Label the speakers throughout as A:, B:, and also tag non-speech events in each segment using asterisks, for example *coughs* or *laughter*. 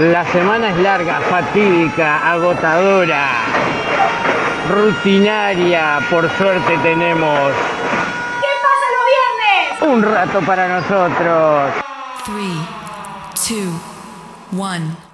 A: La semana es larga, fatídica, agotadora, rutinaria, por suerte tenemos.
B: ¿Qué pasa los viernes?
A: Un rato para nosotros. 3, 2, 1.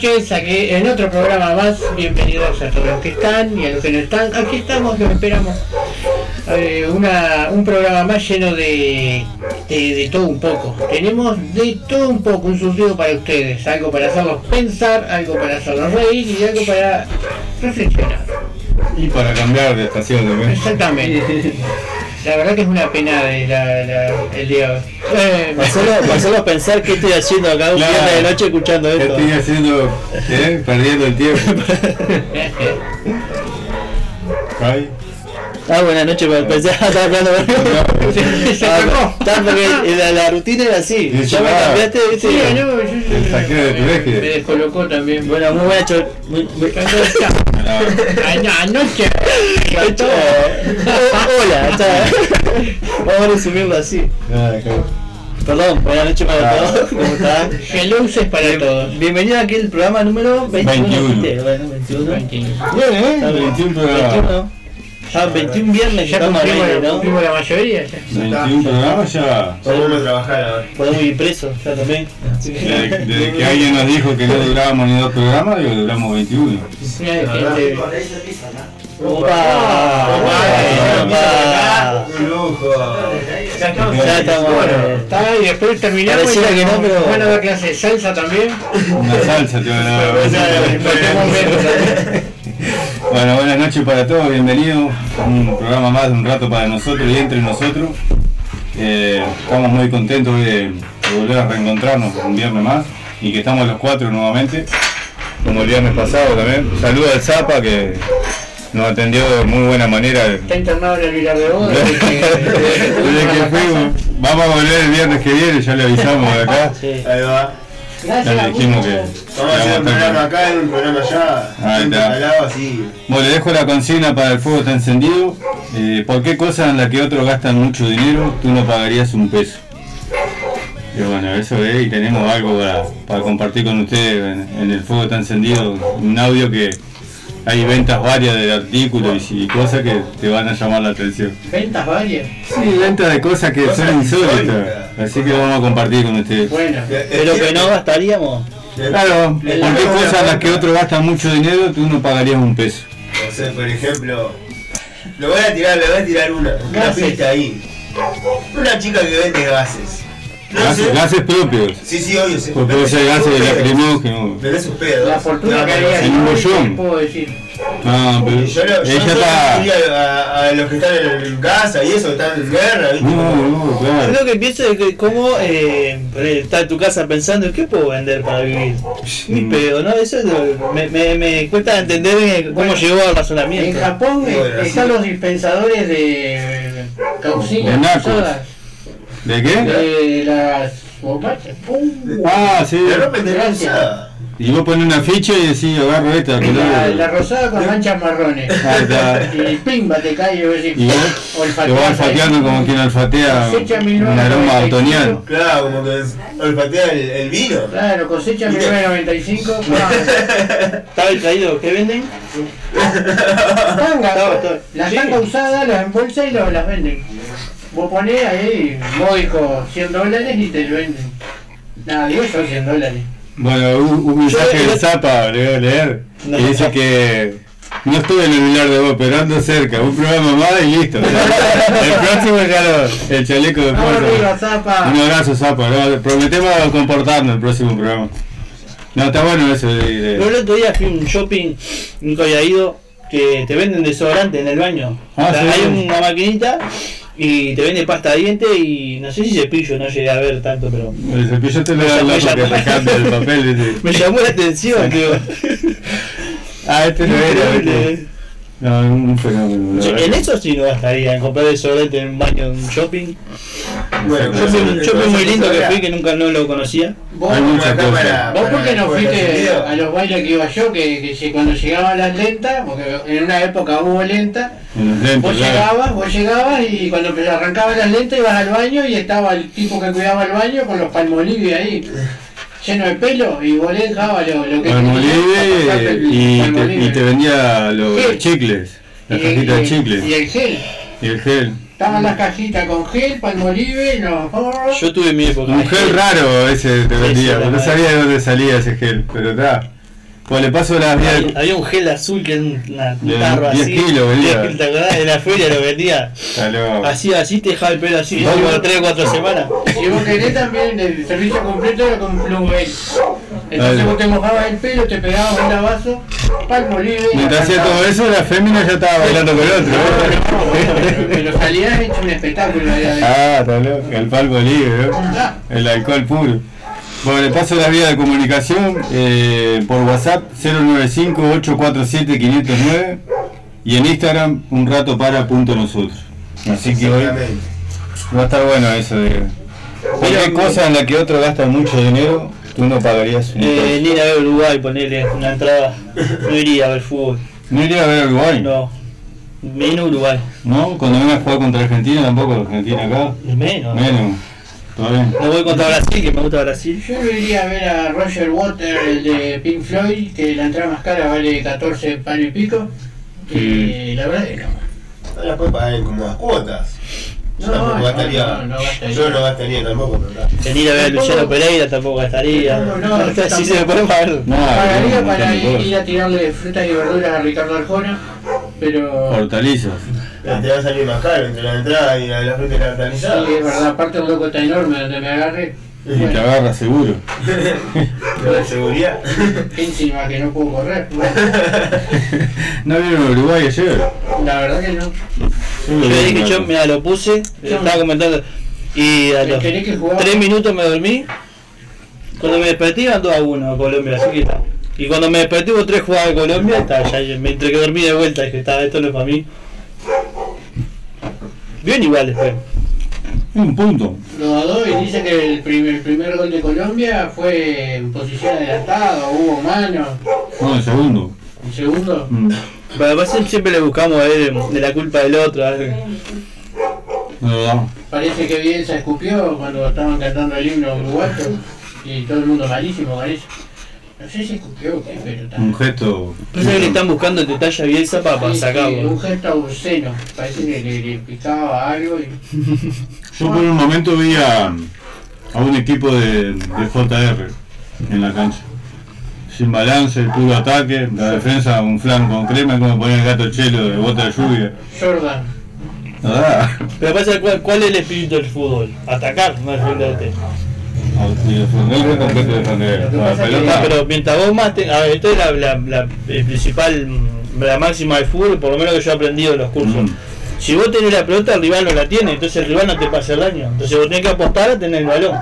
A: Noches, aquí en otro programa más. Bienvenidos a todos los que están y a los que no están. Aquí estamos, los esperamos. Eh, una, un programa más lleno de, de, de todo un poco. Tenemos de todo un poco, un surtido para ustedes. Algo para hacerlos pensar, algo para hacerlos reír y algo para reflexionar.
C: Y para cambiar de estación también.
A: Exactamente. *laughs* La verdad que es una pena de la, la- el día de hoy. Eh,
D: Marcelo, Marcelo pensar qué estoy haciendo acá un
C: Claro.
D: viernes de noche escuchando
C: ¿Qué
D: esto.
C: estoy haciendo? ¿Eh? Perdiendo el tiempo. *laughs* Ay.
D: Ah, buenas noches, pensé estaba hablando *laughs*
A: Se
D: Ah, la, la rutina era así.
C: Sí,
D: Ya me
C: ah.
D: cambiaste, ¿viste?
A: Sí, no, yo- yo-
C: de tu
A: me, descolocó también.
D: Bueno, muy buena muy, muy-
A: Anoche. *laughs*
D: Hola. Vamos a resumirlo así.
C: Ah, claro.
D: Perdón, buenas noches para
C: Ah.
D: todos. ¿Cómo están?
A: Geluces para todos.
D: Bienvenido aquí al programa número 21.
C: 21.
D: ¿viste? Bueno, 21.
A: Tranquilo.
C: Bien, ¿eh?
D: Está bien.
C: 21 programas.
D: 21. Ya 21 viernes
E: Ya
D: estamos al aire, ¿no?
E: cumplimos la mayoría. ya.
C: 21 programas ya.
F: A trabajar ahora.
D: Podemos ir presos ya también. Que-
C: Desde, desde que alguien nos dijo que no durábamos ni dos programas, digo, duramos 21.
E: Mira, hay gente-
D: Opa, opa.
F: Lujo.
D: Ya estamos. eh,
E: Está, y después terminamos
D: Pareciera
E: y
D: que no, pero-
E: van a dar clase de salsa también.
C: Una salsa te van a dar. *laughs* Bueno, buenas noches para todos, bienvenidos. Un programa más de un rato para nosotros y entre nosotros. Eh, estamos muy contentos de, de volver a reencontrarnos un viernes más y que estamos los cuatro nuevamente, como el viernes pasado también. Saludos al Zapa que nos atendió de muy buena manera.
E: Está internado en el Vilar de Boda. *laughs*
C: Desde que fuimos, vamos a volver el viernes que viene, ya le avisamos de acá.
D: Sí.
F: Ahí va.
C: Ya le dijimos que.
F: Vamos a hacer un
C: que vamos a
F: programa
C: estar-
F: acá y un programa allá.
C: Ahí
F: un
C: está.
F: instalado así.
C: Bueno, le dejo la consigna para el fuego está encendido. Eh, ¿Por qué cosas en las que otros gastan mucho dinero tú no pagarías un peso? Y bueno, eso es, y tenemos algo para, para compartir con ustedes en, en el fuego está encendido, un audio que hay ventas varias de artículos y, cosas que te van a llamar la atención.
E: Ventas varias.
C: Sí, ventas de cosas que
F: Cosas
C: son insólitas, así que lo vamos a compartir con ustedes.
E: Bueno,
D: Pero que no gastaríamos.
C: Claro, ¿por
F: El-
C: qué cosas en las que otros gastan mucho dinero tú no pagarías un peso?
F: No sé, por ejemplo, lo voy a tirar, le voy a tirar una, una pista ahí. Una chica que vende gases.
C: Gases, gases propios,
F: Sí, sí, obvio. sí.
C: puede ser gases lacrimógenos.
F: Vende sus pedos.
E: la fortuna
F: No,
E: que
F: no,
E: haría
C: en un bollón.
E: ¿qué puedo decir?
C: Ah, pero
F: Yo, lo, yo
C: ella está.
F: a, a los que están en casa y eso, que están en guerra, ¿viste?
C: No, no,
D: Yo
C: claro.
D: lo que pienso es que cómo eh, estar en tu casa pensando qué puedo vender para vivir. Mi pedo, ¿no? Eso es lo- me, me, me cuesta entender cómo
E: Bueno,
D: llegó al
E: En
D: razonamiento.
E: Japón eh,
F: Bueno,
E: están los dispensadores de caucinas
C: De ¿De qué?
E: de las bombachas. ¡Pum!
C: Ah, sí.
E: Gracias.
F: usada.
C: Y vos pones una ficha y decís, agarro esta.
E: La, la rosada con manchas marrones.
C: Ahí está.
E: Y pimba te cae y vos decís,
C: Y vos te
E: olfateás
C: vas olfateando
E: ahí.
C: como quien olfatea
E: Cosecha
C: un
E: 1995.
C: aroma autoniano.
F: Claro, como que olfatea el, el vino.
E: Claro, cosecha
F: ¿Viste?
E: 1995. ah,
D: ¿Estaba traído? ¿Qué venden?
E: Tanga. Las
D: Sí.
E: tangas usadas las embolsan y las venden. Vos ponés ahí, módico 100 dólares y te lo venden. Nada, digo yo 100 dólares.
C: Bueno, un, un mensaje
D: Yo-
C: del Zapa, le voy a leer.
D: No.
C: Que dice que no estuve en el Vilar de vos, pero ando cerca. Un programa más y listo. *laughs* el próximo ya lo- el chaleco de
E: zapa.
C: Un abrazo, Zapa. ¿no? Prometemos comportarnos el próximo programa. No, está bueno eso de... de-
D: Yo el otro día fui a un shopping, nunca había ido, que te venden desodorante en el baño.
C: Ah,
D: O sea,
C: sí.
D: hay una maquinita y te vende pasta de diente y no sé si cepillo, no llegué a ver tanto, pero
C: El cepillo te lo
D: Me
C: da
D: llamó-
C: loco que
D: me
C: cambia el papel. *laughs*
D: me llamó la atención, digo. *laughs*
C: Ah, este no era. No, un fenómeno.
D: En eso sí no gastaría, en comprar desodorante en un baño en un shopping.
F: Bueno,
D: Yo fui a un shopping muy lindo que fui que nunca no lo conocía.
E: Vos,
C: Hay muchas cosas.
E: vos
F: para
E: por qué no
F: el
E: fuiste a los bailes que iba yo, que, que cuando llegaban las lentas, porque en una época hubo lentas,
C: En los lentes,
E: vos
C: claro.
E: llegabas, vos llegabas y cuando arrancaban las lentas ibas al baño y estaba el tipo que cuidaba el baño con los palmolive ahí, lleno de pelo, y vos le dejabas lo, lo que para pasarte el
C: y, te,
E: palmolive.
C: y te vendía los
E: Gel.
C: chicles, las cajitas de chicles
E: Y el gel.
C: y el gel.
E: Estaban las cajitas con gel, palmolive, los...
D: Yo tuve mi época.
C: Un gel raro ese te vendía, no sabía de dónde salía ese gel, pero está. Pues le paso vías
D: Había, había un gel azul que era un, una- un
C: De
D: tarro
C: 10
D: así.
C: kilos venía.
D: 10 kilos, ¿Te acordás? En la feria lo vendía.
C: Loco.
D: Así, así te dejaba el pelo así, como 3 o 4 semanas.
E: Si vos querés también el servicio completo era con Flubel. Entonces
C: Dale.
E: vos te mojabas el pelo, te pegabas un lavazo, palmolive. y
C: Mientras hacía todo eso, la fémina ya estaba bailando con otro.
E: No,
C: ¿eh?
E: no, pero- pero salías hecho un espectáculo ahí adentro.
C: Ah, está loco. El palmo libre, ¿no? El alcohol puro. Bueno, le paso las vías de comunicación eh, por WhatsApp 095-847-509 y en Instagram un rato para punto nosotros. Así que hoy va a estar bueno eso de... Cualquier cosa en la que otro gasta mucho dinero, tú no pagarías un
D: Eh, ni ir a ver Uruguay, ponerle una entrada. No iría a ver fútbol.
C: No iría a ver Uruguay,
D: No. Menos Uruguay.
C: ¿no? Cuando venga a jugar contra Argentina, tampoco Argentina acá.
D: Menos.
C: Menos.
D: No voy contra Brasil, que me gusta Brasil.
E: Yo lo iría a ver a Roger Water, el de Pink Floyd, que la entrada más cara vale 14 palos y pico. Y la verdad es que no.
F: las puedes pagar en cómodas cuotas. Yo
E: No,
F: tampoco
E: no,
F: gastaría.
E: no, no gastaría.
F: Yo no gastaría tampoco, pero está.
D: En ir a ver a Luciano Pereira tampoco gastaría.
E: No, no, yo *laughs*
D: sí se me puede pagar.
C: No,
E: Pagaría
C: no,
E: para
C: no,
E: ir,
C: no,
E: ir a tirarle frutas y verduras a Ricardo Arjona, pero...
C: Hortalizas.
F: Pero te va a salir más caro entre la entrada y la, la fruta y la
E: Sí,
F: organizada.
E: es verdad, aparte un loco está enorme donde me agarre.
C: Y te
E: Bueno,
C: agarra seguro. *laughs*
F: Lo de seguridad.
E: encima que no puedo correr. Bueno, *laughs*
C: ¿No vieron Uruguay ayer?
E: la verdad que no.
D: Yo le dije, yo mira, lo puse, estaba comentando. Y a los. 3 minutos me dormí. Cuando me desperté iban 2 a 1 a Colombia, así que está. Y cuando me desperté hubo 3 jugadas de Colombia, está, ya me entre que dormí de vuelta, dije, está, esto no es para mí. Bien igual después.
C: Un punto.
E: Lo dado y dice que el primer, el primer gol de Colombia fue en posición adelantada, hubo mano.
C: No, el segundo.
E: El segundo,
C: Mm.
D: Pero además siempre le buscamos de la culpa del otro.
C: No, no.
E: parece que bien se escupió cuando estaban cantando el himno uruguayo y todo el mundo malísimo con eso. No sé si escupió o qué, pero está.
C: Un gesto.
D: Parece que le están buscando el detalle a Bielsa para, para
E: Sí, sí,
D: sacarlo.
E: un gesto obsceno, parece que le, le picaba algo y
C: Yo por un momento vi a, a un equipo de, de JR en la cancha. Sin balance, puro ataque, la defensa un flanco con crema, como ponía el gato chelo de bota de lluvia.
E: Jordan.
C: Nada.
D: Pero pasa cuál, cuál es el espíritu del fútbol. Atacar, no defenderte.
C: Y defender el completo defender.
E: Lo que
C: La
E: pasa que-
C: pelota.
D: Pero mientras vos más te, a ver, esto es la, la, la el principal, la máxima del fútbol, por lo menos que yo he aprendido en los cursos.
C: Mm.
D: Si vos tenés la pelota, el rival no la tiene, entonces el rival no te pasa el daño. Entonces vos tenés que apostar a tener el balón.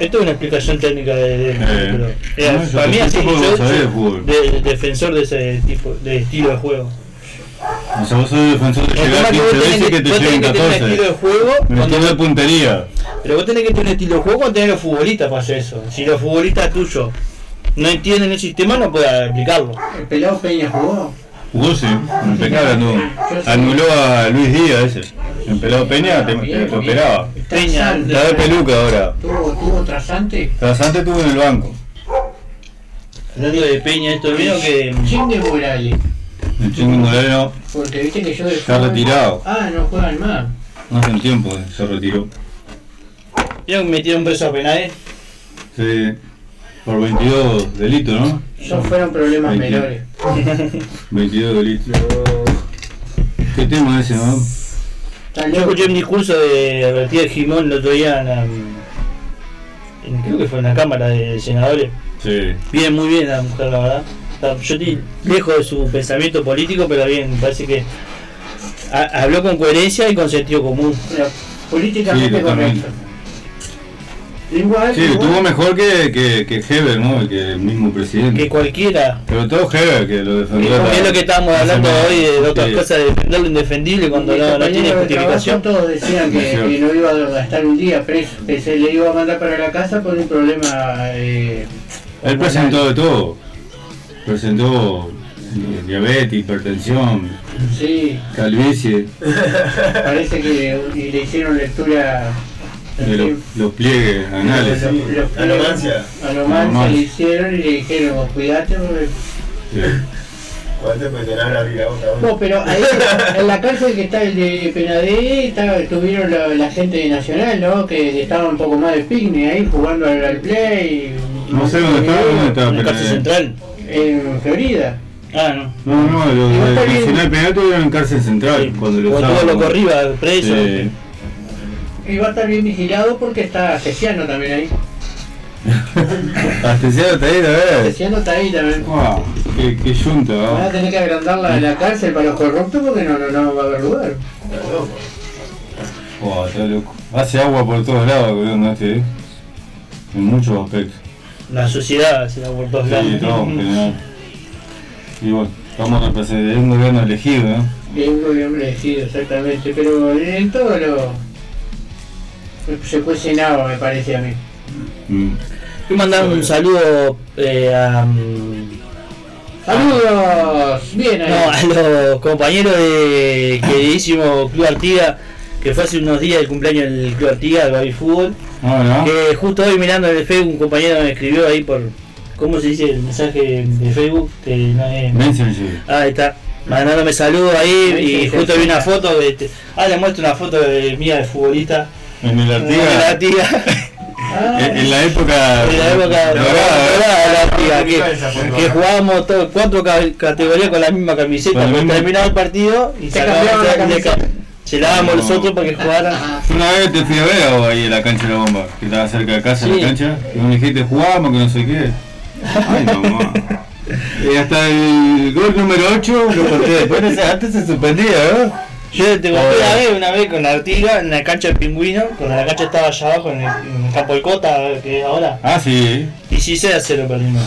D: Esto es una explicación técnica de, de- pero, eh,
C: no, yo
D: para mí así yo
C: saber
D: soy
C: de
D: defensor de ese tipo de estilo de juego.
C: O sea, vos sos defensor de llegar
D: tema es que
C: 15
D: vos tenés
C: veces
D: que,
C: que te
D: vos tenés
C: lleguen
D: que tener un estilo de
C: 14.
D: juego
C: Me
D: cuando-
C: de puntería.
D: pero vos tenés que tener un estilo de juego cuando tenés los futbolistas para hacer eso. Si los futbolistas tuyos no entienden el sistema, no puedes aplicarlo.
E: El pelado Peña jugó.
C: Jugó sí, impecable anduvo. Anuló a Luis Díaz ese. En pelado Peña te, te- te operaba.
D: Peña.
C: Está de peluca ahora.
E: Tuvo, tuvo trasante.
C: Tras antes estuvo en el banco.
D: Hablando de Peña, esto mío que.
E: Chin de Morales.
C: El chingo Moreno
E: Porque viste que yo de
C: Está retirado.
E: Ah, no juegan más.
C: no hace un tiempo que se retiró.
D: ¿Vieron que metieron preso a Penade?
C: Sí, por 22 delitos, ¿no?
E: Esos fueron problemas menores.
C: 22 delitos. ¿Qué tema ese, no?
D: Yo escuché un discurso de Albertía Jimón el otro día en, la- en- creo que fue en la Cámara de Senadores.
C: Sí.
D: Bien, muy bien la mujer, la verdad. Yo estoy lejos de su pensamiento político, pero bien, me parece que ha- habló con coherencia y con sentido común.
E: Pero políticamente
C: Sí,
E: correcto. Igual,
C: Sí,
E: igual.
C: estuvo mejor que, que, que Heber, ¿no? Que el mismo presidente.
D: Que cualquiera.
C: Pero todo Heber que lo defendió.
D: Es
C: la-
D: lo que estábamos
C: la
D: hablando hoy de otras
C: Sí.
D: cosas, de defender lo indefendible cuando no, no tiene
E: compañeros de trabajo
D: justificación.
E: Todos decían que, no iba a estar un día preso, que se le iba a mandar para la casa por un problema. Eh,
C: Él presentó de todo. Presentó diabetes, hipertensión,
E: Sí,
C: calvicie,
E: parece que le hicieron lectura.
C: De los, los pliegues anales.
E: Los- los-
F: Anomancia.
E: Anomancia
C: Anomancia.
E: le hicieron y le dijeron, cuidate porque
C: Sí. *laughs*
F: ¿Cuánto la boca?
E: No, pero ahí en la cárcel que está el de Penadé está, estuvieron la, la gente de Nacional, ¿no? Que estaba un poco más de picnic ahí jugando al, al play.
C: No sé dónde está, dónde
D: En la cárcel central.
E: En Florida.
D: Ah, no.
C: No, no, los
E: bien.
C: Nacional Penal estuvieron en cárcel central
D: Sí,
C: cuando lo
D: arriba, preso.
C: Sí.
E: Y va a estar bien vigilado porque está Cesiano también ahí. *laughs*
C: Astesiano está ahí, a ver.
E: Cesiano está ahí también.
C: Wow, qué, qué yunta,
E: Van a
C: ¿va?
E: tener que agrandar la, la cárcel para los corruptos porque no, no, no va a haber lugar.
C: Wow, está loco. Hace agua por todos lados, gobierno este, ¿eh? En muchos aspectos.
D: La sociedad se da por todos lados.
C: Sí, todo en general. Y bueno, estamos representando un gobierno elegido, ¿no?
E: Es un gobierno elegido, exactamente. Pero en todo lo. Se cuecenaba, me parece a mí.
C: Mm.
D: Quiero mandar un saludo eh, a, mm,
E: ¡Saludos! Bien ahí.
D: no, a los compañeros de queridísimo Club Artiga, que fue hace unos días el cumpleaños del Club Artiga, del Baby Fútbol.
C: Ah, ¿no?
D: Que justo hoy mirando en el Facebook, un compañero me escribió ahí por. ¿Cómo se dice el mensaje de Facebook? Que no es. Ah, ahí está. mandándome saludos ahí y justo vi una foto de este- ah le muestro una foto de mía de futbolista
C: En el Artigas,
D: tía
E: Ah, *laughs*
C: en, en la época.
D: en la época
C: dorada,
D: que, que jugábamos todo, cuatro ca- categorías con la misma camiseta
C: mismo-
D: terminaba el partido y sacábamos
E: cambiaban la camiseta.
D: se la dábamos
C: No.
D: los otros para que jugaran
C: una vez te fui a ver ahí en la cancha de la bomba, que estaba cerca de casa, en
D: Sí.
C: la cancha, y me dijiste jugamos, que no sé qué. Ay, mamá. *laughs* Y hasta el gol número 8 lo después, antes se suspendía, ¿no?
D: Yo te conté una vez, una vez con la Artiga en la cancha del pingüino, cuando la cancha estaba allá abajo en el, en el campo del Cota, que es ahora.
C: Ah, sí.
D: 16 a 0 perdimos.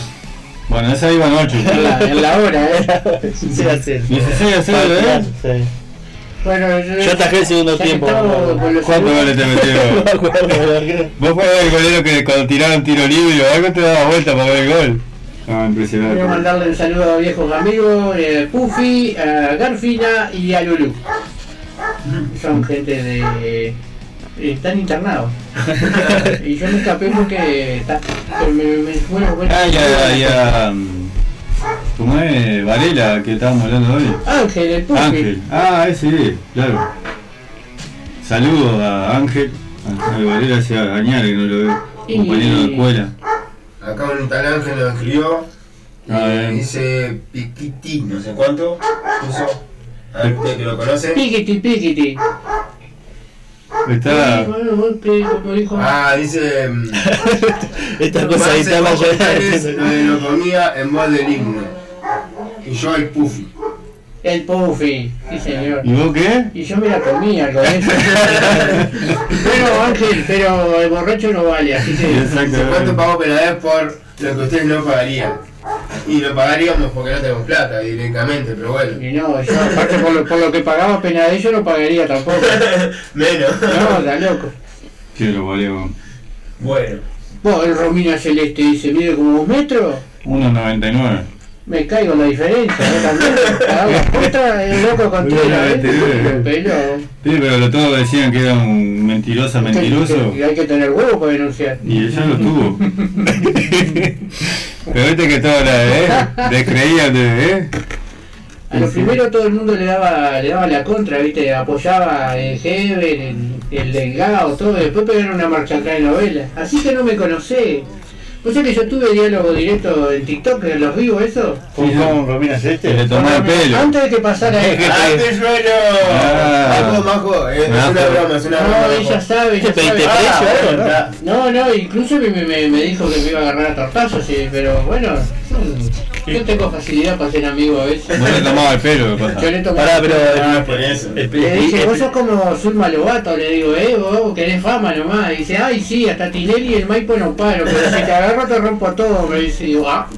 C: Bueno, esa iban 8.
E: en la, en la hora, ¿eh?
D: 16 a 0.
C: 16 a 0, ¿eh?
D: Sí.
E: Bueno,
D: Yo atajé el segundo tiempo.
C: ¿Cuántos goles te *laughs*
D: No me
C: metieron?
D: acuerdo, porque-
C: Vos fue el golero que cuando tiraron tiro libre o algo te daba vuelta para ver el gol. Ah, impresionante.
E: Quiero mandarle un saludo a viejos amigos, eh, Puffy, a Garfina y a Lulu. Son gente de... Están internados. *laughs* y yo me escapé porque... está- me, me, bueno, bueno,
C: Ah, ya, ya. ¿Cómo es? Varela, que estábamos hablando hoy.
E: Ángel, el Puffy.
C: Ángel. Ah, ese, claro. Saludos a Ángel. A Varela se va a gañar que no lo veo.
E: Y-
C: Compañero de escuela.
F: Acá un tal Ángel lo escribió.
C: Ah,
F: y
C: bien.
F: dice Piquiti, no sé cuánto. Puso. A ver, usted que lo conoce.
E: Piquiti, piquiti.
C: Está.
F: Ah, dice. mm, *laughs*
D: Esta cosa ahí está más
F: eh, lo comía en voz del himno. Y yo el Puffy.
E: El Puffy, sí señor.
C: ¿Y vos qué?
E: Y yo me la comía con eso. *laughs* bueno, Ángel, pero el borracho no vale, así que...
F: Dice, ¿cuánto pagó Penadez por lo que ustedes no pagarían? Y lo pagaríamos porque no tenemos plata directamente, pero bueno.
E: Y no, yo aparte por lo, por lo que pagaba pena de ello no pagaría tampoco. *laughs*
F: Menos.
E: No, está loco.
C: Sí, lo valió.
F: Bueno.
E: Vos, el Romina Celeste dice, mide como un metro,
C: 1.99.
E: me caigo en la diferencia, yo también. Pagaba *laughs* contra el loco con
C: Uno
E: tela,
C: noventa y nueve.
E: ¿eh?
C: Sí, pero lo todos decían que era un mentiroso, mentiroso.
E: Que hay que tener huevo para denunciar.
C: Y ella lo tuvo. *laughs* Pero viste que todos la ¿eh? descreían de, ¿eh?
E: A lo primero todo el mundo le daba, le daba la contra, viste, apoyaba el Heber, el, el delgado, todo, y después pegaron una marcha atrás de novela. Así que no me conocé. Vos sabés que yo tuve diálogo directo en TikTok, en los vivos, eso.
D: ¿Con, con Romina
C: le tomaba el pelo.
E: Antes de que pasara eso.
F: ¡Ah, te suelo!
C: Ah.
F: Majo, majo, es, es una broma, es una broma.
E: No, ella sabe, ella
D: ¿Te pediste
E: sabe. Ah,
D: no?
E: No, incluso me, me, me dijo que me iba a agarrar a tortazos, sí, pero bueno, yo tengo facilidad para ser amigo a veces.
C: Vos le tomaba el pelo, lo que pasa.
E: Yo le tomaba-
D: Pará, pero.
F: Ah, por eso.
D: eh,
E: Le
D: eh,
E: dije,
D: eh,
E: vos sos como Zulma Lobato, le digo, eh, vos querés fama nomás. Y dice, ay, sí, hasta Tinelli y el Maipo no paro, pero si te agarro te rompo todo. Me dice, digo, ah,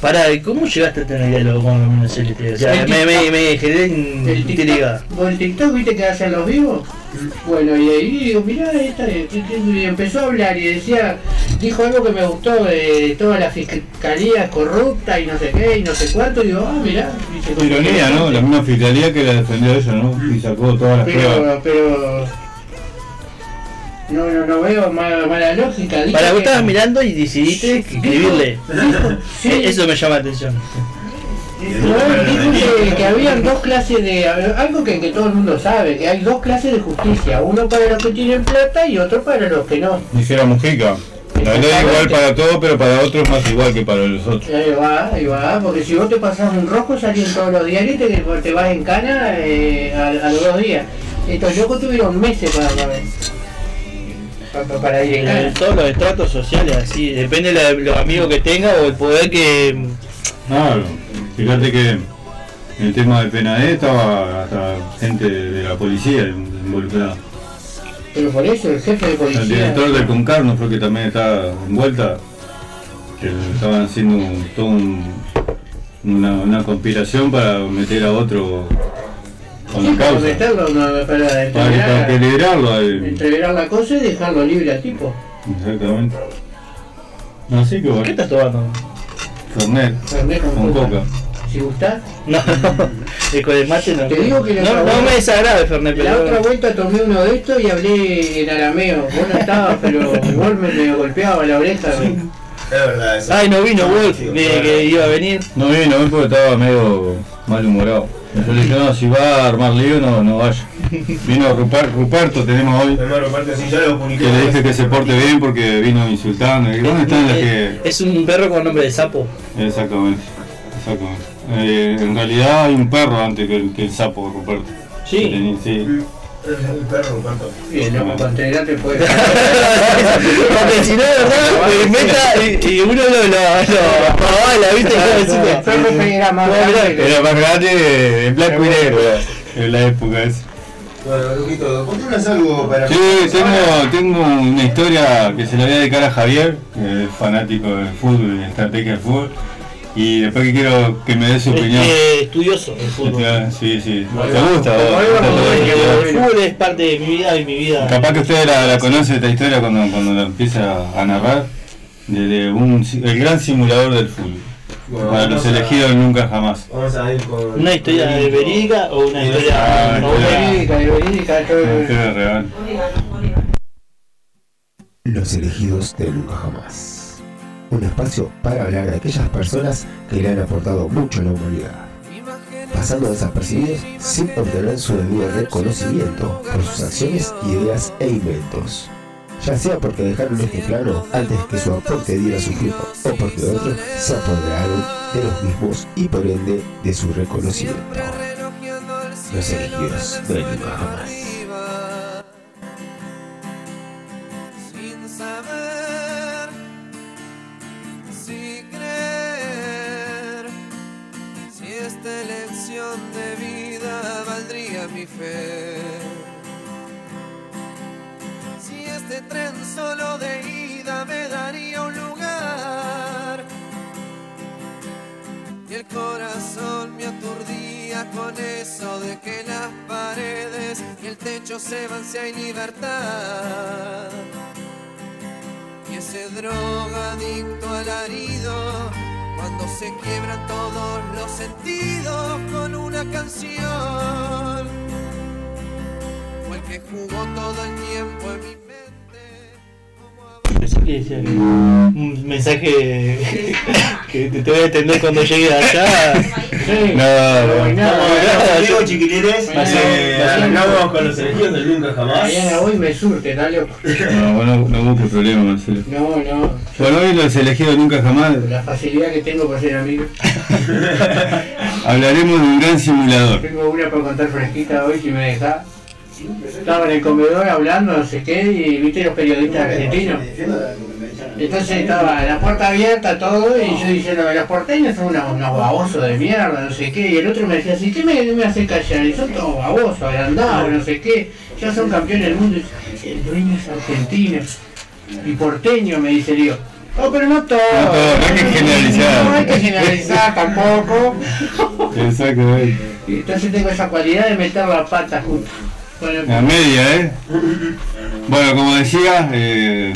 D: Pará, ¿y ¿cómo llegaste a tener diálogo con Romina Celeste? O sea,
E: El
D: me, me, me intrigada.
E: TikTok, vos el TikTok, viste que hacen los vivos. Bueno, y ahí digo, mirá, esta, y empezó a hablar y decía, dijo algo que me gustó de toda la fiscalía corrupta y no sé qué, y no sé cuánto. Y digo, ah, mirá.
C: Ironía, ¿no? La misma fiscalía que la defendió ella, ¿no? Y sacó todas las pruebas.
E: Pero, pero. No, no, no veo mala, mala lógica. Dijo
D: Para vos
E: que-
D: estabas mirando y decidiste escribirle. *laughs*
E: Sí,
D: Eh, Eso me llama la atención.
E: No, dijo que, que habían dos clases de. Algo que, que todo el mundo sabe, que hay dos clases de justicia. Uno para los que tienen plata y otro para los que no.
C: Dijera Mujica. La ley es igual para todos, pero para otros más igual que para los otros.
E: Ahí va, ahí va, porque si vos te pasás un rojo salís en todos los diarios y te, te vas en cana eh, a, a los dos días. Estos locos tuvieron meses para, para, para, ir en
D: todos los estratos sociales, así, depende de los amigos que tenga o el poder que.
C: Claro. Fíjate que en el tema de Penadez estaba hasta gente de la policía involucrada.
E: Pero por eso el jefe de
C: El
E: policía.
C: director del Concarno fue que también está envuelta, que estaban haciendo un- todo un- una, una conspiración para meter a otro con
E: Sí,
C: la
E: para
C: causa.
E: meterlo, no, para
C: Para, que liberarlo
E: entreverar la cosa y dejarlo libre al tipo.
C: Exactamente. Así que
D: ¿Qué
C: bueno,
D: estás tomando?
C: Fernet,
E: Fernet con
C: con
E: coca.
C: coca.
E: Si gustás.
D: No, *laughs* el con el mate no.
E: Te digo que la
D: no,
E: otra
D: no
E: vuelta-
D: me desagrada Fernet,
E: La otra vuelta tomé uno de estos y hablé en arameo. Vos no estabas, pero igual me, me golpeaba la oreja.
F: Es verdad eso.
D: Ay, no vino Wolf,
F: Sí,
D: que, iba a venir.
C: No vino porque estaba medio malhumorado. Yo le dije, no, si va a armar lío, no, no vaya. *laughs* Vino Ruper- Ruperto, tenemos hoy,
F: Hermano, aparte así, ya lo
C: que le dije que se porte bien porque vino insultando. ¿Y ¿Dónde están las que...?
D: Es un perro con nombre de sapo.
C: Exactamente, exactamente. Eh, en realidad hay un perro antes que el, que el sapo, Ruperto.
D: Sí.
C: Que tenía- sí.
F: El, perro, Ruperto.
E: Bien, no, con tener te puede. *laughs* *laughs*
D: Porque si no, verdad, *laughs* me inventa y, uno lo, lo, ¿viste?
E: Era más grande
C: en blanco y negro en la época esa.
F: Bueno, Luquito, contanos algo para
C: Sí, tengo, tengo una historia que se la voy a dedicar a Javier, que es fanático del fútbol y de estrategia del fútbol. Y después que quiero que me dé su opinión.
D: Este, estudioso el fútbol.
C: Sí, sí. ¿Te gusta?
D: El fútbol es parte de mi vida y mi vida.
C: Capaz que usted la, la conoce esta historia cuando, cuando la empieza a narrar, de, de un, el gran simulador del fútbol.
F: Bueno,
C: Para los
F: vamos a-
C: elegidos nunca jamás.
F: Vamos a ir con.
D: ¿Una historia de verídica o una
C: Ah,
D: historia
C: historia.
D: novela?
E: Verídica, de verídica,
C: historia real.
G: Los elegidos de Nunca Jamás. Un espacio para hablar de aquellas personas que le han aportado mucho a la humanidad, pasando desapercibidos sin obtener su debido reconocimiento por sus acciones, ideas e inventos. Ya sea porque dejaron este plano antes que su aporte diera su fruto, o porque otros se apoderaron de los mismos y por ende de su reconocimiento. Los elegidos de Nunca Jamás.
D: Mensaje *laughs* que te, te voy a entender cuando llegue allá.
E: Sí.
C: No, no.
F: Bueno, Diego Chiquililes,
E: Mañana-
F: eh, arrancamos con los elegidos del Nunca Jamás.
E: Mañana hoy me surte, dale.
C: No, vos no, no busques problemas, Marcelo.
E: No, no.
C: Bueno, hoy los elegidos nunca jamás
E: La facilidad que tengo por ser amigo. *laughs*
C: hablaremos de un gran simulador.
E: Tengo una para contar fresquita hoy, si me deja. Estaba en el comedor hablando, no sé qué, y viste los periodistas argentinos. Entonces estaba la puerta abierta, todo, y yo diciendo, los porteños son unos, unos babosos de mierda, no sé qué, y el otro me decía, así, ¿qué me, me hace callar? Y son todos babosos, agrandados, no sé qué, ya son campeones del mundo, y el dueño es argentino, y porteño, me dice Dios. Oh, pero no todo.
C: No todo, no hay que generalizar.
E: No hay que generalizar tampoco.
C: Exactamente.
E: Entonces tengo esa cualidad de meter la pata justo.
C: La media, ¿eh? *laughs* Bueno, como decía, eh,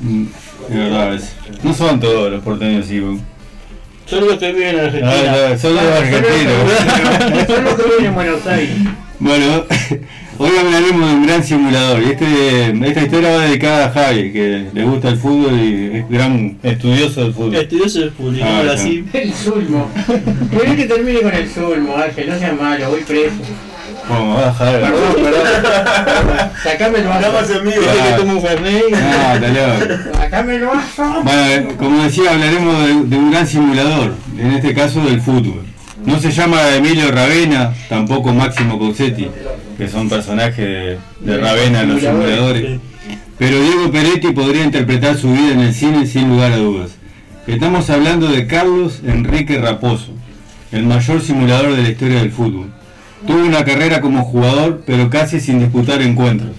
C: de verdad, es- no son todos los porteños así.
D: Solo los que viven en
C: Ah,
D: Argentina.
C: no, son los argentinos.
E: Son los *laughs* que viven en Buenos Aires.
C: Bueno, *laughs* hoy hablaremos de un gran simulador. Y este, esta historia va dedicada a Javi, que le gusta el fútbol y es gran estudioso del fútbol.
D: Estudioso del fútbol,
C: Ah,
D: ahora
C: ya.
D: sí.
E: El Zulmo. Querés que termine con el Zulmo, Ángel, no seas malo, voy preso.
C: Vamos, a.
E: Perdón, perdón. Sacame el
F: Estamos
E: vaso.
F: en vivo.
D: Dice
C: Ah.
D: que toma un Fernet.
C: No, está loco.
E: Sacame el vaso.
C: Bueno, eh, como decía, hablaremos de, de un gran simulador, en este caso del fútbol. No se llama Emilio Ravena, tampoco Máximo Cousetti, que son personajes de, de Ravena en los simuladores. Pero Diego Peretti podría interpretar su vida en el cine sin lugar a dudas. Estamos hablando de Carlos Enrique Raposo, el mayor simulador de la historia del fútbol. Tuvo una carrera como jugador, pero casi sin disputar encuentros.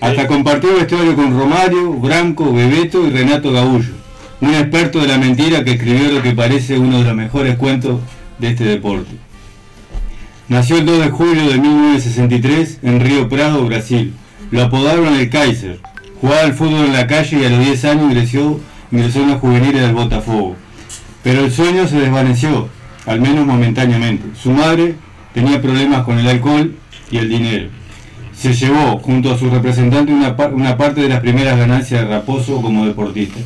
C: Hasta compartió vestuario con Romario, Branco, Bebeto y Renato Gaullo, un experto de la mentira que escribió lo que parece uno de los mejores cuentos de este deporte. Nació el 2 de julio de 1963 en Río Prado, Brasil. Lo apodaron el Kaiser. Jugaba al fútbol en la calle y a los 10 años ingresó, ingresó en las juveniles del Botafogo. Pero el sueño se desvaneció, al menos momentáneamente. Su madre tenía problemas con el alcohol y el dinero. Se llevó, junto a su representante, una, par- una parte de las primeras ganancias de Raposo como deportista.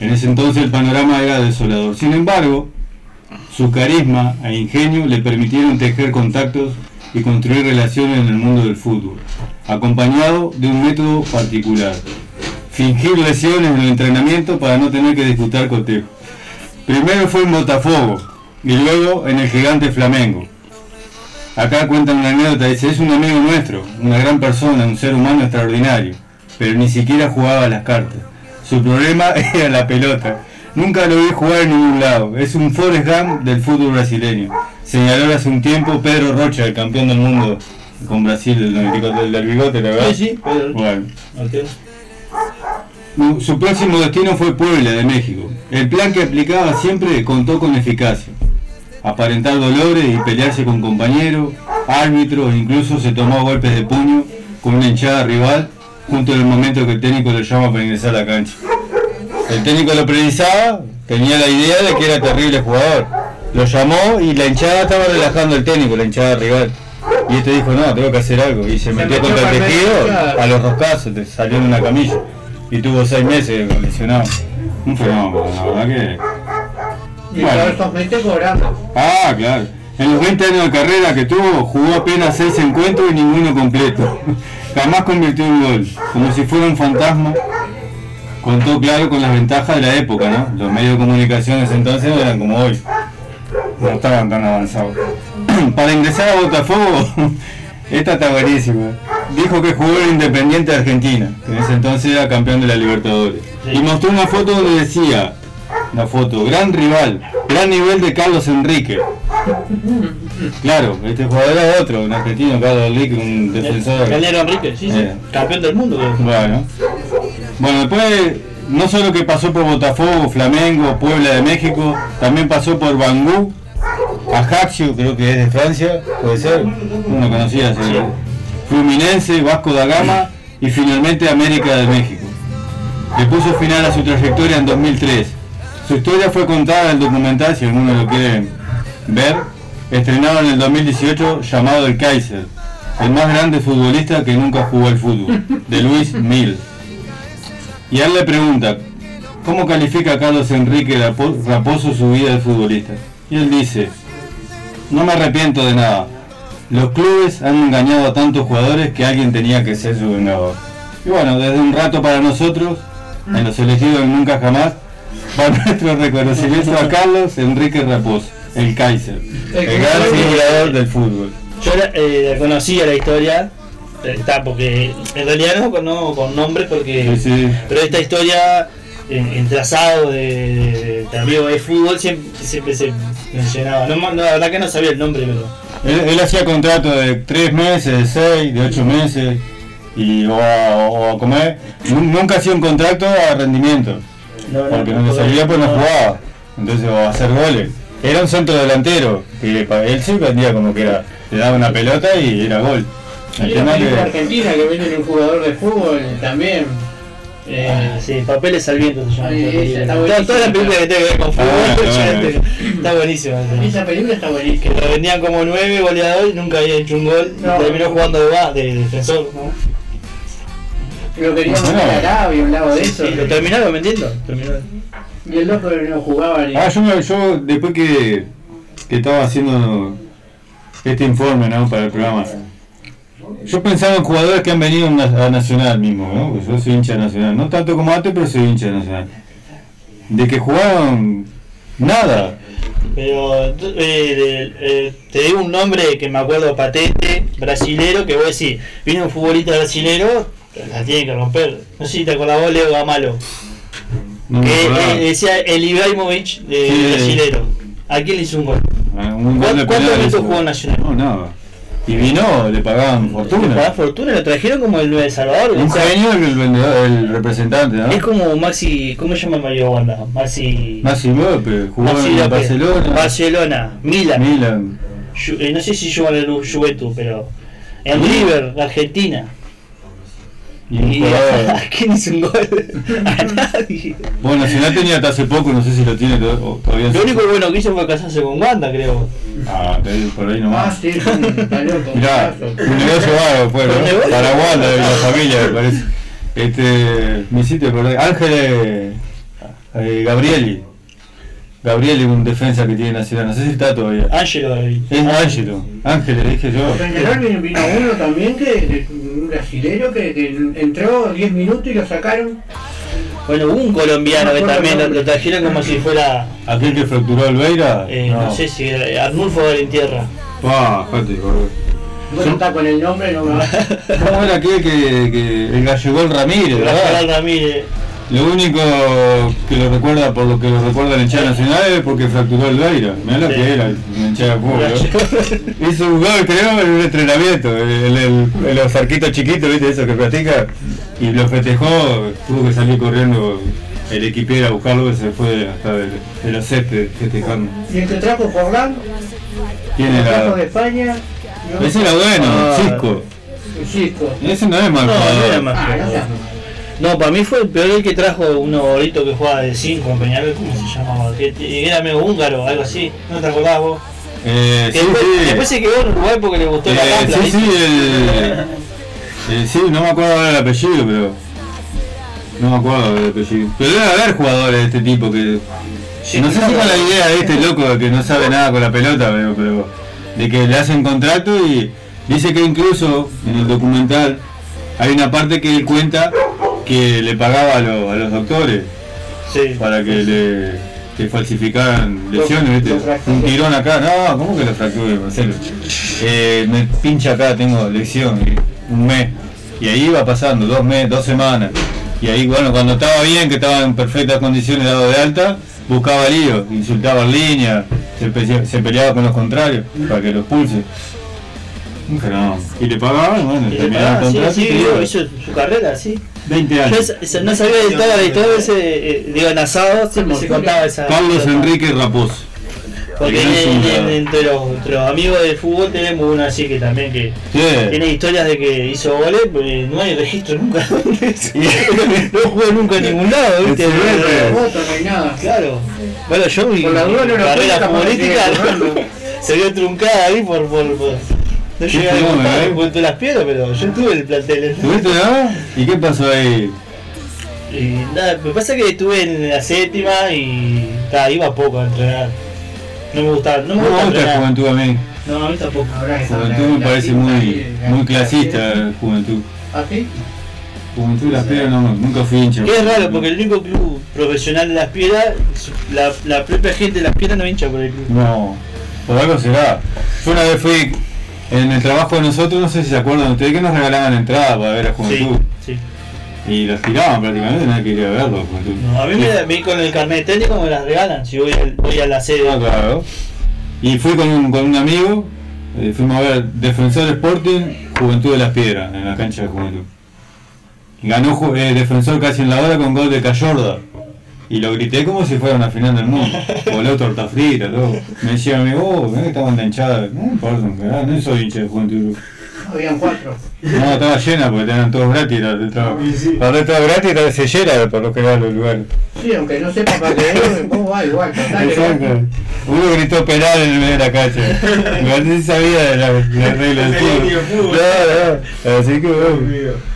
C: En ese entonces el panorama era desolador. Sin embargo, Su carisma e ingenio le permitieron tejer contactos y construir relaciones en el mundo del fútbol, acompañado de un método particular. Fingir lesiones en el entrenamiento para no tener que disputar cotejo. Primero fue en Botafogo y luego en el gigante Flamengo. Acá cuentan una anécdota, dice, es un amigo nuestro, una gran persona, un ser humano extraordinario, pero ni siquiera jugaba a las cartas. Su problema *laughs* era la pelota. Nunca lo vi jugar en ningún lado. Es un Forrest Gump del fútbol brasileño. Señaló hace un tiempo Pedro Rocha, el campeón del mundo con Brasil, del, 94 del, del bigote, la verdad.
D: Sí, sí, Pedro.
C: Bueno. Su próximo destino fue Puebla de México. El plan que aplicaba siempre contó con eficacia. Aparentar dolores y pelearse con compañeros, árbitros, incluso se tomó golpes de puño con una hinchada rival junto en el momento que el técnico lo llama para ingresar a la cancha. El técnico lo precisaba, tenía la idea de que era terrible jugador. Lo llamó y la hinchada estaba relajando al técnico, la hinchada rival. Y este dijo, no, tengo que hacer algo. Y se metió
E: metió
C: contra el tejido a los roscazos, te salió en una camilla. Y tuvo seis meses lesionado. Un fenómeno, la verdad que...
E: Y
C: Bueno.
E: todos estos meses cobrando.
C: Ah, claro. En los 20 años de carrera que tuvo, jugó apenas 6 encuentros y ninguno completo. *laughs* Jamás convirtió un gol, como si fuera un fantasma. Contó claro con las ventajas de la época, ¿no? Los medios de comunicación de ese entonces no eran como hoy. No estaban tan avanzados. *clears throat* Para ingresar a Botafogo, *laughs* esta está buenísima. Dijo que jugó en Independiente de Argentina, que en ese entonces era campeón de la Libertadores. Y mostró una foto donde decía, una foto, gran rival, gran nivel de Carlos Enrique. Claro, este jugador era otro, un argentino, Carlos Enrique, un defensor.
D: Cañero Enrique, sí, sí.
C: Eh.
D: Campeón del mundo, creo.
C: Bueno. Bueno, después no solo que pasó por Botafogo, Flamengo, Puebla de México, también pasó por Bangú, Ajaccio, creo que es de Francia, puede ser, no conocía, ese- Fluminense, Vasco da Gama y finalmente América de México. Le puso final a su trayectoria en 2003. Su historia fue contada en el documental, si alguno lo quiere ver, estrenado en el 2018 llamado El Kaiser, el más grande futbolista que nunca jugó al fútbol, de Luis Mil. Y a él le pregunta, ¿cómo califica Carlos Enrique Rapo- Raposo su vida de futbolista? Y él dice, no me arrepiento de nada. Los clubes han engañado a tantos jugadores que alguien tenía que ser su vengador. Y bueno, desde un rato para nosotros, en los elegidos Nunca Jamás, va *laughs* nuestro reconocimiento a Carlos Enrique Raposo, el Kaiser,
E: El
C: el gran figurador del fútbol.
D: Yo eh, conocía la historia, eh, está, porque en realidad no no con nombres, porque.
C: Sí, sí.
D: Pero esta historia, en, en trazado de, de, de amigo de fútbol, siempre, siempre se mencionaba. No, no, la verdad que no sabía el nombre, pero.
C: Él, él hacía contrato de 3 meses, de 6, de 8 meses, y, o, a, o a comer. Nu- Nunca hacía un contrato a rendimiento,
D: No,
C: porque no salía pues no jugaba. Entonces, o a hacer goles. Era un centro delantero, que para él sí vendía como que era, le daba una pelota y era gol. El tema que,
E: argentina que venden un jugador de fútbol también. Eh,
D: Ah, sí, papeles al viento se llama.
E: Ay,
D: esa
E: esa
D: película.
E: está
D: Toda-
E: buenísima.
D: Toda la película que tiene que ver con fútbol,
C: Ah,
D: ya
C: bueno.
D: te- está buenísima.
E: esa película está
D: Que
E: buenísima.
D: lo vendían como nueve goleador y nunca había hecho un gol.
E: No.
D: Y terminó jugando de, de defensor. ¿no?
E: Lo queríamos ver a Arabia, un lado de eso.
D: Sí, lo terminaron vendiendo. Terminó.
E: Y el loco no jugaba ni.
C: ah, yo, me- yo después que, que estaba haciendo este informe ¿no? para el programa, yo pensaba en jugadores que han venido a Nacional mismo, ¿no? Porque yo soy hincha de Nacional, no tanto como antes, pero soy hincha de Nacional. De que jugaron nada.
D: Pero eh, eh, te digo un nombre que me acuerdo patente, brasilero, que voy a decir, viene un futbolista brasilero, la tiene que romper. No sé si te acordás vos, Leo Gamalo.
C: No
D: que eh, decía el Ibrahimovic de
C: Sí.
D: brasilero. ¿A quién le hizo un gol?
C: Ah, un gol de
D: ¿Cuántos minutos jugó Nacional?
C: No, nada. Y vino, le pagaban
D: Le pagaba
C: fortuna.
D: fortuna, lo trajeron como el de Salvador.
C: Un genio el el representante, ¿no?
D: Es como Maxi, ¿cómo se llama el Mario Wanda? Maxi.
C: Maxi López, jugó
D: Maxi
C: en
D: López.
C: Barcelona,
D: Barcelona, Milan.
C: Milan.
D: Eh, no sé si jugó en el Juventus, pero. En
C: Sí.
D: River, Argentina.
C: Y un
D: Y
C: jugador-
D: ¿a *laughs* quién hizo un gol? A nadie.
C: Bueno, Nacional tenía hasta hace poco, no sé si lo tiene todavía.
D: Lo único bueno que hizo fue casarse con Wanda, creo.
C: Ah, por ahí
E: Ah,
C: nomás.
E: sí, está loco.
C: Mirá,
E: un
C: negocio vago
D: Un
C: ¿no? Para Wanda y la familia, me parece. Este, me hiciste acordar. Ángel eh, eh, Gabrieli. Gabriel es un defensa que tiene Nacional, no sé si está todavía.
D: Ángelo David.
C: Es Ángelo, Ángel le dije yo.
E: Peñarol vino, vino uno también que de- un brasilero que, que entró 10 minutos y lo sacaron.
D: Bueno, un colombiano que también lo, lo trajeron como si fuera,
C: Aquel que fracturó Albeira.
D: eh, no. sé si era Arnulfo Valentierra.
C: Boludo.
E: Bueno, está con el nombre, no me va. *laughs*
C: ¿Cómo era aquel que, que el Gallegol Ramírez?
D: Ramírez.
C: Lo único que lo recuerda, por lo que lo recuerda el hinchada nacional es porque fracturó el Beira. Mirá lo
D: Sí.
C: que era, el hinchada de fútbol. Hizo *laughs* un gol, creo, en un entrenamiento. El, el, el- los arquitos chiquitos, ¿viste? Eso que practica. Y lo festejó, tuvo que salir corriendo el equipero a buscarlo, que se fue hasta de, de los céspedes festejando.
E: Y el que trajo Forlán,
C: ¿Quién
E: el trajo
C: era?
E: de España. ¿no?
C: Ese era bueno,
D: Ah.
C: Cisco.
E: El Cisco.
C: Ese no es
D: No, no era más
E: Ah, no
D: para mí fue el peor el que trajo uno bolito que jugaba de 5 en Peñarol, ¿cómo se llamaba? Que que era medio húngaro, algo así, ¿no te acordás vos?
C: Eh, sí,
D: después,
C: sí.
D: después se quedó en Uruguay porque le gustó la
C: Eh,
D: Rampla,
C: sí, sí, el, eh, sí, no me acuerdo ahora el apellido, pero no me acuerdo del apellido. Pero debe haber jugadores de este tipo que
D: Sí,
C: no sé si con la idea de este loco que no sabe nada con la pelota, pero, pero de que le hacen contrato y dice que incluso en el documental hay una parte que él cuenta que le pagaba a, los- a los doctores
D: Sí.
C: para que le que falsificaran lesiones, ¿viste? Un tirón acá, no, ¿cómo que lo fracture, Marcelo? Eh, me pincha acá, tengo lesión, un mes. Y ahí iba pasando, dos meses, dos semanas. Y ahí, bueno, cuando estaba bien, que estaba en perfectas condiciones dado de alta, buscaba lío, insultaba en línea, se, pe- se peleaba con los contrarios para que los pulse. Y le pagaban, bueno,
D: Y le
C: terminaba el
D: sí,
C: contrato
D: sí,
C: te
D: hizo, su carrera, sí.
C: 20
D: Yo
C: años.
D: no sabía de toda la historia, ese, eh, digo, en asado siempre se contaba esa.
C: Carlos
D: esa-
C: Enrique Raposo.
D: Porque en- en- entre, los, entre los amigos del fútbol tenemos uno así que también que
C: Sí.
D: tiene historias de que hizo goles, pero no hay registro nunca. *laughs* *laughs* no jugó nunca en ningún lado, ¿viste?
C: Sí, sí.
E: No hay foto, no hay nada.
D: Claro. Bueno, yo mi, mi carrera futbolística *laughs* se vio truncada ahí por... por, por- no llegué a
C: fenómeno,
D: debutar
C: ¿eh?
D: a las piedras, pero yo tuve el plantel.
C: ¿Tuviste no? ¿Y qué pasó ahí?
D: Y nada, me pasa que estuve en la séptima y ta, iba poco a entrenar. No me gustaba, no
C: No
D: me
C: me
D: gusta
C: gusta
D: entrenar.
C: Juventud a mí.
D: No, a mí tampoco.
C: Juventud me
E: la-
C: parece
E: la-
C: muy,
E: la-
C: muy
E: la-
C: clasista, Juventud.
E: ¿Ah, sí?
C: Juventud Las Piedras no, nunca fui hincha.
D: Es raro, porque el único club profesional de las piedras, la, la propia gente de las piedras no hincha por el club.
C: No, por algo será. Yo una vez fui en el trabajo de nosotros, no sé si se acuerdan ustedes, que nos regalaban entradas para ver a Juventud.
D: sí.
C: Y las tiraban prácticamente, nadie quería verlo, Juventud.
D: No, a mí, me, mí con el carnet técnico me las regalan si voy, a la sede.
C: Ah, claro. Y fui con un, con un amigo, eh, fuimos a ver Defensor Sporting, Juventud de las Piedras, en la cancha de Juventud. Ganó eh, Defensor casi en la hora con gol de Cayorda. Y lo grité como si fuera una final del mundo. Voló torta frita, todo. Me decía mi amigo, oh, que estaban de hinchada. No importa, no soy hincha de Juventud.
E: Habían cuatro.
C: No, estaba llena porque tenían todos gratis. la- Estaba, Cuando estaba gratis estaba- se llena por lo general los lugares.
E: Sí, aunque no sepa para qué, vos va igual.
C: Exacto. Uno gritó penal en el medio de la. Igual ni sabía de la, la regla del
F: No de
C: fútbol. No, no. Así que bueno.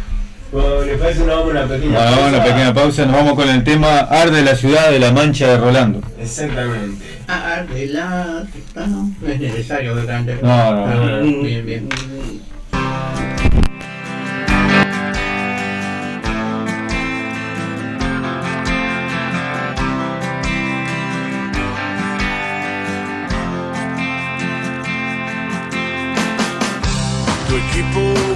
F: Bueno, ¿les parece una, vamos a una pequeña
C: Bueno, vamos a una pequeña pausa. Nos vamos con el tema Arde la ciudad de la mancha de Rolando.
F: Exactamente.
E: Ah, de la... Ah, no, no es necesario que cante.
C: No, no, no.
E: bueno, Bien, bien.
H: Tu equipo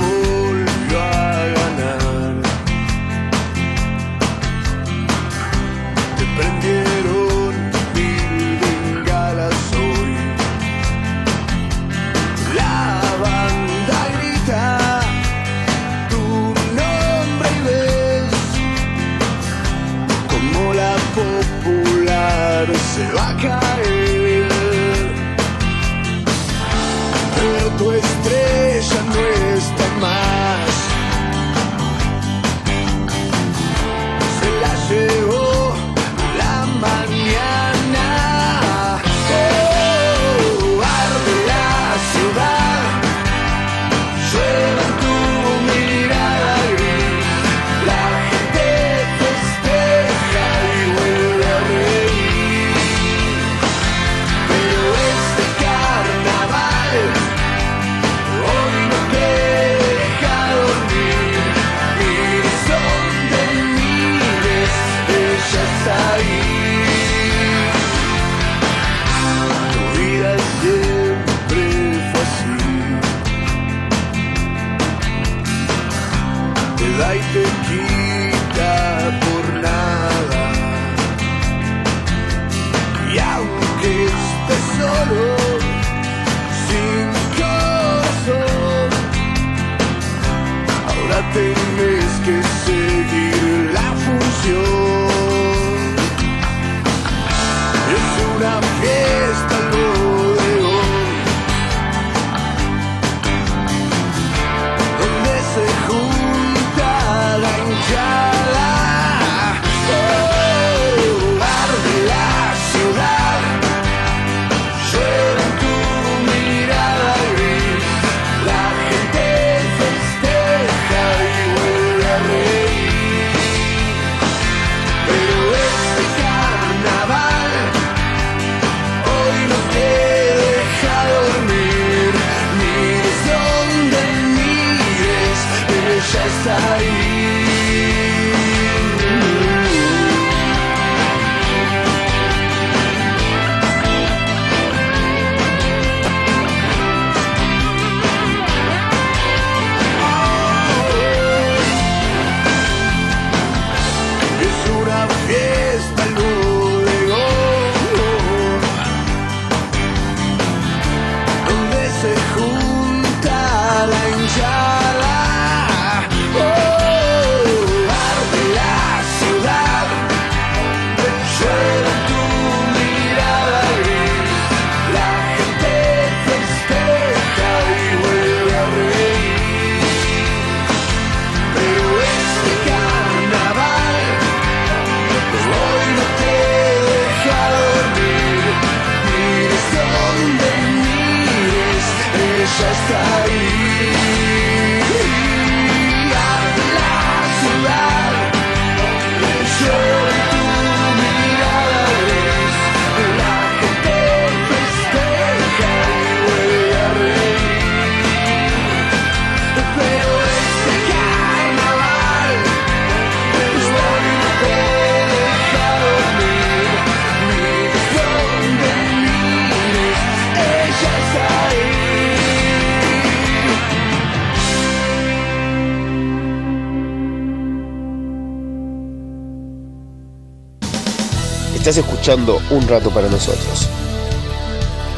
F: un rato para nosotros.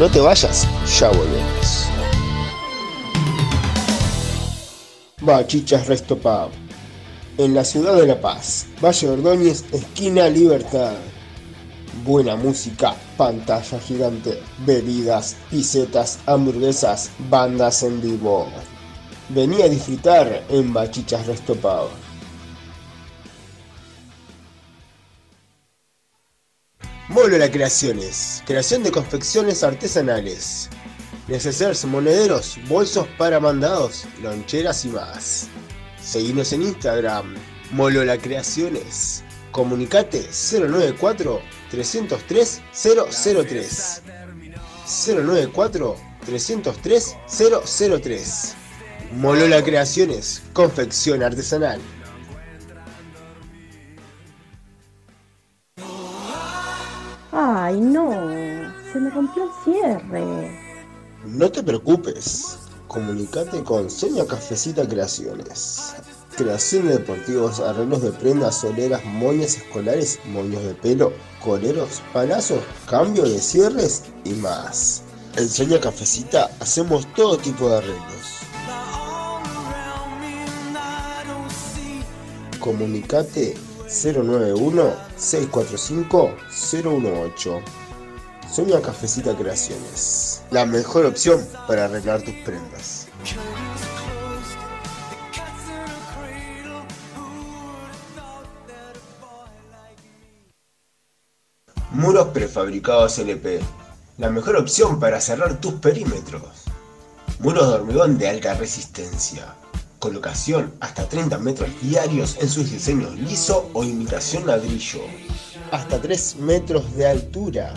F: No te vayas, ya volvemos. Bachichas Resto Pub. En la ciudad de La Paz, Valle Ordóñez, esquina Libertad. Buena música, pantalla gigante, bebidas, pisetas, hamburguesas, bandas en vivo. Vení a disfrutar en Bachichas Resto Pub. Molola Creaciones, creación de confecciones artesanales, necesarios monederos, bolsos para mandados, loncheras y más. Seguinos en Instagram, Molola Creaciones. Comunicate 094 303 003. 094 303 003. Molola Creaciones, confección artesanal.
I: Ay, no, se me rompió el cierre.
F: No te preocupes, comunicate con Seña Cafecita Creaciones. Creación de deportivos, arreglos de prendas, soleras, moñas escolares, moños de pelo, coleros, palazos, cambio de cierres y más. En Seña Cafecita hacemos todo tipo de arreglos. Comunicate 091-645-018. Soña Cafecita Creaciones. La mejor opción para arreglar tus prendas. Muros prefabricados LP. La mejor opción para cerrar tus perímetros. Muros de hormigón de alta resistencia. Colocación hasta 30 metros diarios en sus diseños liso o imitación ladrillo. Hasta 3 metros de altura.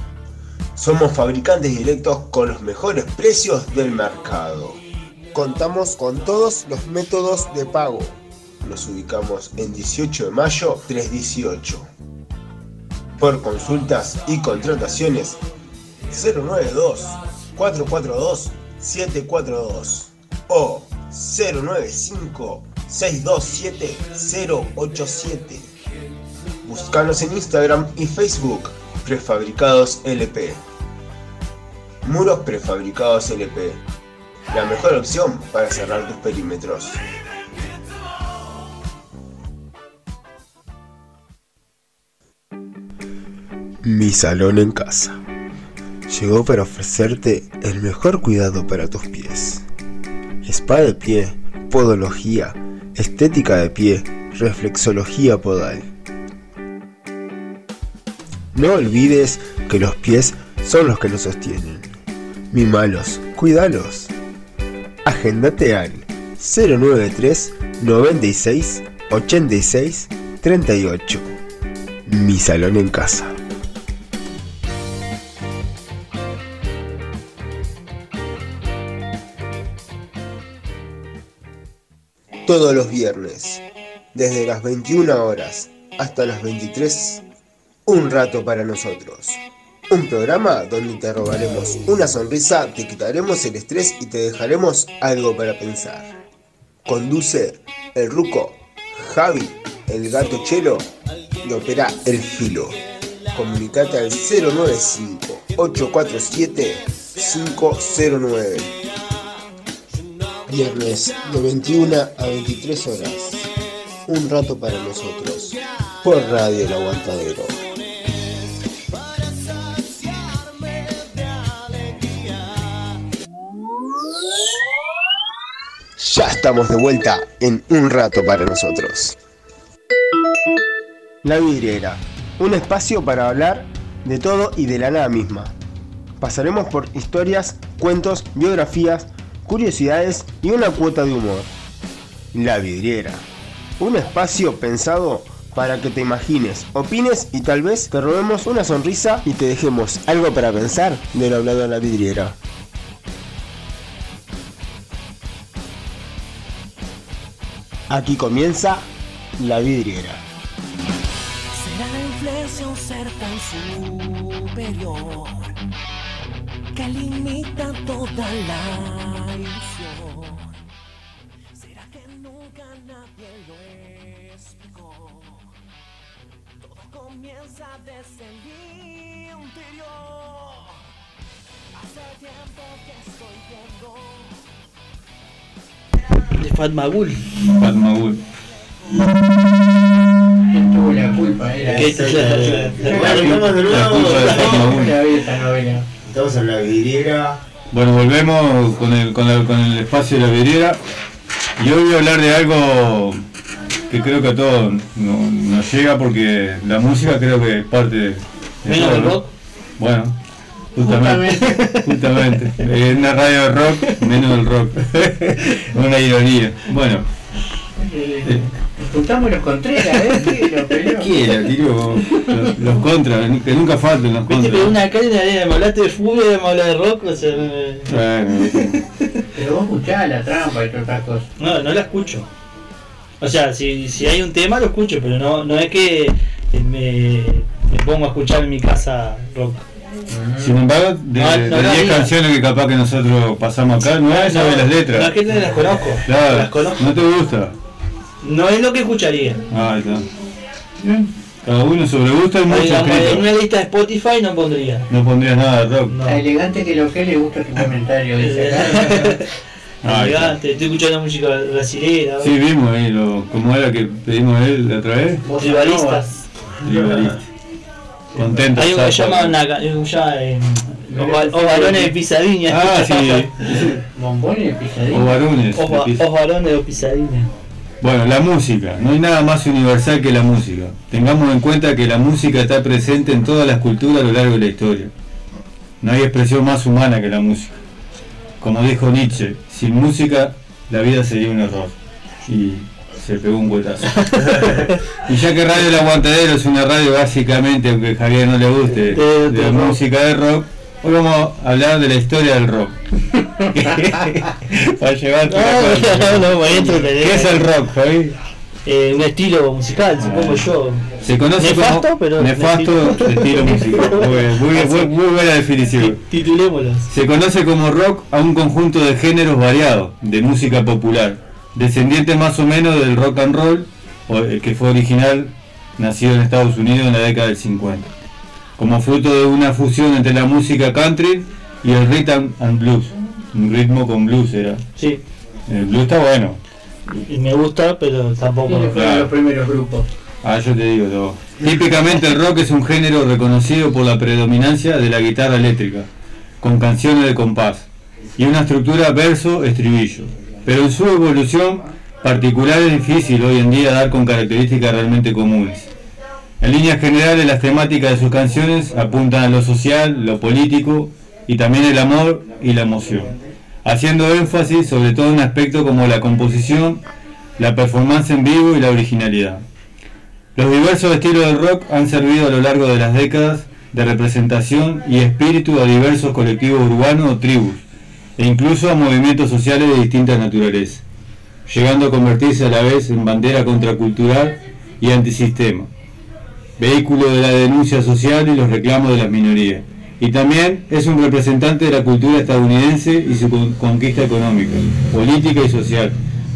F: Somos fabricantes directos con los mejores precios del mercado. Contamos con todos los métodos de pago. Nos ubicamos en 18 de mayo 318. Por consultas y contrataciones 092 442 742 o 095 627 087. Búscanos en Instagram y Facebook Prefabricados LP. Muros prefabricados LP. La mejor opción para cerrar tus perímetros. Mi salón en casa. Llegó para ofrecerte el mejor cuidado para tus pies. Spa de pie, podología, estética de pie, reflexología podal. No olvides que los pies son los que nos sostienen. Mimalos, cuídalos. Agéndate al 093 96 86 38. Mi salón en casa. Todos los viernes, desde las 21 horas hasta las 23, un rato para nosotros. Un programa donde te robaremos una sonrisa, te quitaremos el estrés y te dejaremos algo para pensar. Conduce el ruco, Javi, el gato chelo y opera el filo. Comunicate al 095-847-509. Viernes de 21 a 23 horas. Un rato para nosotros. Por Radio El Aguantadero. Ya estamos de vuelta en un rato para nosotros. La vidriera,
G: un espacio para hablar de todo y de la nada misma. Pasaremos por historias, cuentos, biografías, curiosidades y una cuota de humor. La vidriera. Un espacio pensado para que te imagines, opines y tal vez te robemos una sonrisa y te dejemos algo para pensar de lo hablado en la vidriera. Aquí comienza la vidriera.
J: Será la ser tan superior que limita toda la Comienza desde el interior. Hace tiempo que estoy viendo.
D: De Fatmagul.
C: Fatmagul.
E: ¿Quién tuvo la culpa? Era
D: ¿Qué
F: estamos de nuevo. en la vidriera.
C: Bueno, volvemos con el, con, el, con el espacio de la vidriera. Y hoy voy a hablar de algo que creo que a todos no- nos llega porque la música creo que es parte de...
D: Menos
C: todo,
D: el
C: ¿no?
D: rock.
C: Bueno, justamente. Justamente. *laughs* En una radio de rock, menos el rock. *laughs* una ironía. Bueno,
E: Eh, Juntamos los Contreras, ¿eh? Sí, los *laughs*
C: quiera, los, los contras, que nunca falten los
D: Viste, pero
C: contras.
D: y una arena, me hablaste de fútbol y me hablaste de rock, o sea, eh,
C: Bueno,
E: Pero vos escuchabas la trampa y todas otras cosas.
D: no, no la escucho. O sea, si, si hay un tema lo escucho, pero no, no es que me, me pongo a escuchar en mi casa rock.
C: Sin embargo, de,
D: No, no
C: de
D: lo
C: 10
D: haría.
C: canciones que capaz que nosotros pasamos acá, no es saber las
D: No,
C: letras.
D: es que no las conozco.
C: Claro,
D: Las conozco.
C: no te gusta.
D: No es lo que escucharía.
C: Ah, ahí está. Bien. Cada uno sobre gusto hay mucho
D: Digamos, en una lista de Spotify no pondría.
C: No pondrías nada de rock.
D: No.
E: La elegante que lo que le gusta tu comentario, dice. *laughs* *laughs*
C: Ah,
D: estoy escuchando música brasilera.
C: Sí, vimos ahí lo, como era que pedimos él la otra vez.
D: Tribalistas.
C: Tribalista. Contento.
D: Hay uno que llama Naga- ya, eh, Os Os Varones de Pisadinha.
C: Ah, sí. *laughs*
E: Bombones de
C: O
E: pisadilla.
C: varones.
D: Os Varones de Pisadinha.
C: Bueno, la música. No hay nada más universal que la música. Tengamos en cuenta que la música está presente en todas las culturas a lo largo de la historia. No hay expresión más humana que la música. Como dijo Nietzsche, sin música la vida sería un error. Y se pegó un huetazo. *laughs* y ya que Radio El Aguantadero es una radio básicamente, aunque a Javier no le guste,
D: De-
C: música de rock, hoy vamos a hablar de la historia del rock. *laughs* *laughs* Para llevarte.
D: No, no, entretener.
C: ¿Qué es el rock, Javi?
D: Eh, un estilo musical, supongo yo.
C: Se conoce
D: Nefasto,
C: como
D: pero
C: nefasto
D: estilo. *laughs*
C: estilo musical. Muy, bien, muy, bien, muy- muy buena definición.
D: Titulémoslos.
C: Se conoce como rock a un conjunto de géneros variados de música popular, descendiente más o menos del rock and roll, o el que fue original, nacido en Estados Unidos en la década del 50, como fruto de una fusión entre la música country y el rhythm and blues, un ritmo con blues era.
D: Sí,
C: El blues está bueno,
D: y me gusta, pero tampoco.
E: ¿Quiénes fueron
C: Claro.
E: los primeros grupos?
C: Ah, yo te digo todo. Típicamente el rock es un género reconocido por la predominancia de la guitarra eléctrica, con canciones de compás, y una estructura verso-estribillo. Pero en su evolución particular es difícil hoy en día dar con características realmente comunes. En líneas generales las temáticas de sus canciones apuntan a lo social, lo político y también el amor y la emoción, haciendo énfasis sobre todo en aspectos como la composición, la performance en vivo y la originalidad. Los diversos estilos del rock han servido a lo largo de las décadas de representación y espíritu a diversos colectivos urbanos o tribus, e incluso a movimientos sociales de distinta naturaleza, llegando a convertirse a la vez en bandera contracultural y antisistema, vehículo de la denuncia social y los reclamos de las minorías. Y también es un representante de la cultura estadounidense y su con- conquista económica, política y social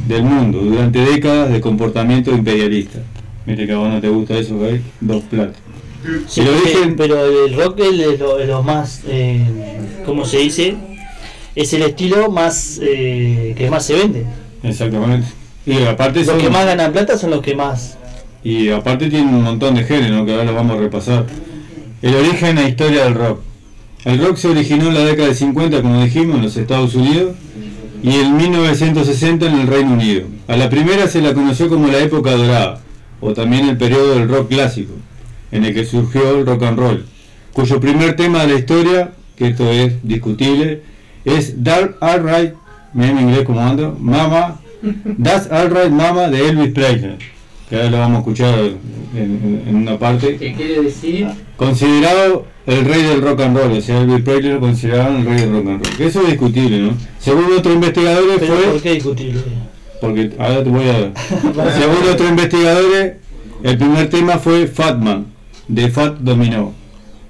C: del mundo durante décadas de comportamiento imperialista. Mire que a vos no te gusta eso. Dos platos.
D: Sí,
C: origen-
D: pero el rock es lo, lo más, eh, ¿cómo se dice? Es el estilo más eh, que más se vende.
C: Exactamente. Y aparte
D: Los
C: son-
D: que más ganan plata son los que más.
C: Y aparte tiene un montón de géneros que ahora los vamos a repasar. El origen e historia del rock. El rock se originó en la década de 50, como dijimos, en los Estados Unidos y en 1960 en el Reino Unido. A la primera se la conoció como la época dorada, o también el periodo del rock clásico. en el que surgió el rock and roll, cuyo primer tema de la historia, que esto es discutible, es Dark Alright, miren en inglés como ando, Mama, That's Alright Mama de Elvis Presley, que ahora lo vamos a escuchar en, en- en una parte.
E: ¿Qué quiere decir?
C: Considerado el rey del rock and roll, o sea, Elvis Presley lo consideraban el rey del rock and roll. Que eso es discutible, ¿no? Según otros investigadores
D: Pero
C: fue...
D: ¿por qué discutible?
C: Porque ahora te voy a. *laughs* Según otros investigadores, el primer tema fue Fatman, de Fat Domino,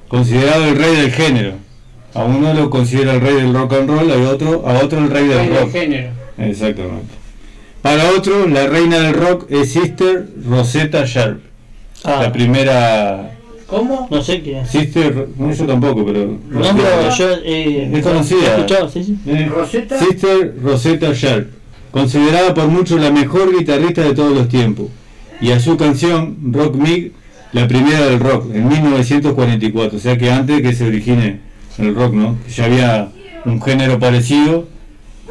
C: considerado el rey del género. A uno lo considera el rey del rock and roll, a otro, a otro el rey del
E: Rey del
C: rock.
E: género.
C: Exactamente. Para otros, la reina del rock es Sister Rosetta Sharp.
D: Ah.
C: La primera.
E: ¿Cómo?
D: No sé qué es.
C: Sister. No, yo tampoco, pero.
D: No, pero yo eh,
C: Es conocida.
D: escuchado, sí, sí.
C: Eh,
E: ¿Rosetta?
C: Sister Rosetta Sharp, considerada por muchos la mejor guitarrista de todos los tiempos, y a su canción Rock Me, la primera del rock, en 1944, o sea que antes que se origine el rock, ¿no? Ya había un género parecido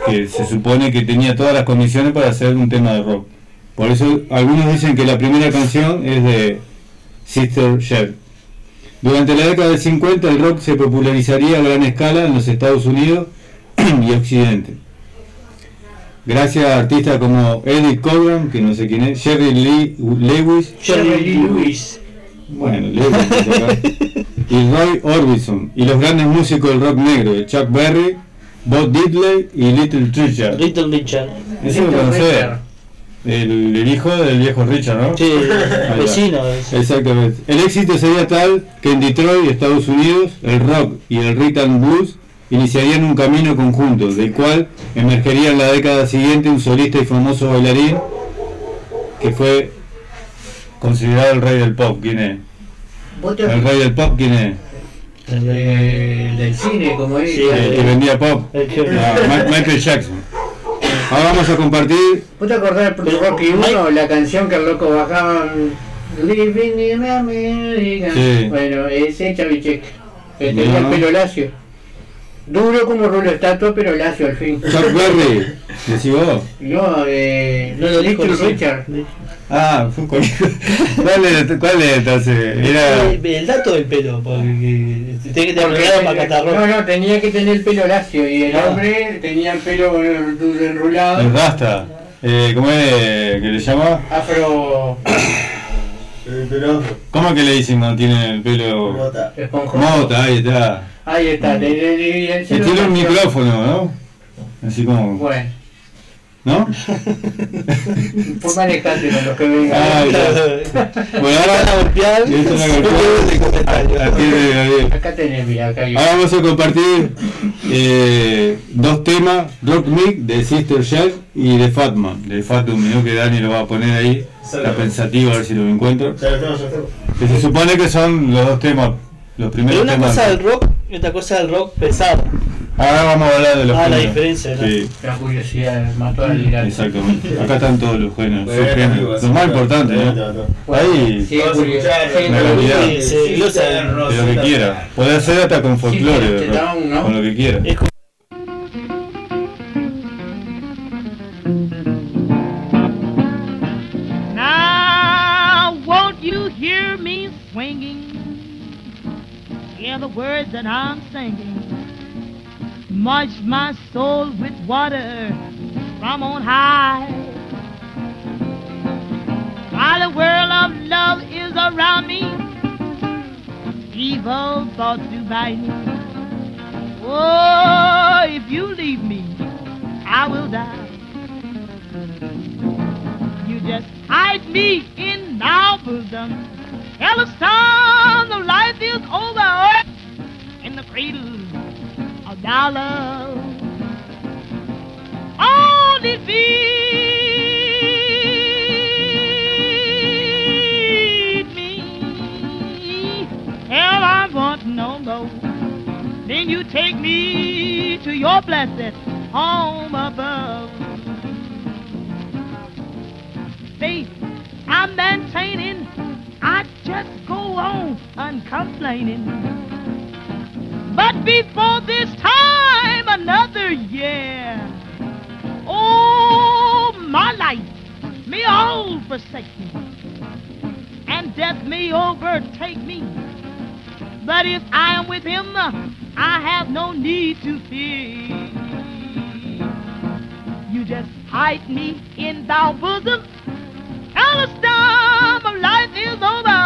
C: que se supone que tenía todas las condiciones para hacer un tema de rock. Por eso algunos dicen que la primera canción es de Sister Sharp. Durante la década del 50 el rock se popularizaría a gran escala en los Estados Unidos *clears throat* y Occidente. Gracias a artistas como Eddie Cochran, que no sé quién es, Jerry Lee Lewis,
D: Jerry Lee Lewis.
C: bueno, Lewis, *laughs* y Roy Orbison, y los grandes músicos del rock negro, Chuck Berry, Bob Diddley y Little Richard.
D: Little Richard.
C: Ese lo. El, el hijo del viejo Richard, ¿no?
D: Sí,
C: va.
D: vecino. es.
C: Exactamente. El éxito sería tal que en Detroit, Estados Unidos, el rock y el rhythm and blues iniciarían un camino conjunto, del cual emergería en la década siguiente un solista y famoso bailarín que fue considerado el rey del pop. ¿Quién es?
E: ¿Vos te-
C: El rey del pop, ¿quién es?
E: El del cine, como es.
D: Sí,
C: El que vendía pop.
D: Que-
C: Ah, Ma- Michael Jackson. Ahora vamos a compartir.
E: ¿Vos te acordás de Rocky 1, la canción que el loco bajaba? mm, Living in America.
C: Sí.
E: Bueno, ese Chavichek, que tenía
C: No.
E: el pelo lacio. Duro como rulo estatua, pero lacio al fin.
C: Chuck Berry, decís vos.
E: No, eh,
D: No lo dijo.
E: Richard.
C: Ah, fue *laughs* ¿Cuál es, cuál es entonces? Era.
D: El, el dato del pelo, porque tiene que tener para
E: tenía-
D: rock.
E: no, no, tenía que tener el pelo lacio y el
D: Ah.
E: hombre tenía el pelo enrulado,
C: El Rasta. Eh, ¿Cómo es que le llama?
E: afro *coughs*
C: ¿Cómo es que le dicen cuando tiene el pelo?
F: Mota.
C: Mota, ahí está.
E: Ahí está, le- le- le- le-
C: Y tiene un micrófono, ¿no? Así como.
E: Bueno,
C: ¿No? *laughs*
E: pues manejate con los que vengan.
C: Ah, ya. Bueno,
D: Van a
C: ahora.
D: golpear.
C: Y esto es una
D: no.
E: Acá tenés, mira, acá hay
C: Ahora vamos a compartir eh, dos temas, Rock Me de Sister Shell y de Fatman, de Fat Domino, que Dani lo va a poner ahí, está pensativo a ver si lo encuentro.
F: ya lo tengo, ya lo tengo.
C: Que se supone que son los dos temas, los primeros
D: Pero una
C: temas.
D: cosa del rock y otra cosa del rock pesado.
C: Ahora vamos a hablar de los
D: Ah, la diferencia, ¿no?
C: Sí,
E: la curiosidad, mató al irato.
C: exactamente. *laughs* Acá están todos los géneros, Los más importantes, ¿no? Ahí,
E: Sí, Sí,
C: la.
D: Sí,
C: de lo que quiera. Puede hacer hasta con folclore, con lo que quiera.
D: Es como
K: Hear the words that I'm singing. Much my soul with water from on high. While the world of love is around me, evil thoughts do bite me. Oh, if you leave me, I will die. You just hide me in my bosom. Tell the sun the life is over of thy love. Only feed me. Hell, I want no more. Then you take me to your blessed home above faith I'm maintaining. I just go on uncomplaining. But before this time, another year. Oh, my life may all forsake me. And death may overtake me. But if I am with him, I have no need to fear. You just hide me in thy bosom, the storm of life is over.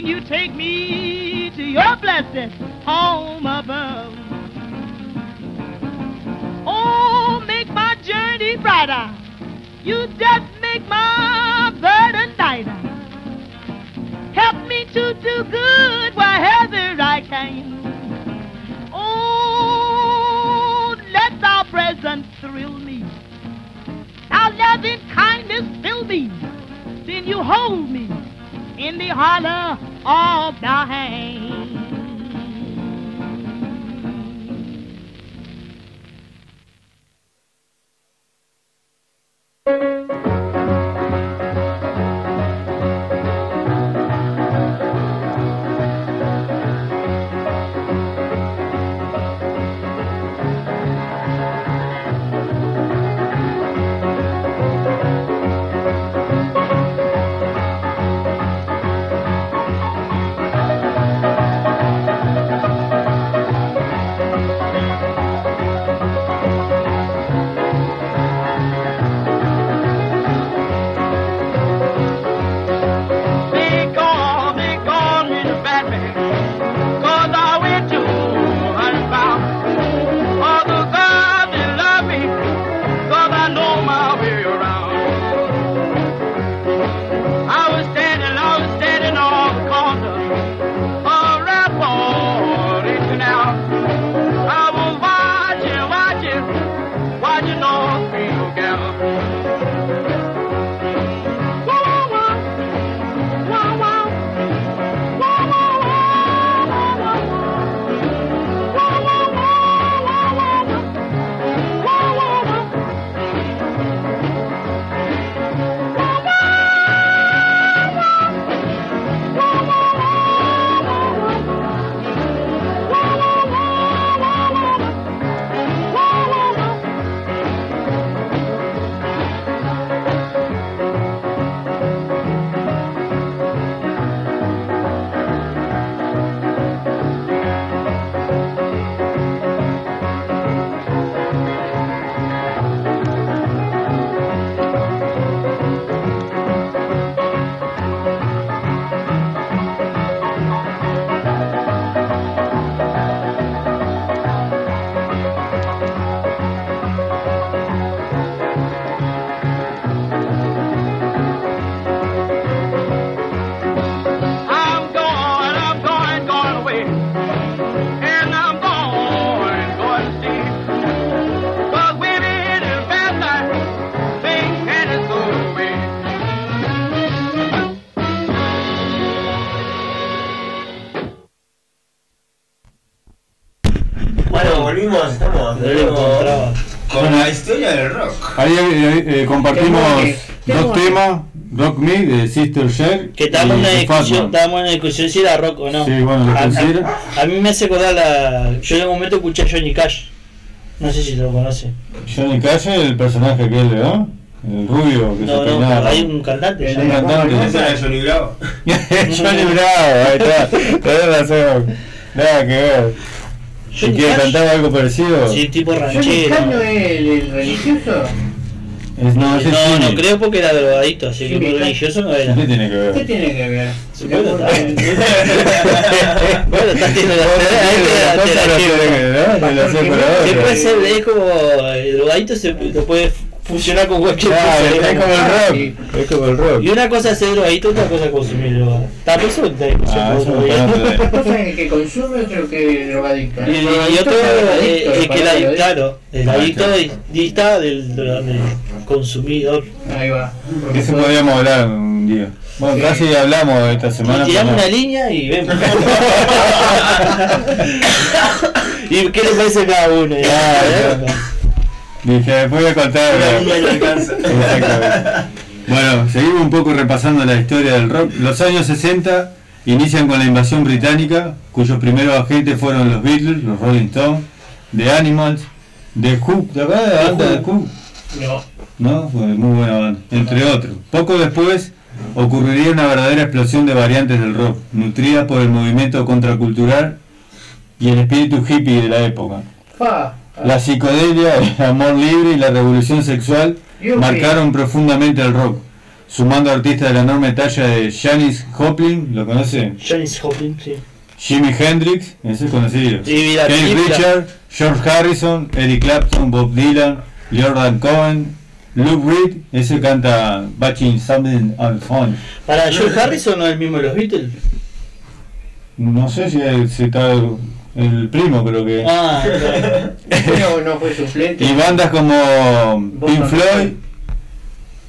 K: Then you take me to your blessed home above. Oh, make my journey brighter. You just make my burden lighter. Help me to do good wherever I can. Oh, let thy presence thrill me. Thy loving kindness fill me. Then you hold me in the hollow
L: all
C: blind. thank compartimos dos
E: que-
C: temas, Rock Me de Sister Share
D: Que estábamos en una discusión, estábamos en una discusión si era rock o no.
C: Sí, bueno, lo
D: a, a- a mí me hace acordar la. Yo en un momento escuché a Johnny Cash. No sé si lo conoce.
C: Johnny Cash el personaje aquel, ¿no? El rubio que
D: No,
C: se
D: no, hay un cantante.
C: Un cantante.
F: ¿Esa era Johnny Bravo? *laughs*
C: Johnny Bravo, ahí está. Tenés razón. Nada que ver. ¿Y
D: Johnny
C: que
D: Cash.
C: cantaba algo parecido?
D: Sí, tipo
E: ¿Johnny
D: ranchero.
E: Cash no es el, el religioso?
C: Es, no, es
D: No, creo porque era drogadito, así que
E: Cash.
D: religioso no era.
C: ¿Qué tiene que
E: ¿Qué
C: ver?
E: tiene que ver?
D: Bueno, está haciendo la
C: separadora.
D: Sí, puede ser, es como el drogadito se lo puede fusionar con cualquier
C: Claro,
D: cosa.
C: es como el
E: Ah,
C: rock. Es como el rock.
D: Y una cosa es ser drogadito, otra cosa es consumir droga. Está eso está
C: Ah,
E: Una cosa es el que consume, otro que es drogadicto.
D: Y, otro eh, es que el adicto, claro, el
C: Ah,
D: adicto es dista del, del consumidor.
E: Ahí va.
C: Eso podríamos hablar un día. Bueno,
E: Sí.
C: casi hablamos esta semana.
D: Y tiramos
C: pero
D: una línea y vemos. *laughs* *laughs* ¿Y qué le parece a cada uno?
C: Claro. Dije, después voy a contar. *laughs* Bueno, seguimos un poco repasando la historia del rock. Los años 60 inician con la invasión británica, cuyos primeros agentes fueron los Beatles, los Rolling Stones, The Animals, The Who, ¿te acuerdas de la banda The Who?
E: No.
C: ¿No? Fue muy buena banda, entre otros. Poco después ocurriría una verdadera explosión de variantes del rock, nutrida por el movimiento contracultural y el espíritu hippie de la época. La psicodelia, el amor libre y la revolución sexual marcaron profundamente el rock, sumando artistas de la enorme talla de Janis Joplin, ¿lo conoce?
D: Janis Joplin, sí.
C: Jimi Hendrix, ese es conocido. Keith
D: película.
C: Richard, George Harrison, Eric Clapton, Bob Dylan, Jordan Cohen, Luke Reed, ese canta Batching Something on Phone.
D: Para George Harrison no es el mismo de los Beatles.
C: No sé si es, si está el, el primo, creo que.
D: Ah, claro. *laughs*
E: No, no fue suplente.
C: Y bandas como Pink Floyd,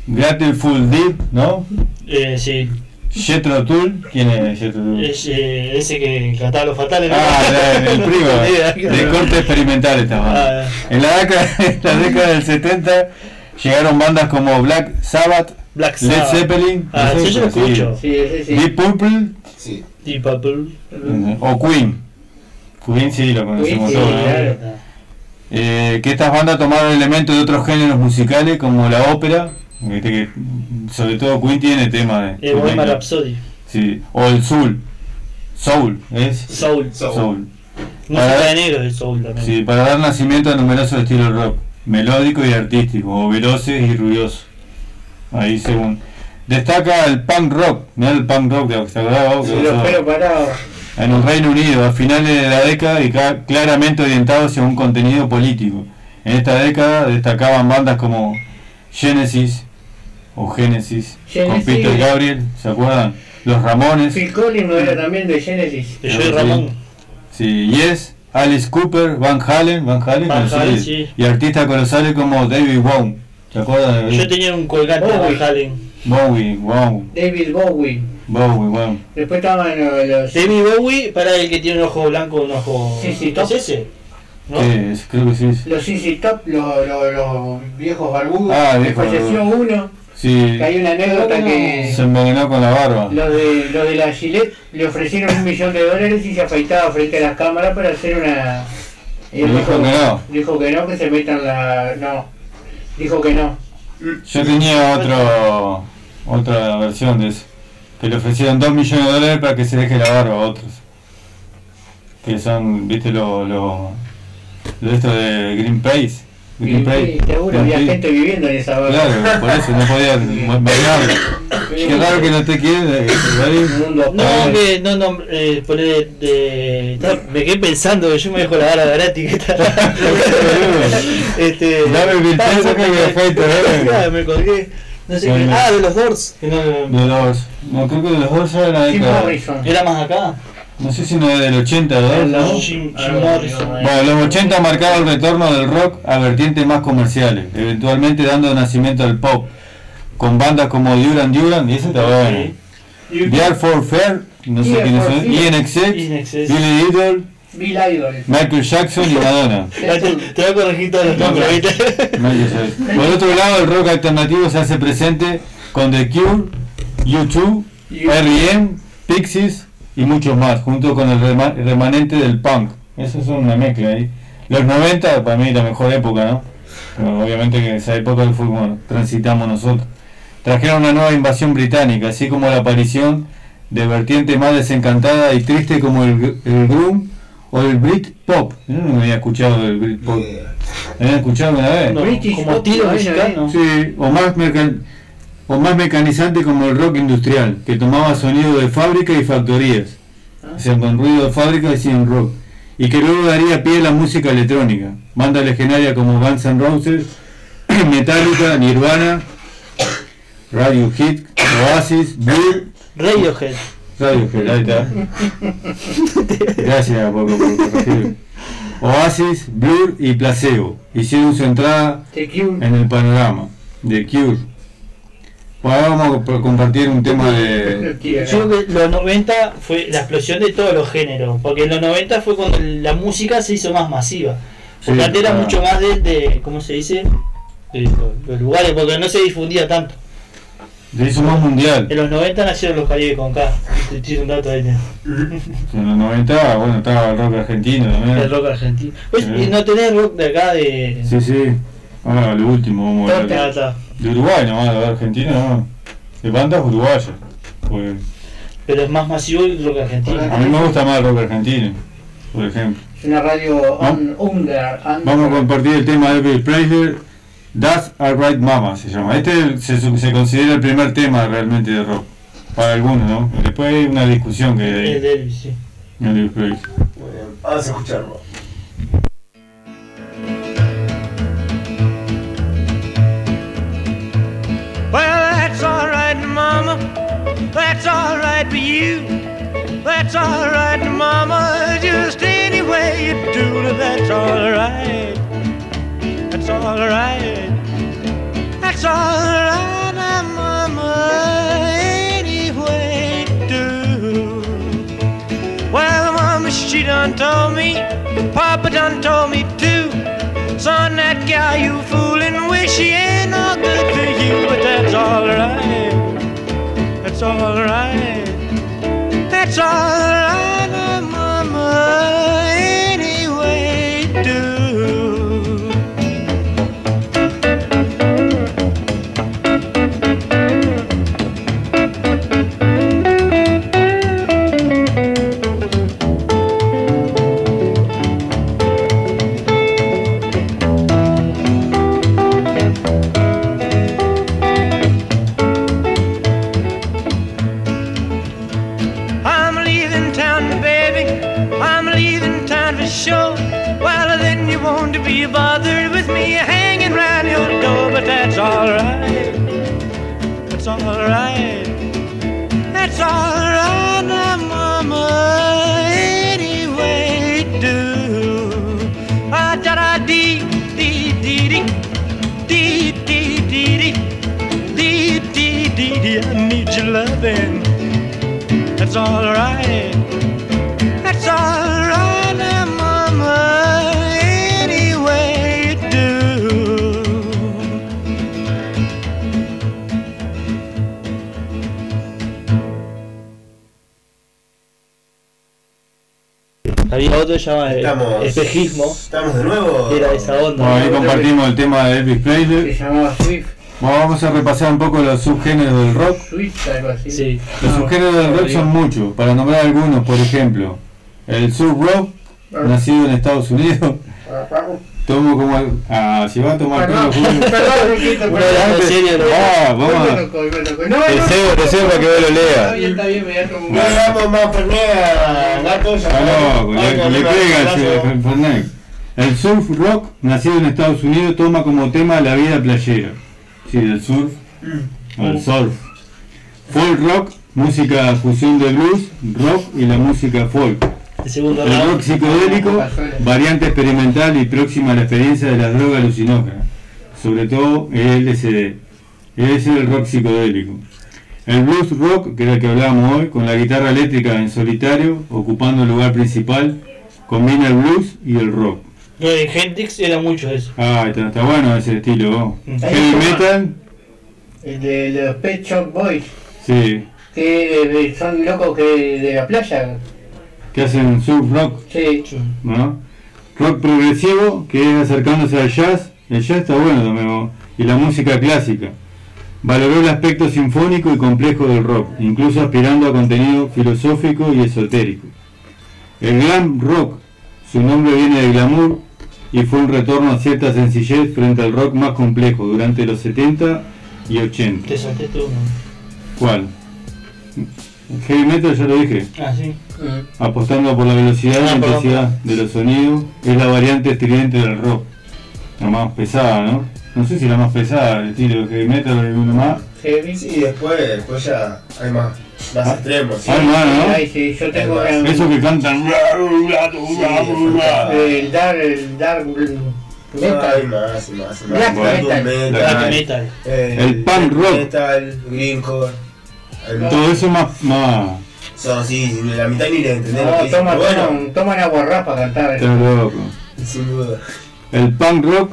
C: Grateful Deep, ¿no?
D: Eh, sí.
C: Jethro Tull, ¿quién es Jethro Tull?
D: Es, eh, ese que cantaba los fatales. ¿no?
C: Ah, *laughs* la- el primo, de corte experimental esta banda.
D: Ah,
C: En la década, *laughs* en la década del 70 llegaron bandas como Black Sabbath,
D: Black
C: Led. Zeppelin,
D: Ah,
C: no sé
D: sí,
C: si
D: yo lo
C: conocido,
D: escucho.
E: Sí, ese sí.
C: Deep Purple
F: Sí.
D: Deep Purple.
C: o Queen. Queen sí lo conocemos
E: sí,
C: todos. ¿no?
E: claro.
C: Eh, que estas bandas tomaron elementos de otros géneros musicales como la ópera, viste que, sobre todo Queen tiene tema de
D: Eh, Bohemian Rhapsody.
C: sí, o el soul, soul, ¿es?
D: Soul.
C: Soul.
D: Música
C: Para-
D: de negro es Soul también.
C: Sí, para dar nacimiento a numerosos estilos rock, melódico y artístico, o veloces y ruidosos. Ahí según. Destaca el punk rock, mirá el punk rock de. Que
E: Sí,
C: en el Reino Unido a finales de la década y claramente orientado hacia un contenido político. En esta década destacaban bandas como Genesis o Genesis, con. Peter Gabriel, ¿se acuerdan? Los Ramones,
E: Phil Collins no era también de Genesis.
D: De Joey Ramón.
C: sí, Yes, Alice Cooper, Van Halen, Van Halen,
D: Van Halen, sí.
C: y artistas colosales como David Bowie, ¿se acuerdan? de
D: Yo tenía un colgante de
E: Bowie.
D: Van Halen.
C: Bowie, wow,
E: David Bowie.
C: Bowie, wow.
E: Después estaban los.
D: David Bowie, para el que tiene un ojo blanco, un ojo.
E: Sí, sí,
D: ¿Qué
E: top.
D: es ese? ¿No?
C: Creo que sí.
E: Los CC Top, los, los, los viejos barbudos.
C: Ah,
E: que
C: viejos
E: falleció uno.
C: Sí,
E: Que hay una anécdota que.
C: se envenenó con la barba.
E: Los de, los de la Gillette le ofrecieron un millón de dólares y se afeitaba frente a las cámaras para hacer una.
C: Y dijo que no.
E: Dijo que no, que se metan la. No. Dijo que no.
C: Yo tenía otro, otra versión de eso. Que le ofrecieron 2 millones de dólares para que se deje la barba a otros. Que son, viste, lo, lo, lo esto de Greenpeace.
E: Y,
C: Greenpeace.
E: y seguro había gente viviendo en esa barra.
C: Claro, por eso no podían *laughs* bailar. Qué raro que no te quieren.
D: No, que no, no, eh, poner de, me quedé pensando que yo me dejo la barba gratis. que está- *laughs* este,
C: Dame mil
D: ah,
C: pesos que me *laughs* dame.
D: Claro, me colgué. No sé qué- ah, de los Doors. no-
C: De los, no creo que de los dos era la década.
D: Era más acá.
C: No sé si no es del 80 de
E: No.
C: Bueno, los 80 marcaron el retorno del rock a vertientes más comerciales, eventualmente dando nacimiento al pop, con bandas como Duran Duran, y ese está bueno. The Art for Fair, no sé quiénes son. INXX,
D: INXX.
C: Billy Idol,
E: Bill Idol.
C: Michael Jackson y Madonna. *laughs*
D: Te, voy a corregir todos los nombres, ¿viste?
C: Por otro lado, el rock alternativo se hace presente con The Cure, U2, R.E.M., Pixies y muchos más, junto con el rema- remanente del punk. Eso es una mezcla ahí. Los 90, para mí, la mejor época, ¿no? Pero obviamente que esa época fue como transitamos nosotros. Trajeron una nueva invasión británica, así como la aparición de vertiente más desencantada y triste como el, el groom o el Brit Pop. Yo no me había escuchado del Brit Pop. ¿Me habían escuchado una vez?
D: No,
E: British
D: como
E: ¿no?
D: mexicano.
C: Sí, o más, mecan- o más mecanizante como el rock industrial, que tomaba sonido de fábrica y factorías. O sea, con ruido de fábrica y sin rock. Y que luego daría pie a la música electrónica. Bandas legendarias como Guns N' Roses, *clears throat* Metallica, Nirvana, Radiohead, Oasis, Blur,
D: Radiohead.
C: Radiohead, ahí está. Gracias por, por corregir. Oasis, Blur y Placebo hicieron su entrada en el panorama de Cure. Bueno, ahora vamos a co- compartir un tema de.
D: Yo creo que los 90 fue la explosión de todos los géneros, porque en los 90 fue cuando la música se hizo más masiva. Porque
C: Sí,
D: antes era
C: claro.
D: mucho más de, de- ¿cómo se dice? De los, los lugares, porque no se difundía tanto.
C: Se hizo más mundial.
D: En los 90 nacieron los Caribe con K. Te tiro un dato ahí.
C: En los 90, bueno, estaba el rock argentino también.
D: El rock argentino. Oye,
C: Sí.
D: ¿y no tenés rock de acá de.
C: Sí, sí. Ahora lo último, vamos a ver. De Uruguay nomás, de Argentina no. De bandas uruguayas. Pues,
D: Pero es más masivo el rock argentino.
C: a mí me gusta más el rock argentino, por ejemplo.
E: Es una radio un, under, under-
C: Vamos a compartir el tema de Elvis Presley. That's Alright Mama se llama. Este se, se considera el primer tema realmente de rock. Para algunos, ¿no? Después hay una discusión que hay.
D: El de Elvis, sí.
C: Elvis Presley.
F: Vamos a escucharlo.
J: Mama. That's alright for you. That's alright, Mama. Just any way you do that's alright. That's alright. That's alright, Mama. Any way you do. Well, Mama, she done told me. Papa done told me too. Son, that gal you fooling with, she ain't no good to you, but that's alright. That's alright. That's alright, Well, then you won't be bothered with me hanging round your door, but that's alright. That's alright. That's alright, now, Mama. Any way you do. Ah, da da dee, dee, dee, dee. Dee, dee, dee, dee. Dee, dee, dee, dee. I need your loving. That's alright.
D: Había otro que se llama
F: Estamos-
D: Espejismo.
F: ¿Estamos de nuevo?
D: Era esa onda.
C: Bueno, ahí compartimos el tema de Elvis Presley.
E: Se llamaba Swift,
C: Bueno, vamos a repasar un poco los subgéneros del rock.
E: Swift, algo así.
D: Sí.
C: Los subgéneros del rock son muchos. Para nombrar algunos, por ejemplo, el surf rock, nacido en Estados Unidos. Tomo como. el- Ah, si va a tomar
E: Perdón,
C: todo, Julio.
D: ¿no?
C: Para que vos lo
E: está bien,
F: damos más Fernet, gato. ya
C: le, pega el. Fernet. El surf rock, nacido en Estados Unidos, toma como tema la vida playera. Sí, del surf. O el surf. Folk rock, música fusión de blues, rock y la música folk.
D: El segundo
C: El rock psicodélico, variante experimental y próxima a la experiencia de las drogas alucinógenas, sobre todo el LSD. Ese es el rock psicodélico. El blues rock, que era el que hablábamos hoy, con la guitarra eléctrica en solitario, ocupando el lugar principal, combina el blues y el rock.
D: No, en Hendrix era mucho eso.
C: Ah, está, está bueno ese estilo.
D: Mm.
C: Heavy metal,
E: El de los Pet Shop Boys,
C: sí,
E: que eh, son locos que de la playa.
C: Que hacen surf rock.
E: Sí.
C: ¿no? Rock progresivo, que es acercándose al jazz, el jazz está bueno también, ¿no? y la música clásica. Valoró el aspecto sinfónico y complejo del rock, incluso aspirando a contenido filosófico y esotérico. El glam rock, su nombre viene de glamour y fue un retorno a cierta sencillez frente al rock más complejo durante los 70 y 80.
D: Te salté tú. ¿no?
C: ¿Cuál? Heavy metal ya lo dije.
D: Ah, sí.
C: Apostando por la velocidad y
D: Ah,
C: intensidad de los sonidos, es la variante estridente del rock. La más pesada, ¿no? No sé si la más pesada, el estilo de heavy metal o uno más.
E: Heavy.
F: Sí, después, después ya hay más, más
C: Ah.
F: extremos. ¿sí?
C: Hay más, ¿no?
E: Ay, sí, yo tengo
F: Hay
E: el,
C: Eso que cantan.
E: el dark, el dark
F: Hay
E: metal.
F: más.
E: Black metal.
D: Metal.
F: eh,
C: El punk rock.
F: Metal, greencore.
C: Todo eso más. más
F: Son así, la mitad ni le entendés
E: No,
F: que dicen,
E: toma,
F: pero bueno,
E: toman, toman agua rap para cantar.
C: está loco.
F: sin duda.
C: El punk rock,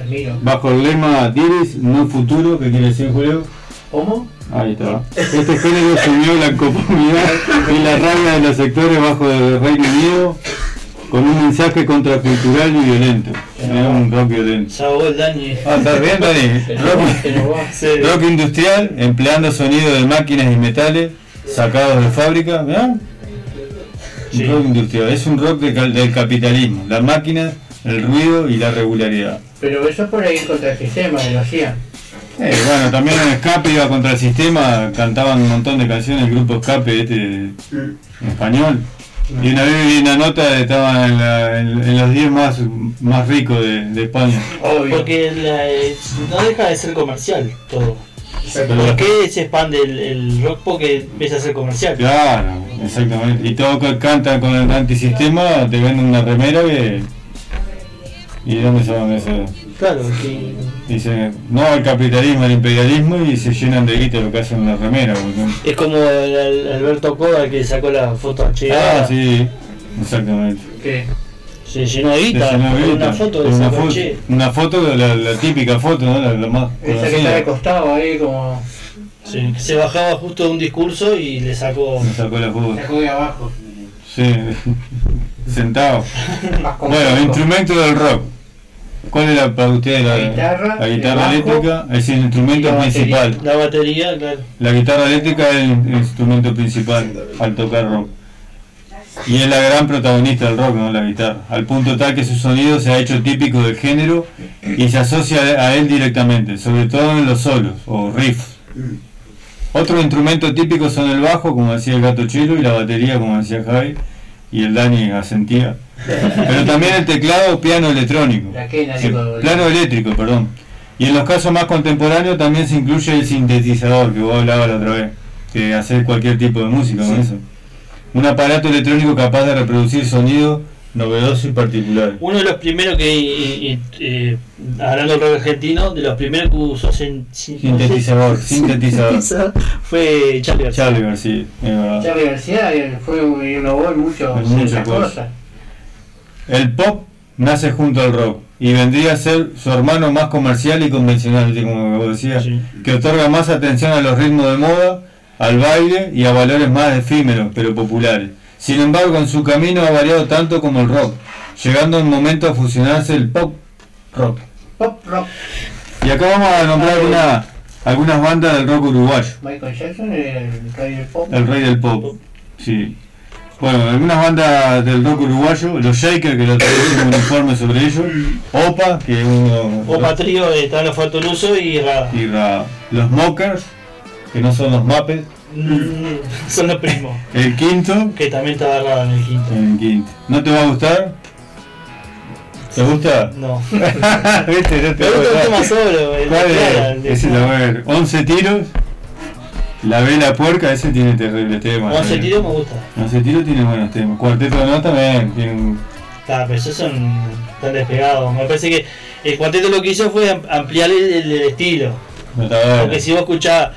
E: Admiro.
C: bajo el lema Diris, no futuro, que quiere decir Julio.
E: ¿Cómo?
C: Ahí está. Este género subió la comunidad y la rabia de los sectores bajo el Reino Unido con un mensaje contracultural y violento. Era un rock violento.
D: Se.
C: Ah, ¿estás bien, Dani? *laughs* Rock, rock industrial, empleando sonido de máquinas y metales sacados de fábrica. ¿verdad? Un
D: Sí.
C: rock industrial. Es un rock de cal- del capitalismo. La máquina, el ruido y la regularidad.
E: Pero eso por ahí contra el sistema que lo hacían.
C: Eh, bueno, también en Escape iba contra el sistema, cantaban un montón de canciones, el grupo Escape este en español. Y una vez vi una nota, estaban en, la- en- en los 10 más, más ricos de, de España.
E: Obvio.
D: Porque la- eh, no deja de ser comercial todo.
C: Pero-
D: ¿Por qué se expande el, el rock? Porque empieza a ser comercial.
C: Claro, exactamente. Y todo que cantan con el antisistema, te venden una remera que... ¿Y de dónde se van eso?
D: Claro, que
C: Dicen, no al capitalismo, al imperialismo y se llenan de guita lo que hacen en la remera. porque-
D: es como el, el Alberto Coda que sacó la foto a Che
C: Ah, sí, exactamente.
E: ¿Qué?
D: Se llenó de guita una foto de
C: Una
D: sacó
C: foto, una foto, la, la típica foto, ¿no? La, la más
E: Esa que está recostado ahí como.
D: Sí, se bajaba justo de un discurso y le sacó.
C: Me sacó la foto.
E: Sacó de abajo.
C: Sí, *laughs* sentado. Bueno, instrumento del rock. ¿Cuál era para ustedes la,
E: La guitarra,
C: la
E: el
C: eléctrica? Es el instrumento
E: la batería.
C: principal.
D: La batería, claro.
C: La guitarra eléctrica es el instrumento principal al tocar rock. Y es la gran protagonista del rock, ¿no? La guitarra. Al punto tal que su sonido se ha hecho típico del género y se asocia a él directamente, sobre todo en los solos o riffs. Otro instrumento típico son el bajo, como decía el gato chelo, y la batería, como decía Javi, y el Dani asentía. Pero también el teclado o piano electrónico.
E: Digo,
C: plano eléctrico, perdón. Y en los casos más contemporáneos también se incluye el sintetizador, que vos hablabas la otra vez, que hacer cualquier tipo de música con eso. Un aparato electrónico capaz de reproducir sonido novedoso y particular.
D: Uno de los primeros que, y- y- eh, hablando del rock argentino, de los primeros que usó sin- sin-
C: Sintetizador, *laughs* sintetizador.
D: fue Charlie García.
C: Charlie García.
E: Charlie García eh, fue innovó en
C: muchas
E: muchas
C: cosas.
E: cosas.
C: El pop nace junto al rock y vendría a ser su hermano más comercial y convencional, como vos decías,
D: Sí.
C: que otorga más atención a los ritmos de moda, al baile y a valores más efímeros pero populares. Sin embargo, en su camino ha variado tanto como el rock, llegando un momento a fusionarse el pop rock.
E: Pop rock.
C: Y acá vamos a nombrar
E: Ah,
C: una- algunas bandas del rock uruguayo.
E: Michael Jackson era el rey del pop.
C: El rey del pop. Sí. Bueno, algunas bandas del rock uruguayo, los Shakers, que lo hicimos un informe sobre ellos, OPA, que es uno.
D: Opa Trío eh, están los Fatoluso y Rada.
C: y Ra- los Mockers, que no son los Muppets.
D: Mm, son los primos.
C: El quinto,
D: Que también estaba Rada en el quinto.
C: el quinto. ¿No te va a gustar? ¿Te gusta?
D: No. *laughs*
C: ¿Viste? No te
D: Me gusta el tema solo, el
C: ¿Cuál es? Ese lo voy a ver. 11 tiros. La vela puerca, ese tiene terrible tema.
D: Once
C: eh.
D: tiros me gusta.
C: 11 tiros tiene buenos temas. Cuarteto de nota también tiene
D: Claro, pero esos son tan despegados. Me parece que el cuarteto lo que hizo fue am- ampliar el, el- estilo. Porque si vos escuchás,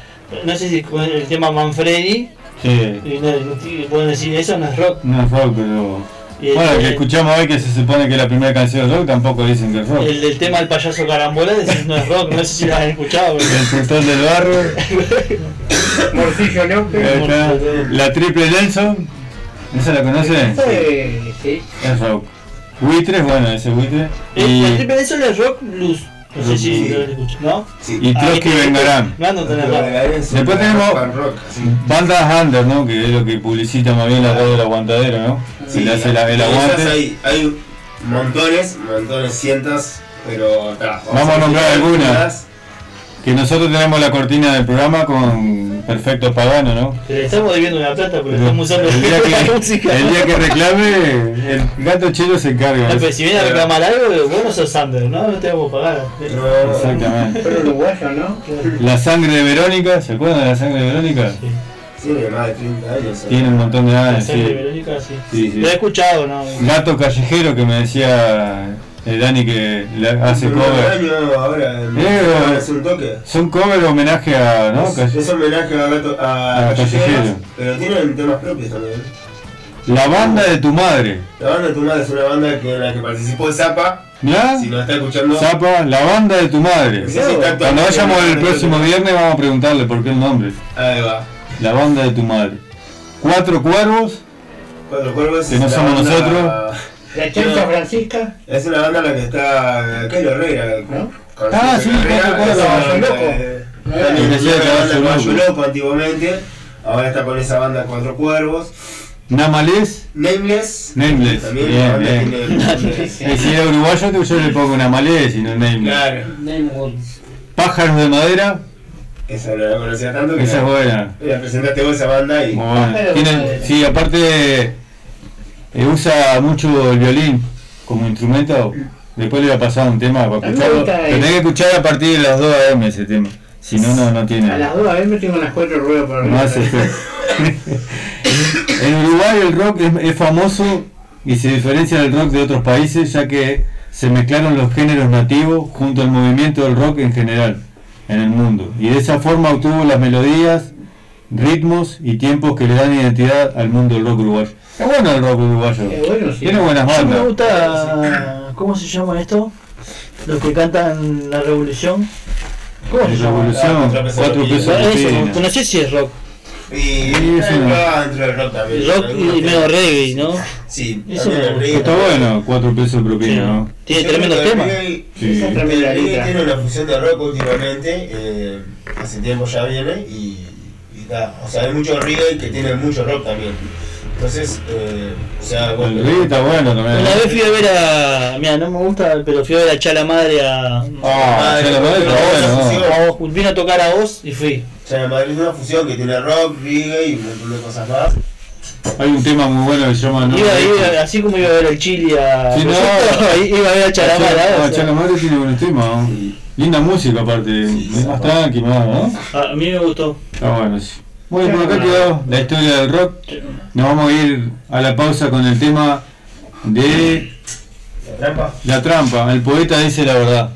D: no sé si con el tema Manfredi,
C: Sí.
D: y no, pueden decir eso no es rock.
C: No es rock, pero.
D: El,
C: Bueno, el que escuchamos hoy que se supone que es la primera canción de rock, tampoco dicen que es rock.
D: el del tema del payaso carambola decís no es rock, no sé si lo han escuchado. pero-
C: El puntón del barrio. *laughs*
E: Morcillo López.
C: La triple Nelson. ¿Esa la conoce?
E: Eh, sí.
C: Es rock. Buitres, bueno, ese buitre.
D: El,
C: Y,
D: el triple eso es rock blues. No sé si
F: Sí.
D: lo ¿no?
F: Sí.
C: y
D: Ahí te-
C: Vengarán. Después tenemos-. Bandas under, ¿no? Que es lo que publicita más bien la radio del aguantadero, ¿no?
F: Sí,
C: le hace la- el aguante.
F: Hay, hay montones, montones, cientos, pero
C: Vamos a nombrar algunas. Que nosotros tenemos la cortina del programa con Perfecto Pagano, ¿no?
D: Le estamos debiendo una plata porque
C: Pero
D: estamos usando
C: el día *laughs*
D: la
C: que,
D: música.
C: el día que reclame, el gato chelo se encarga.
D: No, pero si viene a reclamar algo, vos no sos Sander, ¿no? No te vamos a pagar.
F: No,
C: Exactamente.
E: Pero uruguayo, ¿no?
C: La sangre de Verónica, ¿se acuerdan de la sangre de Verónica?
F: Tiene más de 30 años. ¿eh?
C: Tiene un montón de
D: La
C: años,
D: sangre de
C: sí.
D: Verónica, sí.
C: Sí, sí.
D: Lo he escuchado, ¿no?
C: Gato callejero que me decía el Dani que le hace
F: Un
C: cover.
F: año ahora,
C: Eh,
F: hace un toque.
C: Son cover homenaje a, ¿no?
F: Es, es homenaje a, gato, a,
C: A
F: Callejeros,
C: Callejero.
F: pero tienen temas propios también.
C: La banda de tu madre.
F: La banda de tu madre es una banda que, en la que participó Zapa.
C: ¿Ya?
F: Si nos está escuchando.
C: Zapa, la banda de tu madre.
F: No
C: Cuando vayamos el próximo viernes vamos a preguntarle por qué el nombre.
F: Ahí va.
C: La banda de tu madre. Cuatro cuervos.
F: Cuatro Cuervos
C: Que no
F: es
C: somos
F: banda-
C: nosotros.
E: La Chanza Francisca.
F: Es una banda en la que está Cairo Herrera, ¿no?
C: Ah, sí.
F: También
C: Loco.
F: Antiguamente. Ahora está con esa banda Cuatro Cuervos.
C: Namalés.
F: Nameless.
C: Nameless.
F: También
C: Bien, bien. *laughs* si es uruguayo, yo le pongo Namalés y no Nameless.
F: Claro.
C: Pájaros de madera.
F: Esa no la conocía tanto que
C: Esa es
F: la-
C: buena.
F: La presentaste vos esa banda y.
C: Tiene- sí, aparte eh, usa mucho el violín como instrumento. Después le voy a pasar un tema para escucharlo. tenés que escuchar a partir de las 2 am ese tema. Si no, no, no tiene.
E: A las dos a ver me tengo las cuatro ruedas por
C: No hace *laughs* en Uruguay el rock es, es famoso y se diferencia del rock de otros países ya que se mezclaron los géneros nativos junto al movimiento del rock en general en el mundo y de esa forma obtuvo las melodías, ritmos y tiempos que le dan identidad al mundo del rock uruguayo. Es bueno el rock uruguayo.
E: Es bueno, sí.
C: Tiene buenas
D: Yo me
C: bandas.
D: gusta. ¿Cómo se llama esto? Los que cantan la revolución. ¿Cómo se
C: La
D: llama?
C: Revolución,
F: cuatro pesos
C: cuatro pesos
D: Eso, no, sé si es rock.
F: Y
C: Sí, sí, no.
F: englobado dentro del rock también.
D: Rock y medio reggae, ¿no?
F: Sí,
D: Eso
F: el reggae.
C: Está bueno, cuatro pesos de propina, ¿no?
D: Tiene tremendos
F: el
D: temas.
F: reggae-
C: Sí.
E: Es
F: El
E: tremenda
F: reggae
E: letra.
F: tiene una fusión de rock últimamente, eh, hace tiempo ya viene y, y da, o sea, hay mucho reggae que tiene mucho rock también. Entonces, eh, o sea, bueno,
C: El está bueno también.
D: Una vez fui a ver a. Mira, no me gusta, pero fui a ver a Chala Madre a.
C: Ah, ya la madre está bueno, ¿no?
D: a vos, vino a tocar a vos y fui.
F: en Madrid es una fusión que tiene rock, reggae y un montón de cosas más.
C: Hay un tema muy bueno que se llama No
D: Iba, así como iba a ver el Chile a.
C: Sí, no.
D: iba a ver a Chala Madre.
C: Ah,
D: o sea,
C: Chala Madre tiene buenos temas, ¿no? Linda música aparte, más tranqui, más, ¿no?
D: A mí me gustó.
C: Está bueno, sí. Bueno, por acá quedó la historia del rock. Nos vamos a ir a la pausa con el tema de
F: La trampa.
C: La trampa. El poeta dice la verdad.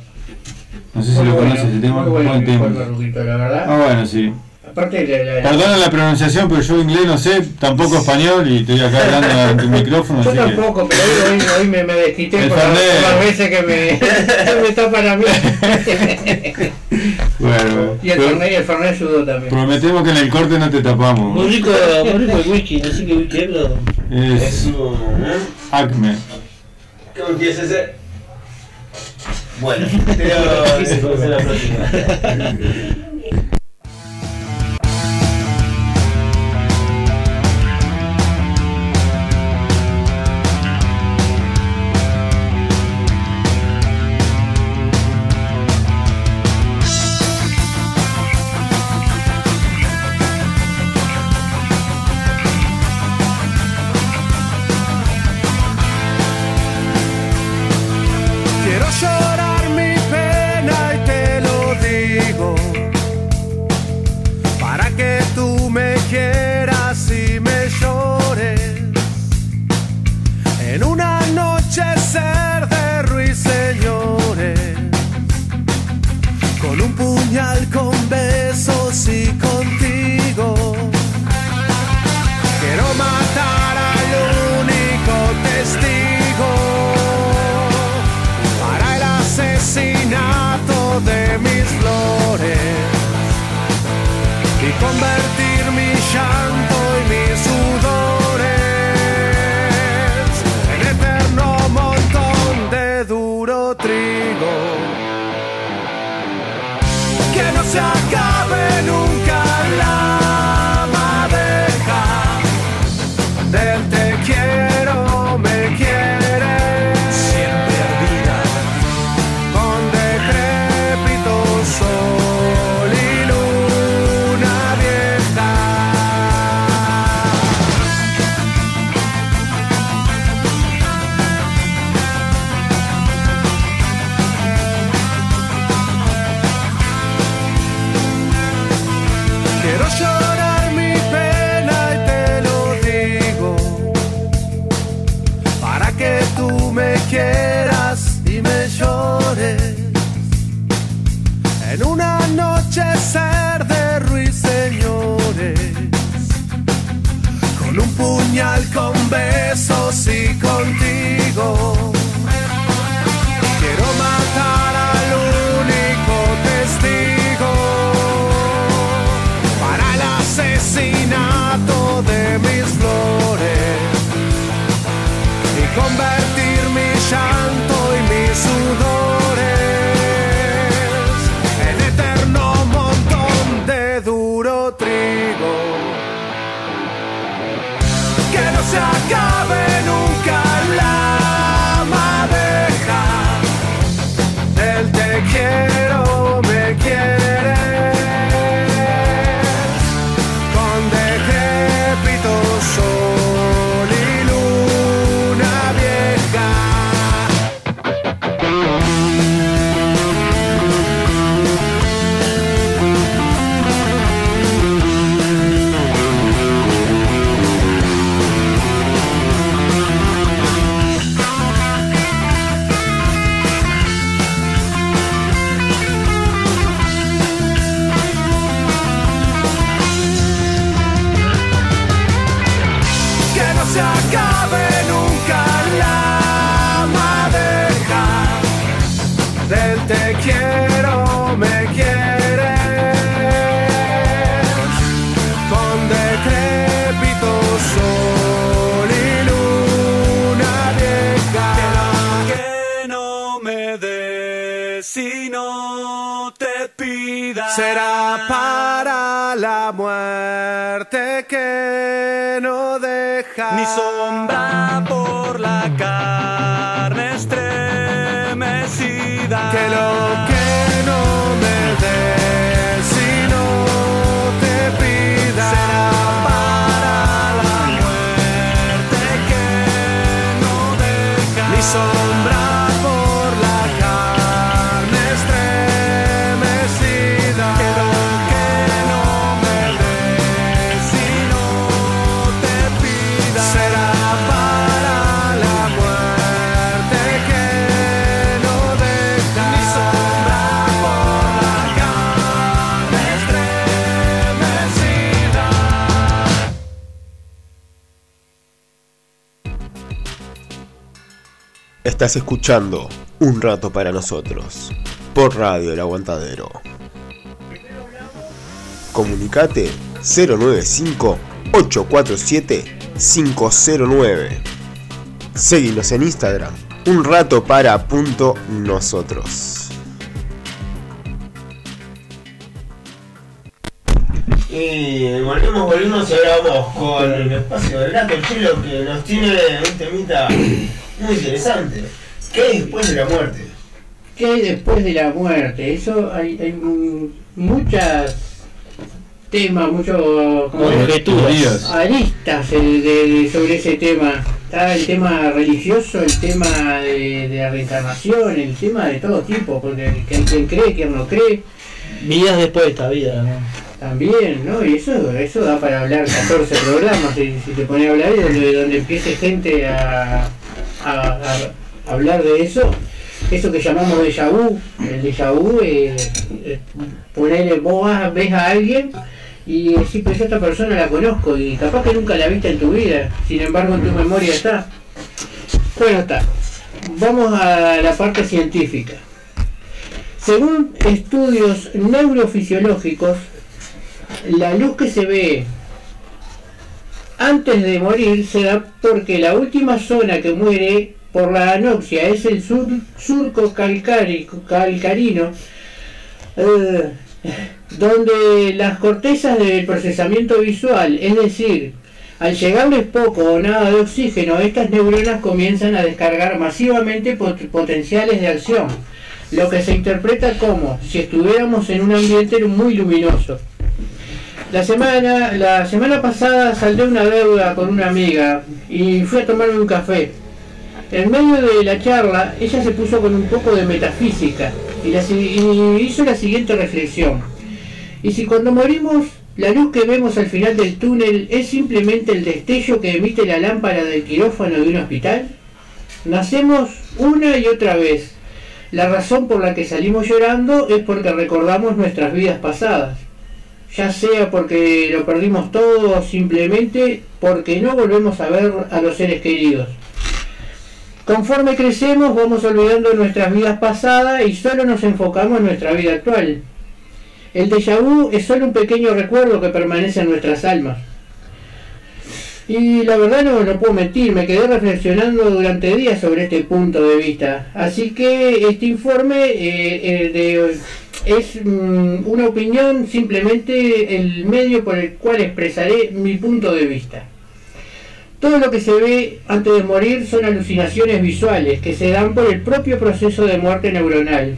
C: No sé si
E: Muy
C: lo conoces ese tema. Buen tema.
E: La verdad.
C: Ah, bueno, sí.
E: Aparte de la, la-
C: Perdona la pronunciación, pero yo inglés no sé, tampoco español y estoy acá hablando *laughs* en tu micrófono,
E: Yo
C: así que...
E: tampoco, pero hoy, hoy, hoy me, me desquité por, las veces que me, *laughs* me tapan a mí.
C: Bueno,
E: y el Fernet, y el Fernet ayudó también.
C: prometemos que en el corte no te
D: Muy
C: tapamos.
D: rico, muy rico el whisky, no sé qué whisky es.
F: Es un.
C: Acme.
F: ¿Cómo empieza ese? Bueno, *laughs* pero. La próxima.
J: en una anochecer de ruiseñores, con un puñal, con besos y contigo. Quiero matar al único testigo para el
H: asesinato de mis flores y convertir mi llanto.
G: Estás escuchando Un Rato para Nosotros por Radio El Aguantadero. Comunicate 095-847-509. Seguinos en Instagram, un rato para punto nosotros.
F: Y volvemos, volvemos y ahora vamos con el espacio del gato chelo que nos tiene un temita muy interesante. ¿Qué hay después de la muerte?
E: ¿Qué hay después de la muerte? Eso hay, hay mu- muchas temas, muchos aristas eh, de- de- sobre ese tema. Está el tema religioso, el tema de, de la reencarnación, el tema de todo tipo, porque quien cree, quien no cree.
D: Vidas después de esta vida, ¿no?
E: También, ¿no? Y eso, eso da para hablar 14 programas, si, si te pones a hablar donde, donde empiece gente a, a- hablar de eso, eso que llamamos déjà vu, el déjà vu, eh, ponele, vos ves a alguien y decís, pues esta persona la conozco y capaz que nunca la viste en tu vida, sin embargo en tu memoria está. Bueno, está. Vamos a la parte científica. Según estudios neurofisiológicos, la luz que se ve antes de morir se da porque la última zona que muere por la anoxia es el sur- surco calcari- calcarino, eh, donde las cortezas del procesamiento visual, es decir, al llegarles poco o nada de oxígeno, estas neuronas comienzan a descargar masivamente pot- potenciales de acción, lo que se interpreta como si estuviéramos en un ambiente muy luminoso. La semana, la semana pasada saldé una deuda con una amiga y fui a tomarme un café. En medio de la charla, ella se puso con un poco de metafísica y, hizo la siguiente reflexión. Y si cuando morimos, la luz que vemos al final del túnel es simplemente el destello que emite la lámpara del quirófano de un hospital, nacemos una y otra vez. La razón por la que salimos llorando es porque recordamos nuestras vidas pasadas. Ya sea porque lo perdimos todo o simplemente porque no volvemos a ver a los seres queridos. Conforme crecemos vamos olvidando nuestras vidas pasadas y solo nos enfocamos en nuestra vida actual. El déjà vu es solo un pequeño recuerdo que permanece en nuestras almas. Y la verdad no, no puedo mentir, me quedé reflexionando durante días sobre este punto de vista. Así que este informe eh, eh, es mm, una opinión, simplemente el medio por el cual expresaré mi punto de vista. Todo lo que se ve antes de morir son alucinaciones visuales que se dan por el propio proceso de muerte neuronal.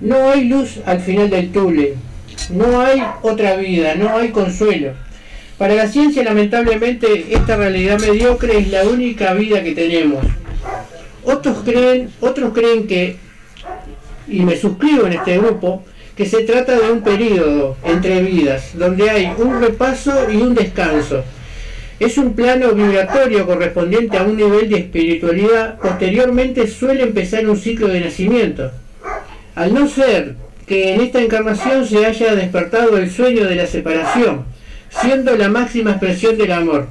E: No hay luz al final del túnel, no hay otra vida, no hay consuelo. Para la ciencia, lamentablemente, esta realidad mediocre es la única vida que tenemos. Otros creen, otros creen que, y me suscribo en este grupo, que se trata de un periodo entre vidas, donde hay un repaso y un descanso. Es un plano vibratorio correspondiente a un nivel de espiritualidad. Posteriormente suele empezar un ciclo de nacimiento. Al no ser que en esta encarnación se haya despertado el sueño de la separación, siendo la máxima expresión del amor,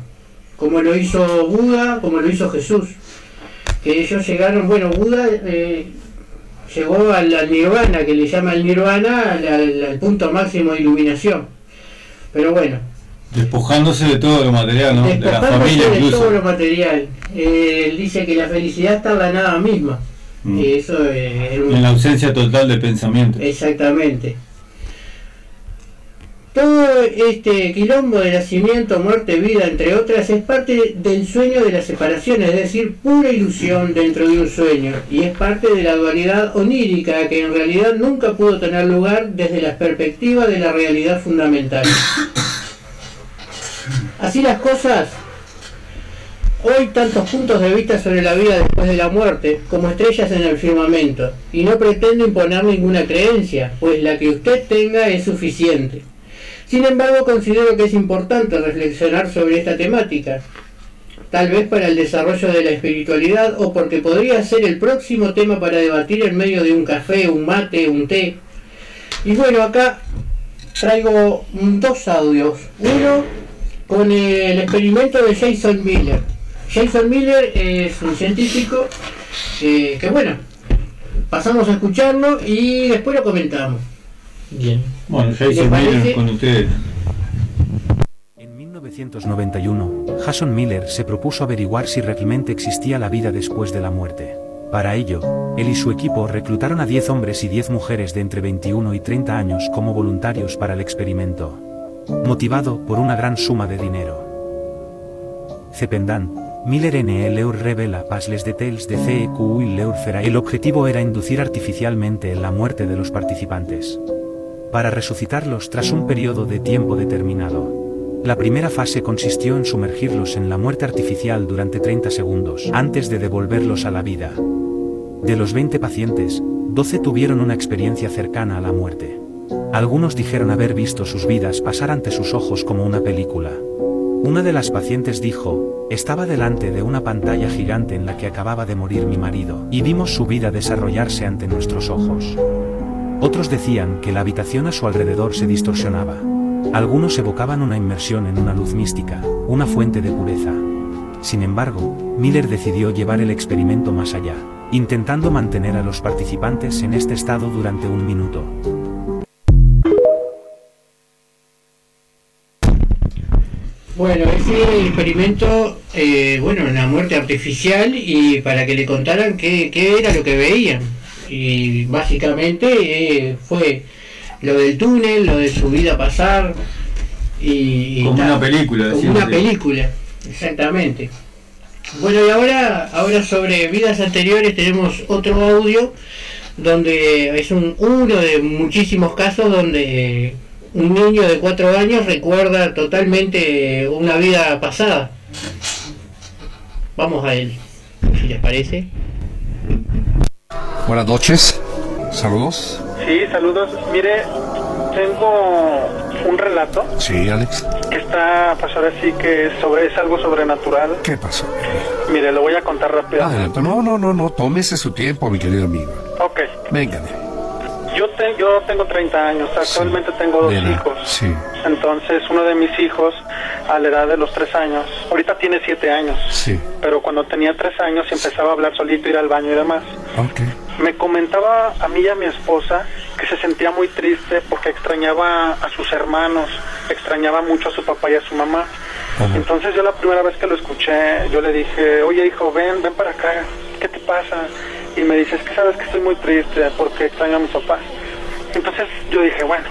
E: como lo hizo Buda, como lo hizo Jesús, que ellos llegaron, bueno, Buda eh, llegó al, al nirvana, que le llama el nirvana, al, al- al punto máximo de iluminación. Pero bueno,
C: Despojándose de todo lo material, ¿no? De la familia
E: de todo lo material. Eh, él dice que la felicidad está en la nada misma.
C: Mm.
E: Y eso un-
C: En la ausencia total de pensamiento.
E: Exactamente. Todo este quilombo de nacimiento, muerte, vida, entre otras, es parte del sueño de la separación, es decir, pura ilusión dentro de un sueño, y es parte de la dualidad onírica que en realidad nunca pudo tener lugar desde la perspectiva de la realidad fundamental. Así las cosas, hoy tantos puntos de vista sobre la vida después de la muerte, como estrellas en el firmamento, y no pretendo imponer ninguna creencia, pues la que usted tenga es suficiente. Sin embargo, considero que es importante reflexionar sobre esta temática, tal vez para el desarrollo de la espiritualidad o porque podría ser el próximo tema para debatir en medio de un café, un mate, un té. Y bueno, acá traigo dos audios. Uno con el experimento de Jason Miller. Jason Miller es un científico eh, que bueno, pasamos a escucharlo y después lo comentamos.
D: Bien.
C: Bueno. Miller con ustedes.
M: En 1991, Jason Miller se propuso averiguar si realmente existía la vida después de la muerte. Para ello, él y su equipo reclutaron a 10 hombres y 10 mujeres de entre 21 y 30 años como voluntarios para el experimento. Motivado por una gran suma de dinero. Cependan, Miller N. Leur revela Pasles Details de CEQ y Leur Fera. El objetivo era inducir artificialmente la muerte de los participantes. Para resucitarlos tras un periodo de tiempo determinado. La primera fase consistió en sumergirlos en la muerte artificial durante 30 segundos antes de devolverlos a la vida. De los 20 pacientes, 12 tuvieron una experiencia cercana a la muerte. Algunos dijeron haber visto sus vidas pasar ante sus ojos como una película. Una de las pacientes dijo, estaba delante de una pantalla gigante en la que acababa de morir mi marido, y vimos su vida desarrollarse ante nuestros ojos. Otros decían que la habitación a su alrededor se distorsionaba. Algunos evocaban una inmersión en una luz mística, una fuente de pureza. Sin embargo, Miller decidió llevar el experimento más allá, intentando mantener a los participantes en este estado durante un minuto.
E: Bueno, ese el experimento, eh, bueno, una muerte artificial y para que le contaran qué era lo que veían. Y básicamente eh, fue lo del túnel, lo de su vida pasar y...
C: Como una película,
E: Como una película, exactamente. Bueno, y ahora, ahora sobre vidas anteriores tenemos otro audio donde es un, uno de muchísimos casos donde un niño de cuatro años recuerda totalmente una vida pasada. Vamos a él, si les parece.
N: Buenas noches, saludos.
O: Sí, saludos. Mire, tengo un relato
N: Sí, Alex.
O: que está, pues ahora sí que es, sobre, es algo sobrenatural.
N: ¿Qué pasó?
O: Mire, lo voy a contar rápido.
N: Adelante. No, no, no, no, tómese su tiempo, mi querido amigo.
O: Ok.
N: Venga.
O: Yo, te- yo tengo 30 años, actualmente tengo dos
N: Nena,
O: hijos.
N: Sí,
O: Entonces, uno de mis hijos, a la edad de los 3 años, ahorita tiene 7 años,
N: sí.
O: pero cuando tenía 3 años empezaba a hablar solito, ir al baño y demás, me comentaba a mí y a mi esposa que se sentía muy triste porque extrañaba a sus hermanos, extrañaba mucho a su papá y a su mamá. Entonces yo la primera vez que lo escuché, yo le dije, oye hijo, ven, ven para acá, ¿qué te pasa? Y me dice, es que sabes que estoy muy triste porque extraño a mis papás. Entonces yo dije, bueno,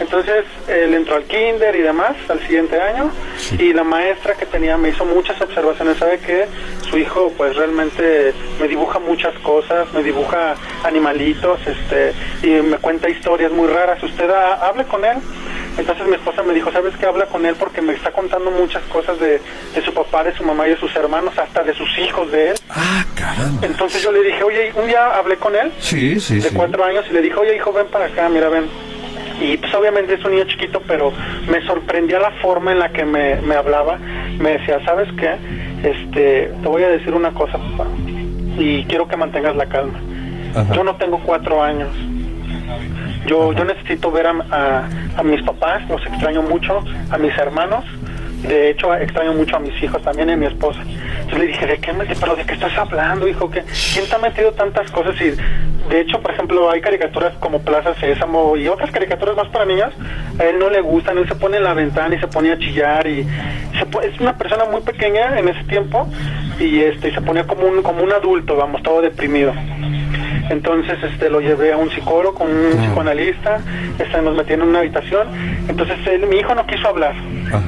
O: entonces él entró al kinder y demás al siguiente año y la maestra que tenía me hizo muchas observaciones, sabe que su hijo pues realmente me dibuja muchas cosas, me dibuja animalitos, este y me cuenta historias muy raras, usted ha- hable con él. Entonces mi esposa me dijo, ¿sabes qué? Habla con él porque me está contando muchas cosas de, de su papá, de su mamá y de sus hermanos, hasta de sus hijos de él.
N: Ah, caramba.
O: Entonces yo le dije, oye, un día hablé con él
N: Sí, sí,
O: de
N: sí.
O: cuatro años y le dije, oye hijo, ven para acá, mira, ven. Y pues obviamente es un niño chiquito, pero me sorprendía la forma en la que me, me hablaba. Me decía, ¿sabes qué? Este, te voy a decir una cosa, papá, y quiero que mantengas la calma.
N: Ajá.
O: Yo no tengo cuatro años. Yo, yo necesito ver a, a- a mis papás, los extraño mucho, a mis hermanos, de hecho extraño mucho a mis hijos también y a mi esposa. Yo le dije, ¿de qué, me, pero de qué estás hablando, hijo? ¿Qué, ¿Quién te ha metido tantas cosas? Y de hecho, por ejemplo, hay caricaturas como Plaza Sésamo y otras caricaturas más para niños, a él no le gustan, él se pone en la ventana y se pone a chillar y se po- es una persona muy pequeña en ese tiempo y este se ponía como un como un adulto, vamos, todo deprimido. Entonces este lo llevé a un psicólogo, con un psicoanalista, este, nos metí en una habitación. Entonces él, mi hijo no quiso hablar.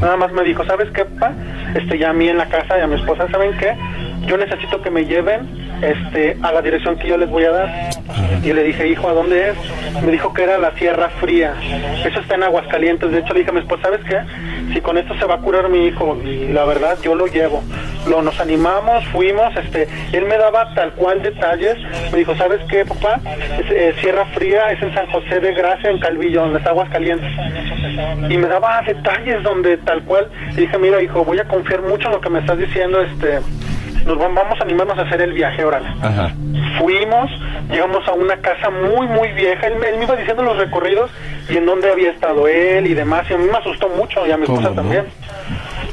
O: Nada más me dijo, ¿sabes qué, papá? Este, ya a mí en la casa y a mi esposa, ¿saben qué? Yo necesito que me lleven este, a la dirección que yo les voy a dar. Y le dije, hijo, ¿a dónde es? Me dijo que era la Sierra Fría. Eso está en Aguascalientes. De hecho, le dije a mi esposa, ¿sabes qué? Si con esto se va a curar mi hijo, y la verdad, yo lo llevo. Lo, nos animamos, fuimos, este, él me daba tal cual detalles. Me dijo, ¿sabes qué, papá? Eh, Sierra Fría es en San José de Gracia, en Calvillo, donde está Aguascalientes. Y me daba detalles donde tal cual. Dije, mira, hijo, voy a confiar mucho en lo que me estás diciendo, este... Nos va- vamos a animarnos a hacer el viaje, órale.
N: Ajá.
O: Fuimos, llegamos a una casa muy, muy vieja. Él, me- él me iba diciendo los recorridos y en dónde había estado él y demás. Y a mí me asustó mucho y a mi esposa también.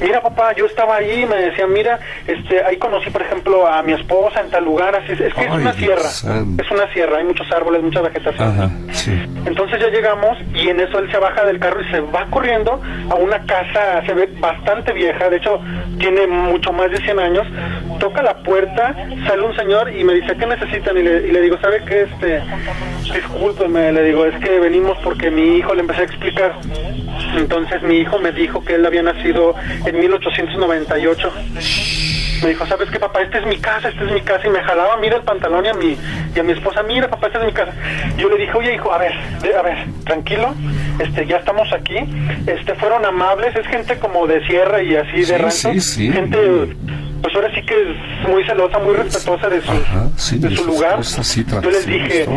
O: Mira, papá, yo estaba ahí y me decían, mira, este, ahí conocí, por ejemplo, a mi esposa en tal lugar. Así es, es que es una sierra. Es una sierra, hay muchos árboles, mucha vegetación.
N: Ajá, sí.
O: Entonces ya llegamos y en eso él se baja del carro y se va corriendo a una casa, se ve bastante vieja, de hecho tiene mucho más de 100 años, toca la puerta, sale un señor y me dice, ¿qué necesitan? Y le, y le digo, ¿sabe qué? Este, discúlpeme, le digo, es que venimos porque mi hijo le empecé a explicar. Entonces mi hijo me dijo que él había nacido en 1898. Me dijo, ¿sabes qué, papá? Esta es mi casa, esta es mi casa. Y me jalaba, mira el pantalón y a mi, y a mi esposa, mira, papá, esta es mi casa. Yo le dije, oye, hijo, a ver, a ver, tranquilo, este, ya estamos aquí. Este, fueron amables, es gente como de sierra y así de
N: Sí,
O: rancho.
N: sí, sí.
O: Gente, pues ahora sí que es muy celosa, muy respetuosa de su,
N: Ajá, sí,
O: de su lugar. Yo les dije,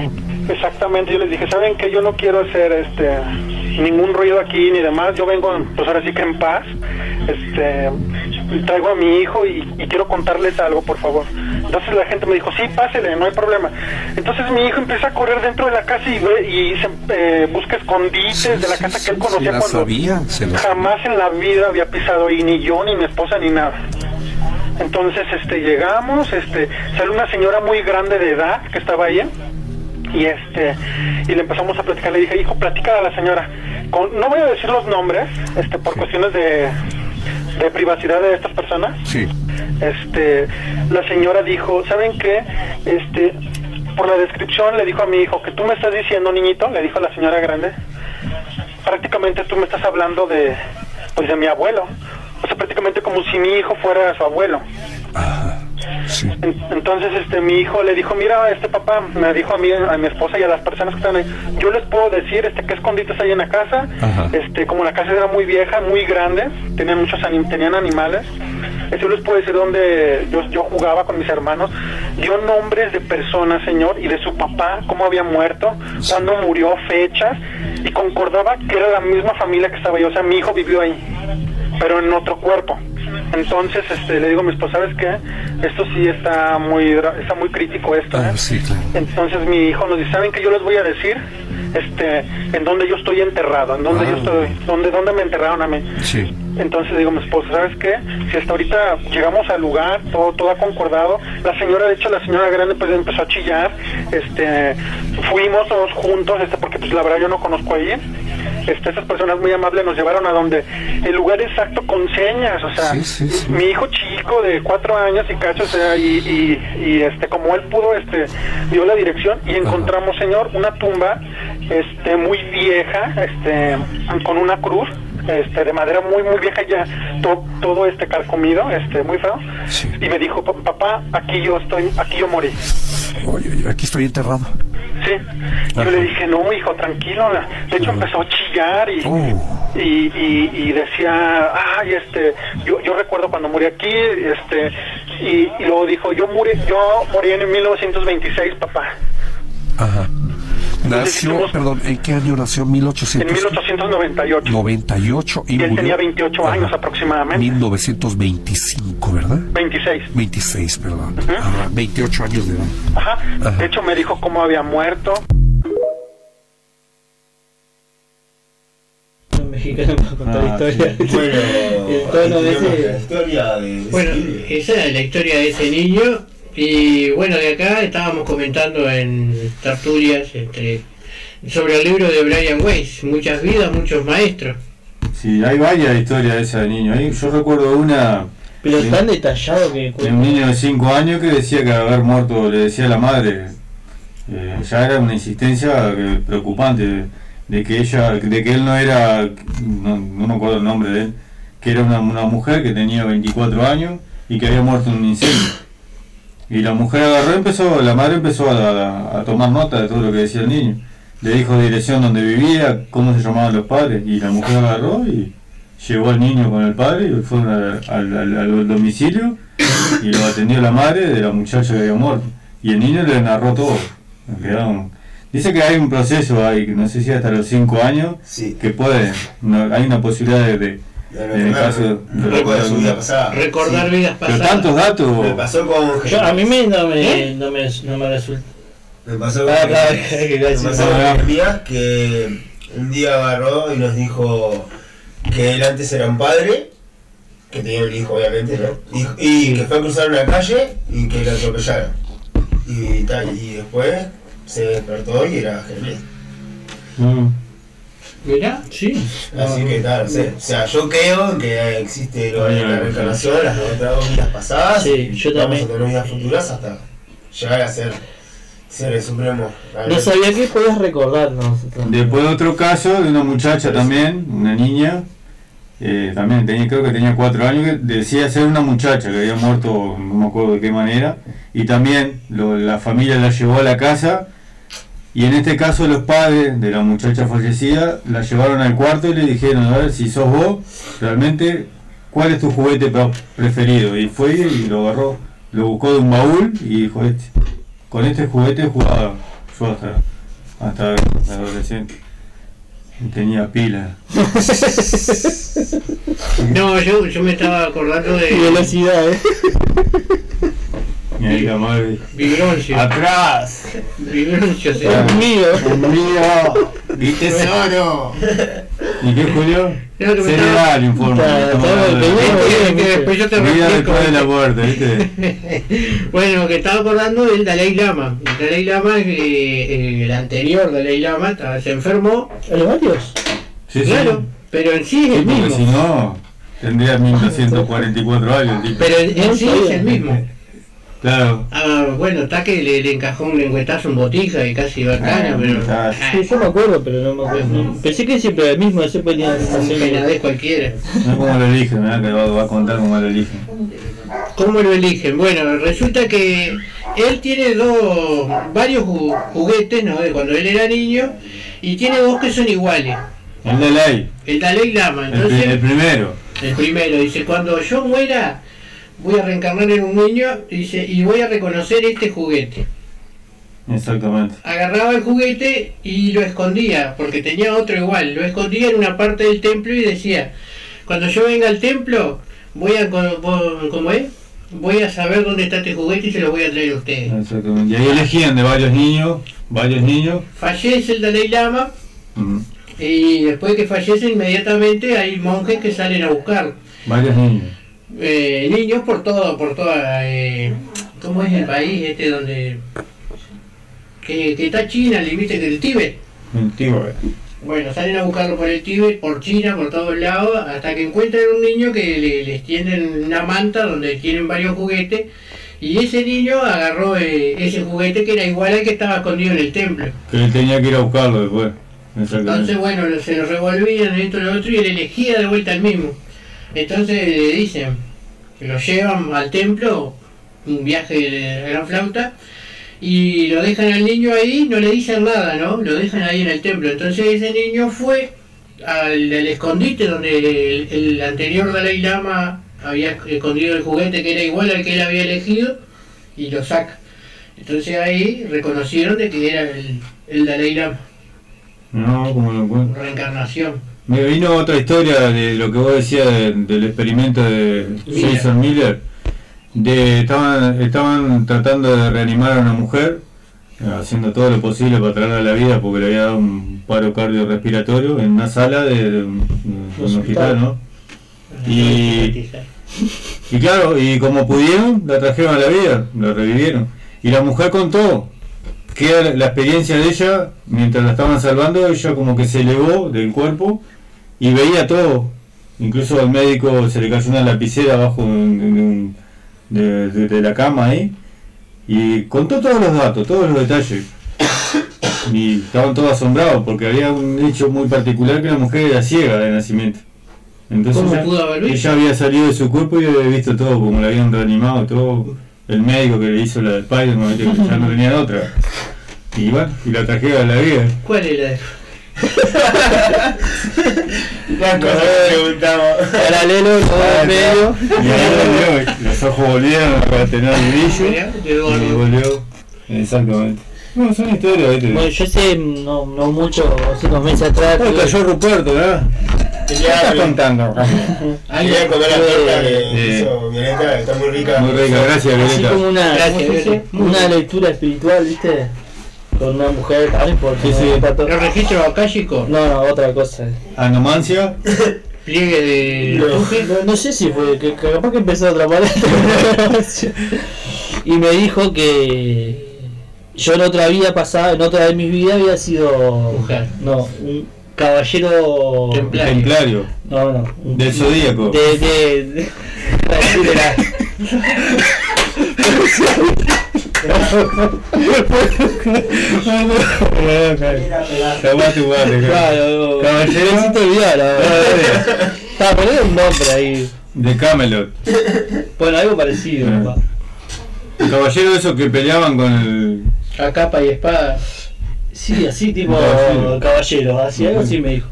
O: exactamente, yo les dije, ¿saben que Yo no quiero hacer este ningún ruido aquí ni demás. Yo vengo, pues ahora sí que en paz. Este, traigo a mi hijo y, y quiero contarles algo, por favor. Entonces la gente me dijo, sí, pásele, no hay problema. Entonces mi hijo empieza a correr dentro de la casa y ve y se, eh, busca escondites de la casa que él conocía
N: ya
O: cuando
N: sabía, se
O: jamás en la vida había pisado ahí, ni yo, ni mi esposa, ni nada. Entonces, este, llegamos, este, sale una señora muy grande de edad que estaba ahí, y este, y le empezamos a platicar, le dije, hijo, platica a la señora. Con- no voy a decir los nombres, este, por cuestiones de, de privacidad de estas personas.
N: Sí.
O: Este, la señora dijo, ¿saben qué? Este, por la descripción le dijo a mi hijo que tú me estás diciendo, niñito, le dijo la señora grande, prácticamente tú me estás hablando de, pues de mi abuelo. O sea, prácticamente como si mi hijo fuera su abuelo. En- Entonces, este, mi hijo le dijo, mira, este papá me dijo a mí, a mi esposa y a las personas que están ahí, yo les puedo decir, este, qué escondites hay en la casa.
N: Ajá.
O: Este, como la casa era muy vieja, muy grande, tenían muchos anim- tenían animales. Este, yo les puedo decir dónde yo, yo jugaba con mis hermanos. Dio nombres de personas, señor, y de su papá, cómo había muerto, cuándo murió, fechas, y concordaba que era la misma familia que estaba yo. O sea, mi hijo vivió ahí, pero en otro cuerpo. Entonces, este, le digo a mi esposa, ¿sabes qué? Esto sí está muy, está muy crítico esto, ¿eh?
N: Ah, sí, claro.
O: Entonces mi hijo nos dice, ¿saben que yo les voy a decir? este, en donde yo estoy enterrado, en donde yo
N: Ah.
O: estoy, donde, donde me enterraron a mí.
N: Sí.
O: Entonces digo, mi esposa, ¿sabes qué? Si hasta ahorita llegamos al lugar, todo, todo ha concordado. La señora, de hecho, la señora grande pues empezó a chillar. Este, fuimos todos juntos, este, porque pues la verdad yo no conozco ahí. Este, esas personas muy amables nos llevaron a donde el lugar exacto con señas, o sea,
N: Sí, sí, sí.
O: mi hijo chico de cuatro años y cacho, o sea, y, y, y, este, como él pudo, este, dio la dirección y encontramos, señor, una tumba, este, muy vieja, este, con una cruz, este, de madera muy, muy vieja ya, to- todo este carcomido, este, muy feo, y me dijo, "Pa- papá, aquí yo estoy, aquí yo morí.
N: Oye, oye, aquí estoy enterrado.
O: Sí, yo le dije, no, hijo, tranquilo. De hecho, empezó a chillar y,
N: Oh.
O: y, y, y decía, ay, este, yo, yo recuerdo cuando morí aquí, este, y, y luego dijo, yo morí, yo morí en 1926, papá.
N: Ajá. Nació, perdón, ¿en qué año nació?
O: En
N: 1898
O: 1898.
N: y,
O: Y él
N: murió
O: tenía 28 años aproximadamente.
N: 1925, ¿verdad?
O: 26.
N: 26, perdón. Ajá, 28 años de edad.
O: Ajá.
N: Ajá.
O: De hecho, me dijo cómo había muerto.
D: Mexicano para contar
F: Ah,
D: historia.
F: sí. *laughs* Bueno,
D: el tono de
F: ahí tenemos
D: ese.
F: la historia de
E: Bueno, esa es la historia de ese niño. Y bueno, de acá estábamos comentando en tertulias entre, sobre el libro de Brian Weiss, Muchas vidas, muchos maestros.
C: Sí, hay varias historias de ese niño. Ahí yo recuerdo una
D: Pero
C: de,
D: tan detallado que
C: de un niño de 5 años que decía que haber muerto, le decía a la madre, eh, ya era una insistencia preocupante de, de que ella, de que él no era, no, no me acuerdo el nombre de él, que era una, una mujer que tenía 24 años y que había muerto en un incendio. Y la mujer agarró y empezó, la madre empezó a, tomar nota de todo lo que decía el niño. Le dijo dirección donde vivía, cómo se llamaban los padres, y la mujer agarró y llevó al niño con el padre y fueron al, al- al- al domicilio y lo atendió la madre de la muchacha que había muerto. Y el niño le narró todo. Quedaron- Dice que hay un proceso ahí, que no sé si hasta los 5 años, que puede, no- hay una posibilidad de, de- en el caso de-
F: un poco de su vida pasada.
E: Recordar
F: Sí.
E: vidas
C: Pero
E: pasadas.
C: tantos datos.
F: Me pasó con
D: Yo, a mí me, no, me,
E: ¿Eh?
D: no, me, no me resulta.
F: Me pasó con
D: Ah, que- que-
F: Me pasó con Jeremías que un día agarró y nos dijo que él antes era un padre, que tenía un hijo obviamente, ¿no? Y, y que fue a cruzar una calle y que lo atropellaron. Y, tal, y después se despertó y era Jeremías.
E: Mirá,
D: sí.
F: Así que tal, o sea, o sea, yo creo que existe lo de la reencarnación, las otras vidas pasadas,
D: Sí,
F: y
D: yo
F: vamos
D: también.
F: a tener vidas futuras hasta llegar a ser seres supremos.
D: No sabía que podías recordarnos.
C: Después otro caso de una muchacha también, una niña, eh, también tenía, creo que tenía cuatro años, que decía ser una muchacha que había muerto, no me acuerdo de qué manera, y también lo- la familia la llevó a la casa, y en este caso los padres de la muchacha fallecida la llevaron al cuarto y le dijeron, a ver si sos vos, realmente, ¿cuál es tu juguete pre- preferido? Y fue y lo agarró, lo buscó de un baúl y dijo, este, con este juguete jugaba yo hasta, hasta adolescente. Y tenía pila. *laughs*
E: No, yo, yo me estaba acordando de.
D: Velocidad, eh. *laughs*
E: Vibroncio.
C: ¡Atrás!
E: Vibroncio, sí.
C: Ah,
D: mío.
C: mío. ¿Y tesoro? ¿Y qué, Julio? Se le da el informe.
E: Que- que después yo te refresco,
C: después de la
E: ¿viste?
C: muerte, ¿viste? *laughs*
E: Bueno, que estaba acordando del Dalai Lama. El Dalai Lama, eh, eh, el anterior Dalai Lama, se enfermó.
D: ¿Hay varios?
C: Sí, sí.
E: Claro, pero en sí es el mismo.
C: si no, tendría *laughs* 1244 años.
E: Pero en sí es el mismo.
C: Claro.
E: Ah, bueno, está que le, le encajó un lengüetazo en botija y casi iba a caña,
C: Ah,
E: pero.
C: ah,
D: Sí, yo me acuerdo, pero no me acuerdo. no. Pensé que siempre era el mismo, ese podía
E: Un penadez cualquiera.
C: No es como lo eligen, ¿verdad? Que va, va a contar cómo lo eligen.
E: ¿Cómo lo eligen? Bueno, resulta que él tiene dos, varios ju- juguetes, ¿no? De cuando él era niño, y tiene dos que son iguales.
C: El de ley.
E: El Dalai Lama,
C: El,
E: entonces,
C: el primero.
E: el primero, dice, cuando yo muera, voy a reencarnar en un niño, dice, y voy a reconocer este juguete.
C: Exactamente.
E: Agarraba el juguete y lo escondía, porque tenía otro igual, lo escondía en una parte del templo y decía, cuando yo venga al templo, voy a, ¿cómo es? voy a saber dónde está este juguete y se lo voy a traer a ustedes.
C: Exactamente. Y ahí elegían de varios niños, varios niños.
E: Fallece el Dalai Lama y después que fallece inmediatamente hay monjes que salen a buscar.
C: varios niños.
E: Eh, niños por todo, por toda... Eh, ¿Cómo es el país este donde... Que, que está China, el límite del Tíbet?
C: El tío, eh.
E: Bueno, salen a buscarlo por el Tíbet, por China, por todos lados, hasta que encuentran un niño que le, les tienden una manta donde tienen varios juguetes. Y ese niño agarró eh, ese juguete que era igual al que estaba escondido en el templo.
C: Que él tenía que ir a buscarlo después.
E: Entonces, bueno, se lo revolvían esto y lo otro y él elegía de vuelta el mismo. Entonces le dicen, que lo llevan al templo, un viaje de gran flauta, y lo dejan al niño ahí, no le dicen nada, ¿no? Lo dejan ahí en el templo. Entonces ese niño fue al, al escondite donde el, el anterior Dalai Lama había escondido el juguete que era igual al que él había elegido y lo saca. Entonces ahí reconocieron de que era el, el Dalai Lama,
C: No, como lo encuentro.
E: reencarnación.
C: Me vino otra historia de lo que vos decías de- del experimento de
E: Miller.
C: Jason Miller. De, estaban, estaban tratando de reanimar a una mujer, haciendo todo lo posible para traerla a la vida porque le había dado un paro cardiorrespiratorio en una sala de, de un, hospital, ¿no? Y, y claro, y como pudieron, la trajeron a la vida, la revivieron. Y la mujer contó que era la experiencia de ella, mientras la estaban salvando, ella como que se elevó del cuerpo y veía todo. Incluso al médico se le cayó una lapicera abajo de, un- de de- de- de la cama ahí. Y contó todos los datos, todos los detalles. *coughs* Y estaban todos asombrados porque había un hecho muy particular que la mujer era ciega de nacimiento. Entonces
E: ¿Cómo
C: ella,
E: pudo haber visto?
C: ella había salido de su cuerpo y había visto todo, como la habían reanimado, todo. El médico que le hizo la del Spider-Man, ¿viste? que ya no tenían otra. Y bueno, y la trajeron a la vida.
E: ¿Cuál era? *laughs*
F: Las cosas que preguntamos.
D: Paralelo, todo
C: Ah,
D: en medio.
C: Volvió, los ojos volvieron para tener el brillo.
E: Mirá,
C: Y volvió. Exactamente. No, son historias, ¿viste?
D: Bueno, yo sé, no, no mucho, hace unos meses atrás. Tuve-
C: cayó Ruperto, ¿verdad? ¿Qué estás contando?
F: Quería comer la torta que hizo Violeta, está muy rica.
C: Muy rica, gracias,
D: Así
C: Violeta.
D: como una, una lectura espiritual, ¿viste? Con una mujer, ah, no importa.
C: Sí,
D: no,
C: sí.
E: ¿Los registros acálicos?
D: no, no, otra cosa.
C: Anomancia.
E: ¿Pliegue de
D: No,
E: tuje?
D: no, no sé si fue, que, que capaz que empezó otra manera. y me dijo que yo en otra vida pasada, en otra de mis vidas había sido.
E: Mujer.
D: No, un caballero.
E: Templario.
C: Templario.
D: No, no. un-
C: Del zodíaco.
D: De. de, a la- Claro, olvidar ahora. Estaba poniendo un nombre ahí.
C: De Camelot.
D: Bueno, algo parecido.
C: Ah.
D: papá.
C: Caballero esos que peleaban con el.
E: A capa y espada.
D: Sí, así tipo
C: Caballero.
D: caballero, así algo así me dijo.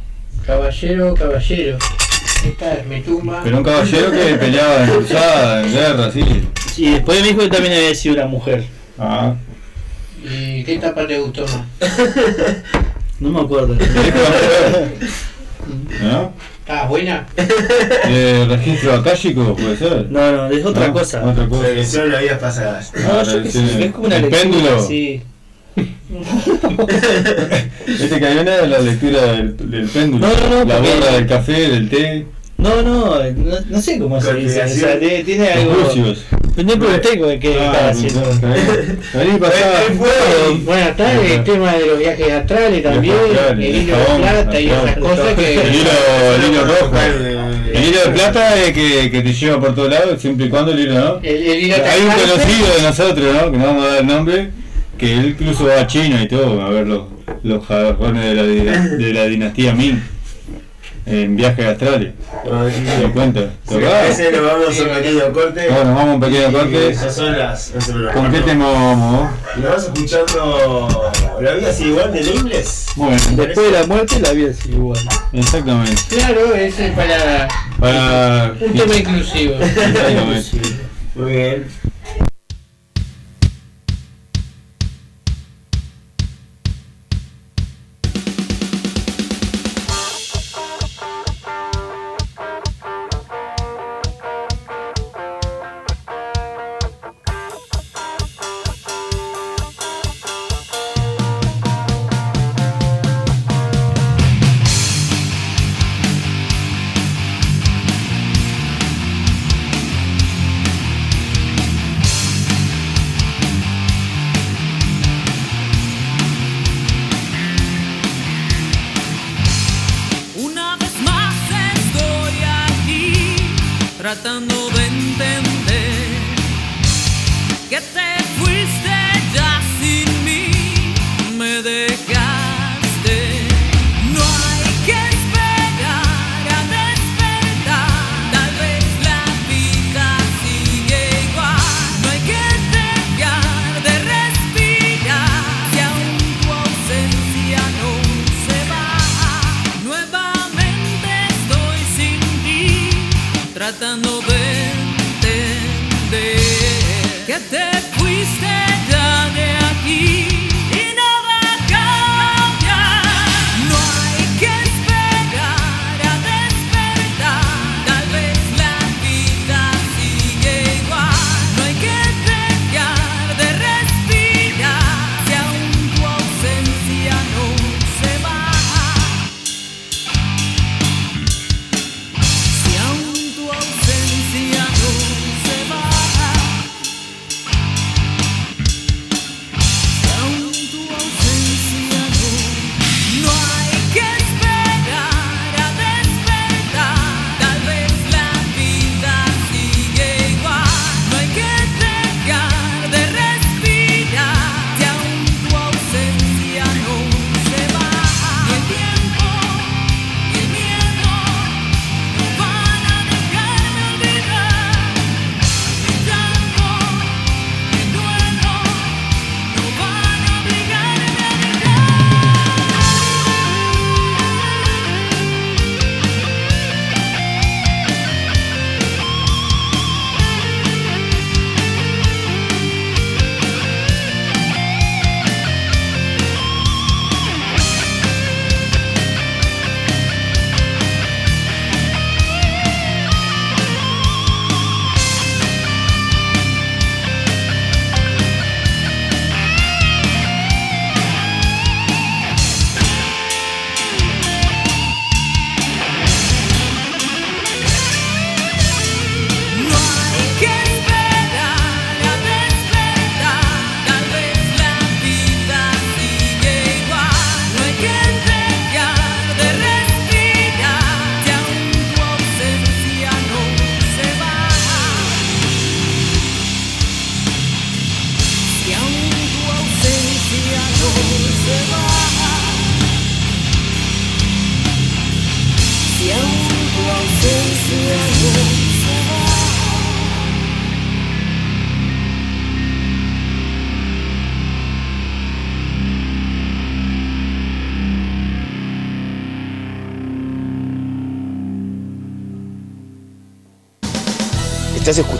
E: Caballero, caballero. Esta es mi tumba.
C: Pero un caballero que peleaba en cruzada, en guerra, así.
D: Y después me dijo que también había sido una mujer.
C: Ah.
E: ¿Y qué etapa te gustó más? *laughs*
D: No me acuerdo. *laughs*
C: ¿No?
E: ¿Estás buena? *laughs*
C: ¿De registro acálico puede ser?
D: No, no, es otra
C: ¿No?
D: cosa.
C: Otra cosa.
F: Vidas pasadas.
D: No, yo sé,
C: sí.
D: es como una
C: ¿El
D: lectura,
C: péndulo?
D: Sí.
C: Este que hay una de la lectura del, del péndulo.
D: No, no, no,
C: La borra del café, del té.
D: No, no, no, no sé cómo se dice. O sea, tiene, tiene
C: Los Ah,
D: estaba haciendo.
C: Vení, pasá.
E: Bueno, está el tema de los viajes astrales también, el hilo
C: el
E: de plata y
C: el
E: esas
C: jabón.
E: cosas
C: El
E: que...
C: hilo, el hilo rojo. El hilo de plata es que, que te lleva por todos lados, siempre y cuando el hilo no.
E: El, el hilo
C: Hay un conocido de nosotros, ¿no? Que no vamos a dar el nombre, que él incluso va a China y todo a ver los, los jarrones de la, de la dinastía Ming en viajes astrales. ¿Te cuenta?
F: Si les parece, nos vamos a un pequeño corte.
C: Bueno, vamos a un pequeño corte.
F: Ya son las 11 de la
C: ¿Con qué tema vamos?
F: Nos vamos escuchando La vida sigue igual de Nameless.
C: Bueno,
D: Después de la muerte la vida es igual.
C: exactamente.
E: Claro, ese es para
C: Para...
E: un tema inclusivo.
C: Exactamente.
F: Muy bien.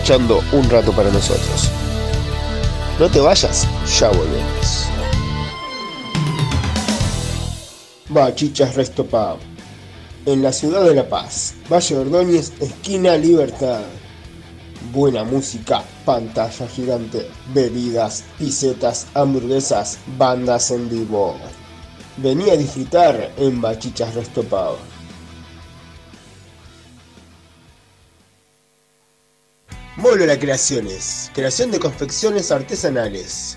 F: Un Rato para Nosotros. No te vayas, ya volvemos. Bachichas Resto Pub. En la ciudad de La Paz, Valle Ordóñez, esquina Libertad. Buena música, pantalla gigante, bebidas, pisetas, hamburguesas, bandas en vivo. Vení a disfrutar en Bachichas Resto Molola Creaciones, creación de confecciones artesanales,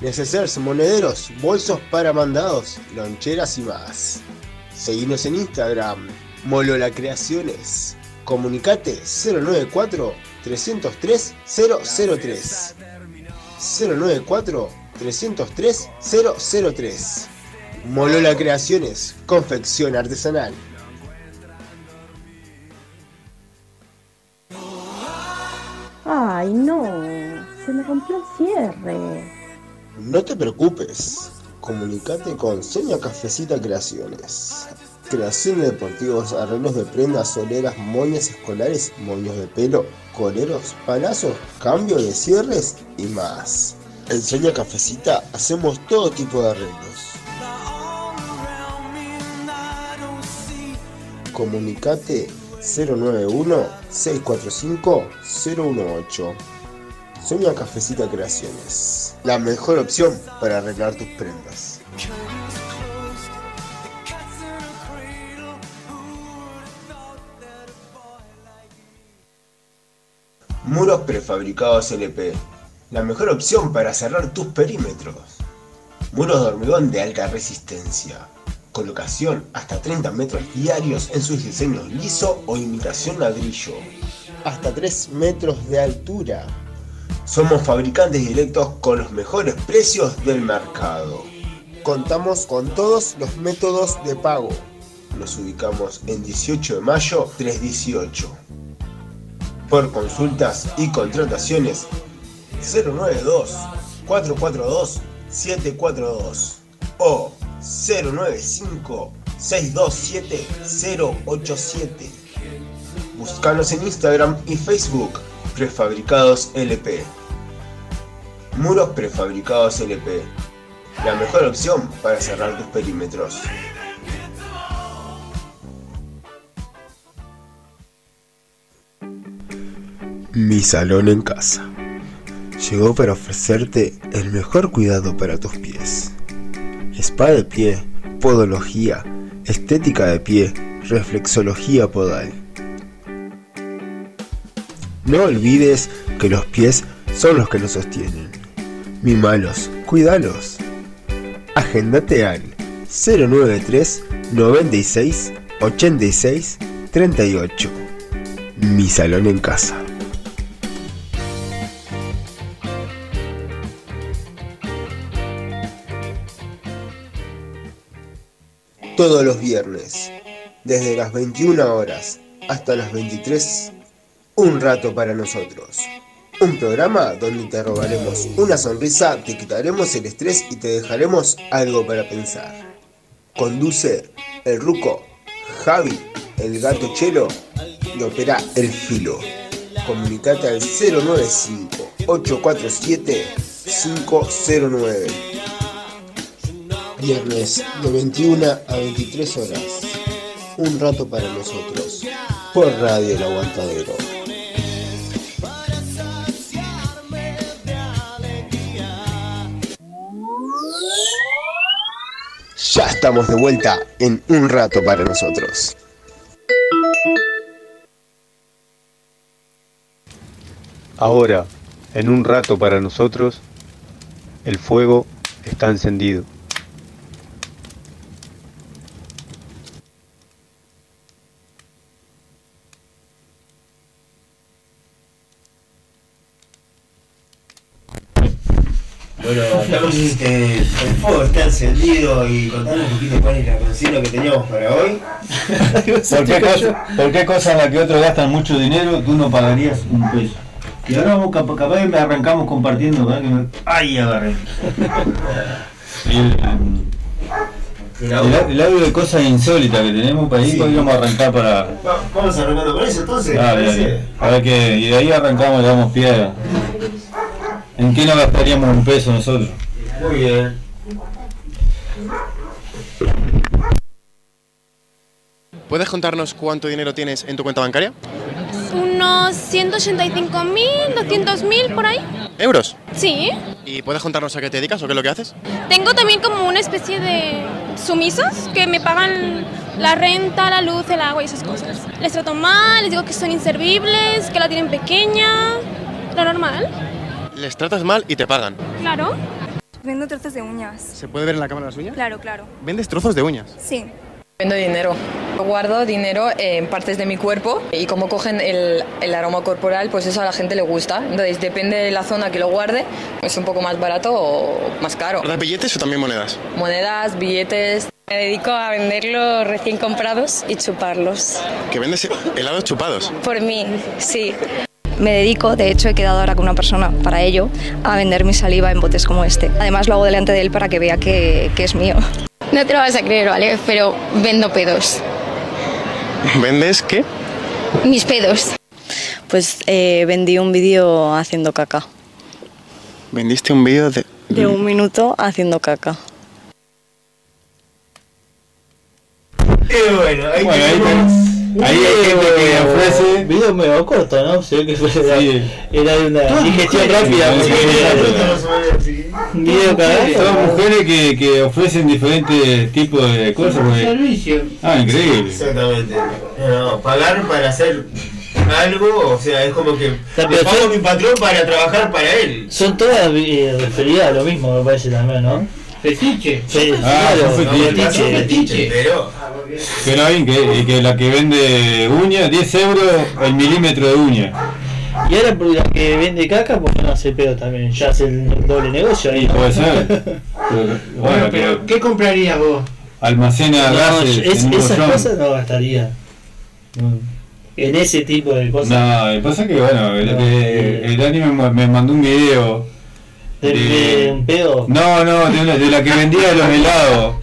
F: necesarios monederos, bolsos para mandados, loncheras y más. Seguinos en Instagram, Molola Creaciones. Comunicate 094 303 003. 094 303 003. Molola Creaciones, confección artesanal.
I: Ay, no, se me rompió el cierre.
F: No te preocupes, comunicate con Sonia Cafecita Creaciones. Creación de deportivos, arreglos de prendas, soleras, moñas escolares, moños de pelo, coleros, palazos, cambio de cierres y más. En Sonia Cafecita hacemos todo tipo de arreglos. Comunicate 091-645-018. Sonia Cafecita Creaciones. La mejor opción para arreglar tus prendas. Muros prefabricados LP. La mejor opción para cerrar tus perímetros. Muros de hormigón de alta resistencia. Colocación hasta 30 metros diarios en sus diseños liso o imitación ladrillo.
G: hasta 3 metros de altura.
F: Somos fabricantes directos con los mejores precios del mercado.
G: Contamos con todos los métodos de pago.
F: Nos ubicamos en 18 de mayo 318. Por consultas y contrataciones 092 442 742 o 095 627 087. Búscanos en Instagram y Facebook Prefabricados LP. Muros prefabricados LP. La mejor opción para cerrar tus perímetros.
G: Mi salón en casa. Llegó para ofrecerte el mejor cuidado para tus pies. Spa de pie, podología, estética de pie, reflexología podal. No olvides que los pies son los que nos sostienen. Mimalos, cuídalos. Agendate al 093 96 86 38. Mi salón en casa. Todos los viernes, desde las 21 horas hasta las 23, un rato para nosotros. Un programa donde te robaremos una sonrisa, te quitaremos el estrés y te dejaremos algo para pensar. Conduce el ruco Javi, el gato Chelo y opera el filo. Comunicate al 095-847-509. Viernes de 21 a 23 horas. Un rato para nosotros. Por Radio El Aguantadero. Ya estamos de vuelta en un rato para nosotros.
C: Ahora, en un rato para nosotros, el fuego está encendido.
F: Bueno, estamos, eh, el fuego está encendido y contando un poquito cuál es la consigna que teníamos para hoy. *laughs*
C: ¿Por qué, cosa, ¿Por qué cosa en la que otros gastan mucho dinero tú no pagarías un peso? Y ahora vamos, cap- capaz que me arrancamos compartiendo, ¿verdad? Que me- ¡Ay, agarré! El, el, audio de cosas insólitas que tenemos para ahí
F: Sí.
C: podríamos arrancar para...
F: Va- Vamos arrancando con eso entonces.
C: Dale. A ver qué, y de ahí arrancamos y le damos piedra. ¿En qué no gastaríamos un peso nosotros?
F: Muy bien.
P: ¿Puedes contarnos cuánto dinero tienes en tu cuenta bancaria?
Q: Unos 185.000, 200.000 por ahí.
P: ¿Euros?
Q: Sí.
P: ¿Y puedes contarnos a qué te dedicas o qué es lo que haces?
Q: Tengo también como una especie de sumisos que me pagan la renta, la luz, el agua y esas cosas. Les trato mal, les digo que son inservibles, que la tienen pequeña, lo normal.
P: Les tratas mal y te pagan.
Q: Claro.
R: Vendo trozos de uñas.
P: ¿Se puede ver en la cámara las uñas?
R: Claro, claro.
P: ¿Vendes trozos de uñas?
R: Sí.
S: Vendo dinero. Guardo dinero en partes de mi cuerpo y como cogen el, el aroma corporal, pues eso a la gente le gusta. Entonces depende de la zona que lo guarde, es un poco más barato o más caro.
P: ¿Guardas billetes o también monedas?
S: Monedas, billetes.
T: Me dedico a venderlos recién comprados y chuparlos.
P: ¿Que vendes helados chupados?
T: Por mí, sí. Me dedico, de hecho he quedado ahora con una persona para ello, a vender mi saliva en botes como este. Además lo hago delante de él para que vea que, que es mío.
U: No te lo vas a creer, ¿vale? Pero vendo pedos.
P: ¿Vendes qué?
T: Mis pedos.
V: Pues eh, vendí un vídeo haciendo caca.
P: ¿Vendiste un vídeo de...?
V: De un minuto haciendo caca.
F: Y bueno, ahí
C: Bueno, ahí hay gente que ofrece.
D: Video medio corto, ¿no? Se ve que fue era, era de una digestión rápida.
C: sí, sí,
D: video cagado.
C: Son mujeres que, que ofrecen diferentes tipos de cosas. porque-
E: Servicio.
C: Ah, increíble.
F: Exactamente. No, pagar para hacer algo, o sea, es como que le pago a mi patrón para trabajar para él.
D: Son todas eh, referidas a lo mismo, me parece también, ¿no?
E: Fetiche.
D: Sí,
C: Ah,
D: claro,
C: son fetiches.
D: fetiche.
F: Fetiche, pero.
C: Pero hay que, que la que vende uña, 10 euros el milímetro de uña.
D: Y ahora por la que vende caca, pues no hace pedo también, ya hace el doble negocio ahí.
C: Puede ser. *laughs* Pero,
E: Bueno,
C: bueno,
E: pero ¿qué comprarías vos?
C: almacena
D: No,
C: gases
D: es-
C: en
D: esas cosas no gastaría. En ese tipo de cosas.
C: No, pasa que bueno, el, que- el anime me, me mandó un video.
D: ¿De, de un pedo?
C: No, no, de, una- de la que vendía los helados.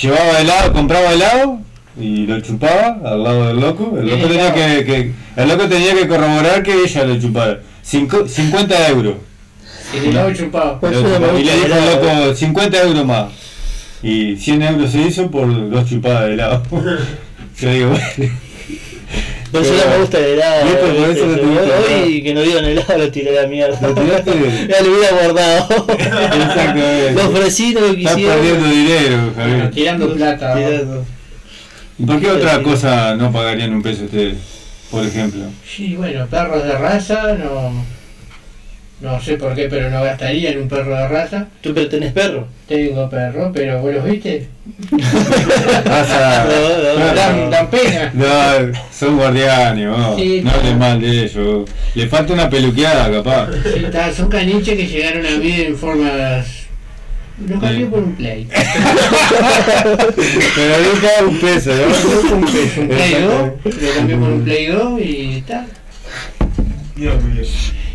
C: Llevaba helado, compraba helado y lo chupaba al lado del loco. El loco tenía que, que- el loco tenía que corroborar que ella lo chupara. Cinco- 50 euros.
E: Y.
C: Lo chupaba. Y le dijo el loco 50 euros más. Y 100 euros se hizo por dos chupadas de helado. *laughs* Yo digo, bueno.
D: Por eso no me gusta el helado.
C: ¿Viste? Por eso no te gusta el helado.
D: Hoy que no dieron helado lo tiré a la mierda.
C: ¿Lo tiraste? *laughs*
D: ya lo hubiera guardado.
C: Exactamente.
D: Lo ofrecí, no lo
C: Estás
D: quisieron.
C: perdiendo dinero, Javier.
E: Tirando plata.
D: Tirando.
C: ¿Y por qué otra cosa no pagarían un peso ustedes? Por ejemplo.
E: Sí, bueno, perros de raza, no. No sé por qué, pero no gastaría en un perro de raza.
D: ¿Tú pero tenés perro?
E: Tengo perro, pero vos los viste. *laughs*
C: Raza-
E: Dan, dan pena.
C: No, son guardianes, vos.
E: Sí,
C: no hables mal de ellos. Le falta una peluqueada, capaz.
E: Sí, está, son caniches que llegaron a mí en formas. Los cambié por un play. *laughs*
C: Pero nunca un peso, ¿no?
E: un peso, un play 2, lo cambié por un play 2 y está.
F: Dios mío.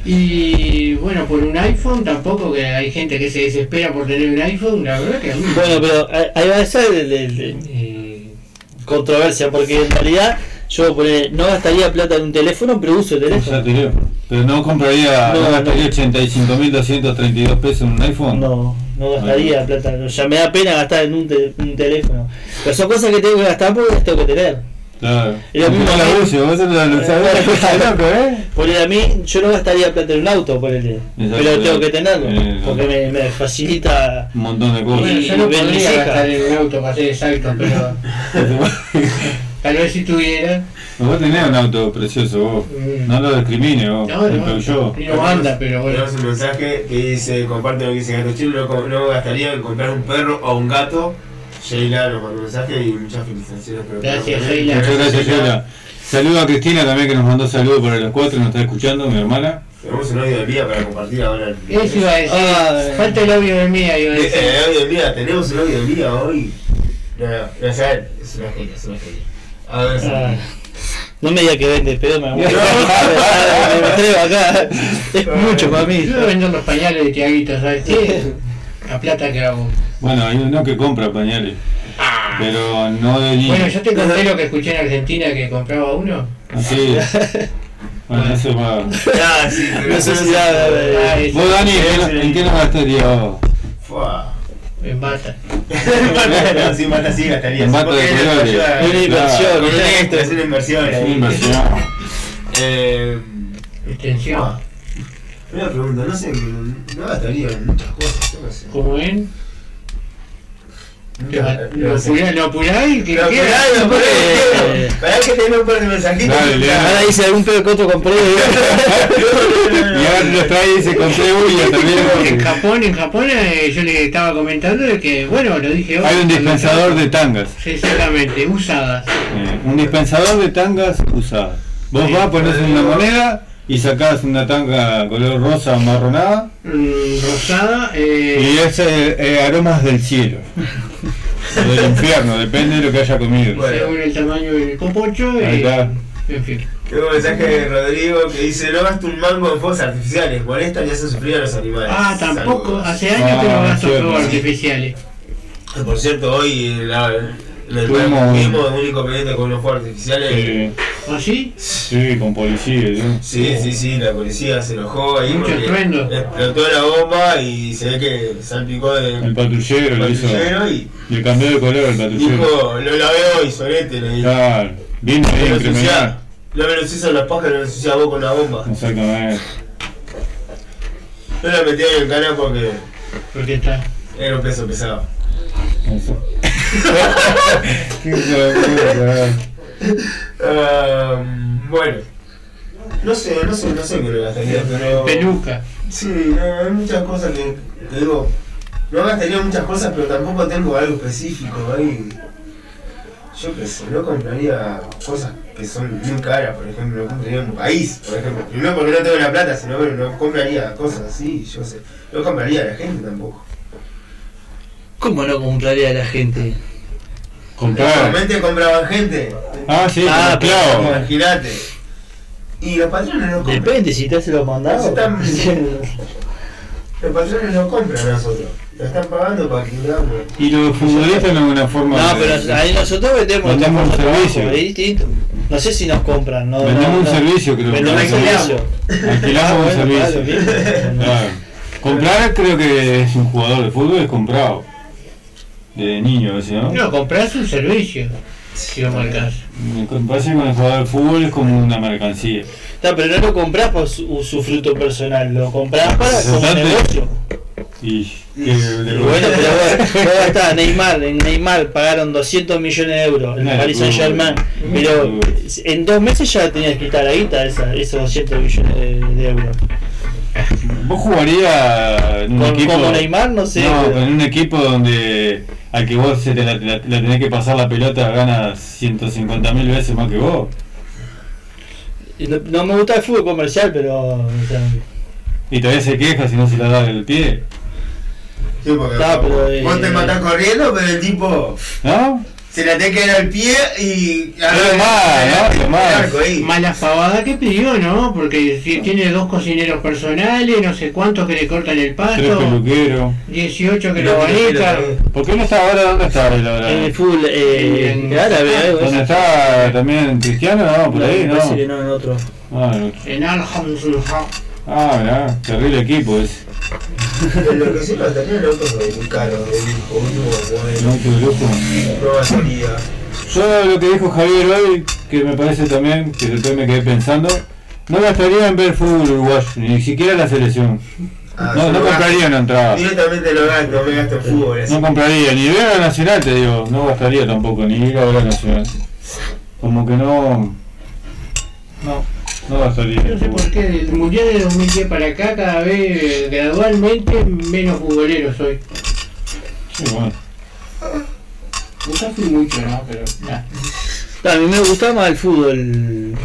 E: Y bueno, por un iPhone tampoco, que hay gente que se desespera por tener un iPhone, la verdad que a mí.
D: Bueno, pero ahí- ahí va a ser el, el- el- eh, controversia, porque en realidad yo poner, no gastaría plata en un teléfono, pero uso el
C: Ya
D: teléfono.
C: te digo. Pero no compraría, no,
D: No,
C: gastaría 85.232 pesos en un iPhone.
D: No, no gastaría plata. Sea, me da pena gastar en un, te- un teléfono. Pero son cosas que tengo que gastar porque las tengo que tener.
C: Claro.
D: Y
C: Aunque
D: mismo
C: no
D: a
C: ¿eh?
D: A mí, yo no gastaría plata en un auto, por el pero tengo que tenerlo,
C: Eh,
D: porque me, me facilita.
C: Un montón de cosas.
E: Bueno, yo no
D: y
E: podría gastar en un auto para ser exacto, pero *laughs* tal vez si tuviera.
C: Vos tenés un auto precioso, vos. No lo discrimines, vos.
E: No, no, no anda, pero bueno.
F: Tenemos un mensaje que dice, comparte lo que dice Gato Chino, no, no gastaría en comprar un perro o un gato. Sheila nos mandó un mensaje y muchas felicitaciones. el
E: Gracias. Sheila.
C: Muchas gracias, Sheila. Saludo a Cristina también que nos mandó saludos por los cuatro, nos está escuchando, mi hermana.
F: Tenemos un audio de Mía para compartir ahora.
E: Eso iba a decir.
D: Ah,
E: Falta el audio de mía, iba a
F: Eh,
E: decir.
F: eh, audio de Mía, tenemos un audio de Mía hoy. No, no, no, o sea, es una genia, es una genia. A ver,
D: Ah, no me diga que vende pedo, me *laughs* *laughs* me atrevo acá. Es mucho para mí.
E: Yo voy a vender los pañales de Tiaguito, ¿sabes? La plata que hago.
C: Bueno, hay uno que compra pañales. Pero no de niño.
E: Bueno, yo te conté lo que escuché en Argentina que compraba uno.
C: Así. *laughs* Bueno, eso va.
F: Ah, sí,
D: Necesidad de-
E: Ay,
C: Vos, Dani, ¿en qué- ¿en qué nos gastarías vos? *laughs*
E: En bata.
F: no, sin mata sí gastaría.
C: En bata de
F: es
C: colores.
F: ayuda-
D: Una inversión,
F: Con
D: ¿no?
F: esto, es una inversión.
C: Es una inversión.
F: Eh,
E: Extensión.
F: ah, una pregunta, no sé, no gastaría en muchas cosas, no.
E: Como ven.
F: Nunca-
E: Lo
F: no sé.
E: apurá, lo apurá y que
F: esperá, no,
D: Eh,
F: Esperá que tenga un par de mensajitos.
D: Ahora dice algún pedo que otro compré.
C: Y ahora lo trae y dice compré *laughs*
E: En
C: también.
E: Japón, en Japón eh, yo le estaba comentando de que, bueno, lo dije hoy.
C: Hay un dispensador de tangas.
E: Sí, exactamente, usadas.
C: Eh, un dispensador de tangas usadas. Vos
E: Sí.
C: vas, pones una moneda y sacás una tanga color rosa o marronada
E: Mm, rosada. Eh,
C: y es eh, eh, aromas del cielo. *laughs* o del infierno, depende de lo que haya comido.
F: Bueno.
E: según el tamaño del copocho.
C: Ahí
E: Y,
C: está.
E: en fin.
F: Tengo un mensaje de Rodrigo que dice, no gasto un mango en fuegos artificiales, molestan y hacen sufrir a los animales.
E: Ah, tampoco.
F: Saludos.
E: Hace años que
C: Ah,
E: no gasto
C: cierto,
E: fuegos artificiales.
F: Ah, Por cierto, hoy la, el
C: Tuvimos-
F: tuvimos un inconveniente con los fuegos artificiales.
C: Sí,
E: ¿Ah, sí?
C: sí, con policía. ¿sí?
F: Sí, sí, sí, la policía se enojó ahí
E: Mucho
F: explotó la bomba y se ve que salpicó de
C: El patrullero lo hizo.
F: patrullero y
C: Le cambió de color el patrullero.
F: dijo, lo lavé hoy, solete, le dijo.
C: Claro,
F: ensucia- no me lo ensucias las pajas, no me ensucias vos con la bomba.
C: Exactamente.
F: Yo la metí en el canal porque
E: Porque está.
F: era un peso pesado.
C: Eso. Qué.
F: Ah, bueno, no sé, no sé, no sé qué le gastaría, pero.
E: Peluca.
F: Sí, no, hay muchas cosas que te digo. no gastaría muchas cosas, pero tampoco tengo algo específico ahí. Yo qué sé, no compraría cosas que son muy caras, por ejemplo, no compraría un país, por ejemplo. Primero porque no tengo la plata, sino que no compraría cosas así, yo sé. No compraría a la gente tampoco.
D: ¿Cómo no compraría a la gente?
F: Normalmente compraban gente.
C: Ah, sí,
D: Ah,
C: esclavo.
F: Imagínate. Y los patrones no compran.
D: Depende si te hace los mandados.
F: Los, están- *laughs* los patrones no compran a nosotros. Lo están pagando para que hagamos.
C: Y los futbolistas no es una forma
D: No,
C: de-
D: pero ahí nosotros vendemos
C: Vendemos un
D: trabajo,
C: servicio.
D: es distinto. No sé si nos compran, no.
C: Vendemos
D: no,
C: un
D: no.
C: servicio, creo.
D: Vendemos un servicio.
C: Alquilamos
D: Ah,
C: un
D: bueno, claro,
C: servicio. Claro. Comprar creo que es un jugador de fútbol es comprado. De niño ese, ¿no?
E: No, compras un servicio. Si caso.
C: Me parece que con el jugador de fútbol es como una mercancía.
D: No, pero no lo compras por su, su fruto personal, lo compras para como negocio.
C: Y, que-
D: Y bueno, pero vos, vos gastás Neymar, en Neymar pagaron 200 millones de euros en
C: Claro,
D: Paris Saint Germain, pero en dos meses ya tenías que quitar la guita esa, esos 200 millones de, de euros.
C: ¿Vos jugarías en un
D: Con-
C: equipo?
D: como Neymar, no sé,
C: No,
D: pero-
C: en un equipo donde al que vos se te la, la- la tenés que pasar la pelota gana 150 mil veces más que vos.
D: Y No, no me gusta el fútbol comercial, pero. o sea,
C: Y todavía se queja si no se la da el pie.
F: Sí, porque
D: pero, eh,
F: vos te matás corriendo, pero el tipo
C: ¿No?
F: Se la te queda al pie y.
C: Lo más, ¿no? Lo más.
E: Mala pavada que pidió, ¿no? Porque si tiene dos cocineros personales, no sé cuántos que le cortan el
C: Tres
E: pasto,
C: peluqueros.
E: 18 que lo banican.
C: ¿Por qué no está ahora? ¿Dónde está ahora?
D: en el fútbol eh,
E: En-
D: árabe, algo
C: ¿Dónde
D: así.
C: está también Cristiano? No, por ahí, ¿no?
D: en otro.
C: Ah, no.
E: En Alhamdulillah.
C: Ah, mirá, terrible equipo ese.
F: Pero lo que sí no tenía el auto es muy caro, uno
C: No, qué loco.
F: batería.
C: Yo lo que dijo Javier hoy, que me parece también, que después me quedé pensando, no gastaría en ver fútbol uruguayo, ni siquiera la selección.
F: Ah,
C: No,
F: lo
C: compraría
F: gasto.
C: una entrada.
F: Directamente lo gasto, no me gasto en fútbol. así.
C: No compraría, ni ver a la Nacional te digo, no gastaría tampoco, ni ir a ver a la Nacional. Como que no... No, no gastaría.
E: No sé por qué, del Mundial de 2010 para acá, cada vez eh, gradualmente menos futboleros soy.
C: Sí, bueno.
E: Nunca fui mucho, ¿no? Pero nah.
D: A mí me gusta más el fútbol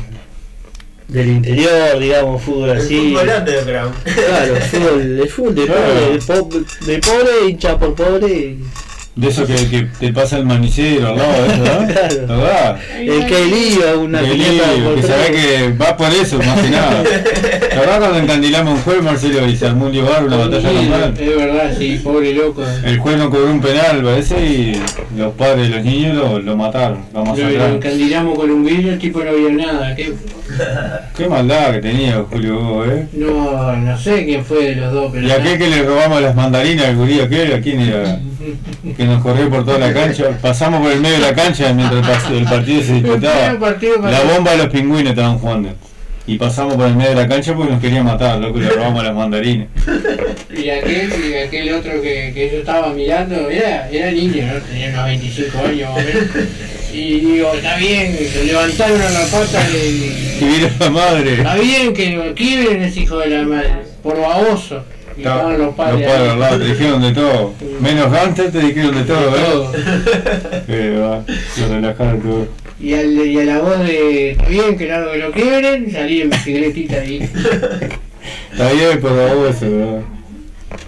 D: del interior, digamos, fútbol
F: El
D: así.
F: fútbol underground.
D: Claro, el fútbol, el fútbol de
C: Claro.
D: pobre, de, po- de pobre, hincha por pobre. y-
C: De eso que, que te pasa el manicero al lado, eso, ¿no? *laughs*
D: Claro.
C: ¿Verdad?
D: El que lío, una
C: Que lío, que sabés que va por eso, más que nada. *laughs* La verdad cuando encandilamos un juez, Marcelo, y se armó un lugar, una batalla
E: Sí,
C: campal.
E: Es verdad, sí, pobre loco.
C: El juez no cobró un penal, parece, y los padres de los niños lo, lo mataron, lo
E: Lo, encandilamos con un vidrio, el tipo no vio nada. ¿Qué? *laughs*
C: Qué maldad que tenía Julio Hugo, eh.
E: No, no sé quién fue de los dos, pero.
C: Y aquel que le robamos las mandarinas al gurí aquel, ¿a quién era? *laughs* Que nos corrió por toda la cancha. Pasamos por el medio de la cancha mientras el partido se *laughs* disputaba. La bomba de los pingüinos estaban jugando. Y pasamos por el medio de la cancha porque nos querían matar, loco, y le robamos las mandarinas.
E: Y aquel, y aquel otro que, que yo estaba mirando, era, era niño, ¿no? tenía unos 25 años más o menos. Y digo, está bien, se levantaron a la pata y.
C: Y vino la madre.
E: Está bien que lo quiebren ese hijo de la madre, por baboso. Y estaban los
C: Los
E: padres.
C: padres
E: ahí.
C: al lado te dijeron de todo. Menos Ganter te dijeron de todo. ¿verdad? Que *laughs* va, se relajaron todo.
E: Y, al, y a la voz de, está bien que lo, que lo quiebren, salí en bicicletita ahí. *laughs*
C: Está bien, por favor, eso, ¿verdad?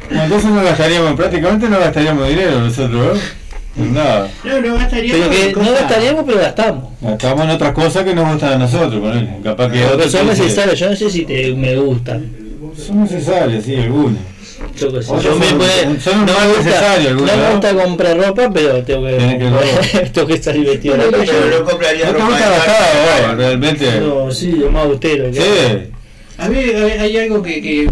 C: Bueno, entonces no gastaríamos, prácticamente no gastaríamos dinero nosotros, ¿no? En nada.
E: No, no gastaríamos
D: Pero que no gastaríamos, pero gastamos.
C: Gastamos en otras cosas que nos gustan a nosotros, ponele. Capaz que
D: Pero
C: otros
D: son necesarios, yo no sé si te, me gustan.
C: Son necesarios, sí, algunos.
D: Yo Yo me
C: son-
D: puede- no me gusta, no me
C: ¿no?
D: gusta comprar ropa, pero tengo que,
C: que *laughs*
D: tengo que salir vestido calle.
F: Pero no compraría
C: No te
F: ropa
C: gusta
F: de
C: gastar, vos, realmente.
D: No, sí, lo más austero.
C: Sí.
E: A mí hay hay algo que, que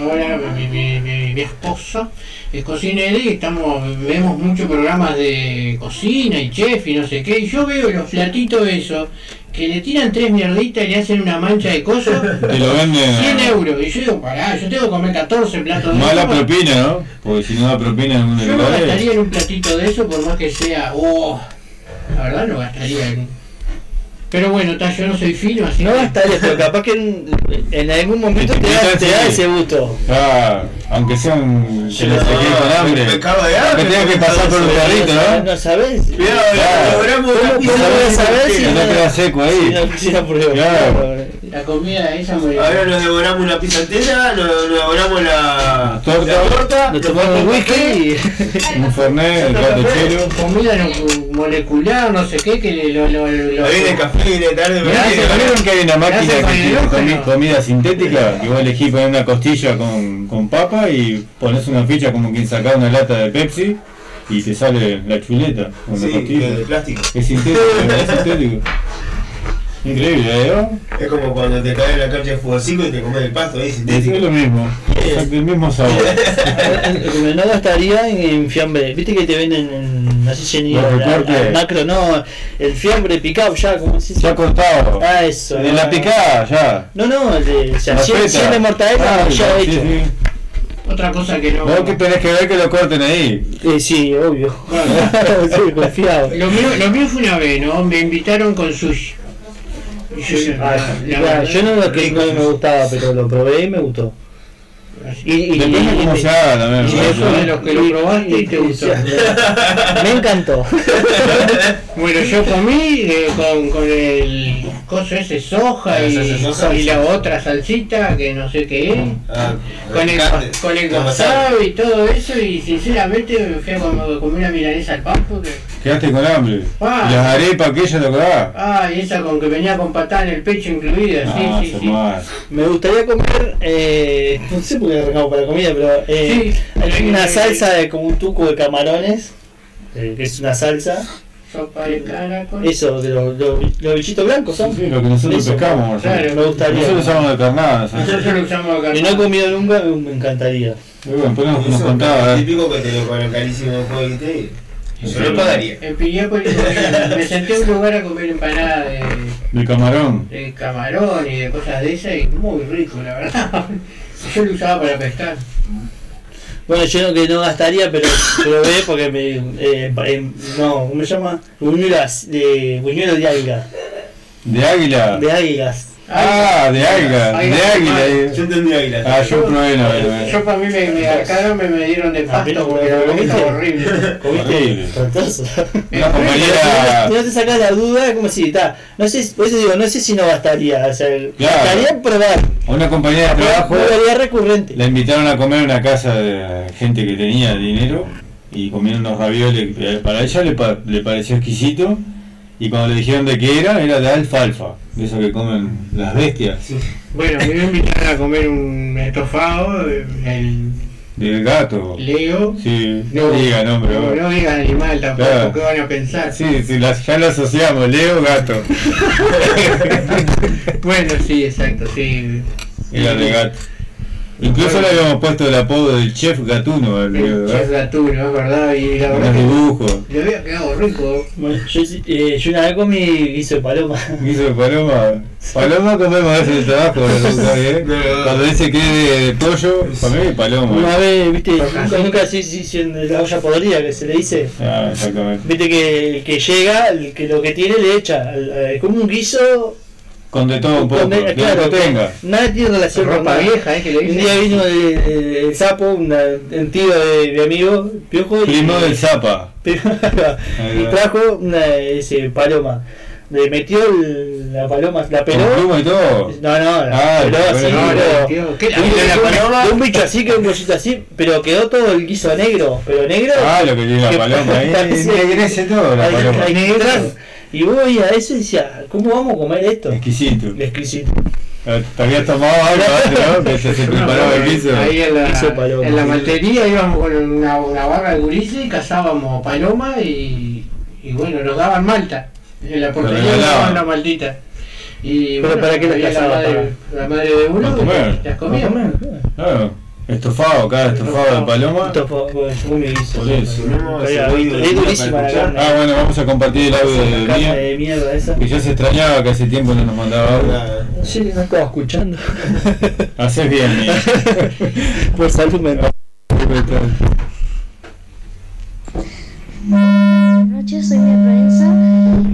E: ahora mi, mi, mi, mi esposa es cocinera y estamos, vemos muchos programas de cocina y chef y no sé qué, y yo veo los platitos esos que le tiran tres mierditas y le hacen una mancha de cosas, *laughs*
C: Te lo venden.
E: 100 euros, y yo digo, pará, yo tengo que comer 14 platos de
C: Mala propina, ¿no? Porque si no da propina en algunos
E: Yo no gastaría en un platito de eso por más que sea, oh, la verdad no gastaría en... Pero bueno, ta, yo no soy fino, así
D: No gastaría, pero capaz que en, en algún momento te da, te da ese gusto.
C: Ah, aunque sean que les quede con hambre.
F: me cago de
C: Que
F: hambre,
C: tenga que pasar por un
D: No
C: carrito,
D: sabes-
C: ¿no?
D: No sabes.
F: Cuidado,
C: Claro.
F: logramos una
D: ¿Cómo,
F: pizza
D: cómo vas a saber si
C: Que no queda seco ahí.
D: Si no, si no pruebo.
C: Claro.
E: La comida esa muy
F: Ahora nos devoramos una pizza entera, nos, nos devoramos la
C: Torta.
F: la torta,
D: Nos tomamos un whisky y.
C: Un fernet, el gato chelo.
E: comida no- molecular, no sé qué, que lo... lo, lo,
F: Ahí viene café, viene tarde,
C: Mirá, ¿se vieron que hay una máquina que tiene comi- comida sintética? Que vos elegís poner una costilla con, con papa y pones una ficha como quien saca una lata de Pepsi y te sale la chuleta con la
F: Sí,
C: costilla.
F: de plástico.
C: Es sintético, es sintético. *laughs* Increíble, ¿eh?
F: Es como cuando te cae la cancha de fútbol 5 y te comes el pasto ahí
C: Es
F: sintético.
C: lo mismo, exacto, el mismo sabor. *laughs*
D: Como no gastaría en, en fiambre. Viste que te venden en. No en al-
C: recortes.
D: al macro, no. El fiambre picado ya, como se
C: Ya cortado.
D: Ah, eso.
C: En la picada, ya.
D: No, no, el de, o sea,
C: La
D: 100,
C: feta.
D: 100 de mortadela
C: Ah,
D: ya
C: sí,
D: hecho.
C: sí.
E: Otra cosa que no...
C: Vos que tenés que ver que lo corten ahí.
D: Eh, sí, obvio. *laughs* sí, confiado.
E: Lo mío, lo mío fue una vez, ¿no? Me invitaron con sushi. Y yo,
D: Ah, ya, yo no lo que no me gustaba, pero lo probé y me gustó. Y, y,
C: Depende
D: y-
C: cómo
D: y-
C: se haga también.
E: Y
C: ¿no?
E: eso de los que lo probaste y te gustó.
D: Me encantó. *laughs*
E: Bueno, yo comí eh, con, con el coso ese soja y,
F: ese soja.
E: y la otra salsita que no sé qué es.
F: Ah,
E: Con el, con el wasabi y todo eso y sinceramente me fui a comer una milanesa al pan porque...
C: Quedaste con hambre.
E: Ah.
C: Y las arepas que ella tocaba.
E: Ah, y esa con que venía con patada en el pecho incluida, sí,
C: Ah,
E: sí, sí.
D: Me gustaría comer, eh, no sé por qué arrancamos para comida, pero eh,
E: Sí.
D: hay una salsa de como un tuco de camarones, eh, que es una salsa.
E: Sopa de caracol.
D: Eso, de los, los, los bichitos blancos son.
C: Sí, lo que nosotros
D: Eso.
C: pescamos.
E: Claro,
D: me gustaría.
C: Nosotros usamos de carnada.
E: Nosotros lo usamos acá.
D: Y no he comido nunca, me encantaría.
C: Y bueno, nos, nos contaba.
F: es
C: ¿eh?
F: típico que te lo cobran carísimo después que te Yo lo pagaría.
E: En Piriápolis me senté en un lugar a comer empanada de,
C: De camarón.
E: de camarón y de cosas de esas y muy rico, la verdad. *laughs* Yo lo usaba para pescar.
D: Bueno, yo no, que no gastaría, pero probé porque me. Eh, em, no, ¿cómo se llama? Buñuelas de, buñuelos de alga.
C: De águila.
D: De algas.
C: Ah, de águila.
E: Águila.
C: De águila.
F: Yo entendí águila.
C: Ah, yo probé una vez.
E: Yo para mí me, me arcaron, me, me dieron de pasto porque la
D: ¿comiste?
E: horrible. *laughs*
D: ¿Comiste?
C: Una compañera.
D: Si no te sacas la duda, como si está. No sé, por eso digo, no sé si no gastaría. O sea, gastaría en probar.
C: A una compañera de trabajo
D: lo recurrente.
C: la invitaron a comer a una casa de gente que tenía dinero y comieron unos ravioles. que Para ella le, pa- le pareció exquisito y cuando le dijeron de qué era, era de alfalfa, de eso que comen las bestias.
E: Bueno, me invitaron a comer un estofado, el
C: Del gato.
E: Leo.
C: Sí, no diga nombre.
E: No, no digan animal tampoco,
C: Claro.
E: ¿qué van a pensar?
C: Sí, sí, ya lo asociamos, Leo Gato. *laughs*
E: bueno, sí, exacto, sí.
C: Era de gato. Incluso le habíamos puesto el apodo del chef gatuno
E: El chef gatuno, es verdad, y la verdad
C: dibujos.
E: le había quedado rico.
D: Bueno, yo, eh, yo una vez comí guiso de paloma. *laughs*
C: Guiso de paloma. Paloma comemos a veces en el trabajo, *laughs* ¿no? ¿Está bien? Cuando dice que es de, de pollo, para mí es paloma.
D: Una vez, viste, nunca, nunca sí, sí, sí, en la olla podrida que se le dice.
C: Ah, exactamente.
D: Viste que el que llega, el que lo que tiene le echa. Es como un guiso.
C: Con de todo un poco,
D: con-
C: de
D: claro,
C: lo que tenga.
D: Nada tiene relación con
E: Ropa
D: nada.
E: vieja, ¿eh? Que le
D: Un día vino el, el- el sapo, una- un tío de mi amigo, Piojo, y,
C: Primo del Zapa. *laughs*
D: y trajo una ese, paloma. Le metió el- la paloma, la peló.
C: Con y todo.
D: No, no, la
C: Ah,
D: peló
C: la
D: así, pero-
E: ¿qué la-
D: de un-
E: la
D: de un-
E: paloma?
D: de un bicho así que un cosito así, pero quedó todo el guiso negro, pero negro.
C: Ah, lo que tiene la *laughs* paloma ahí. Ennegrece todo la paloma.
D: Y vos veías eso y decías, ¿cómo vamos a comer esto?
C: Exquisito.
D: Exquisito.
C: Ah, Te habías tomado algo antes, ¿no? Que se, se preparaba el guiso.
E: Ahí en la,
D: paloma.
E: en la maltería íbamos con una, una barra de gurises y cazábamos paloma y, y bueno, nos daban malta. En la portería nos daban la maltita. Y
D: ¿Pero
E: bueno,
D: para qué la
E: había la madre, la madre de uno las comíamos.
C: Claro. Estofado, cada estofado de paloma.
D: Esto fue, fue muy guiso.
C: Por eso.
D: Es durísima la carne.
C: Ah, bueno, vamos a compartir el audio de mía.
D: de mierda esa.
C: Que ya se extrañaba que hace tiempo no nos mandaba audio.
D: Sí, no estaba escuchando. *laughs*
C: Haces bien, mía. *laughs*
D: Por salud mental.
W: Buenas noches, soy Mia Proenza.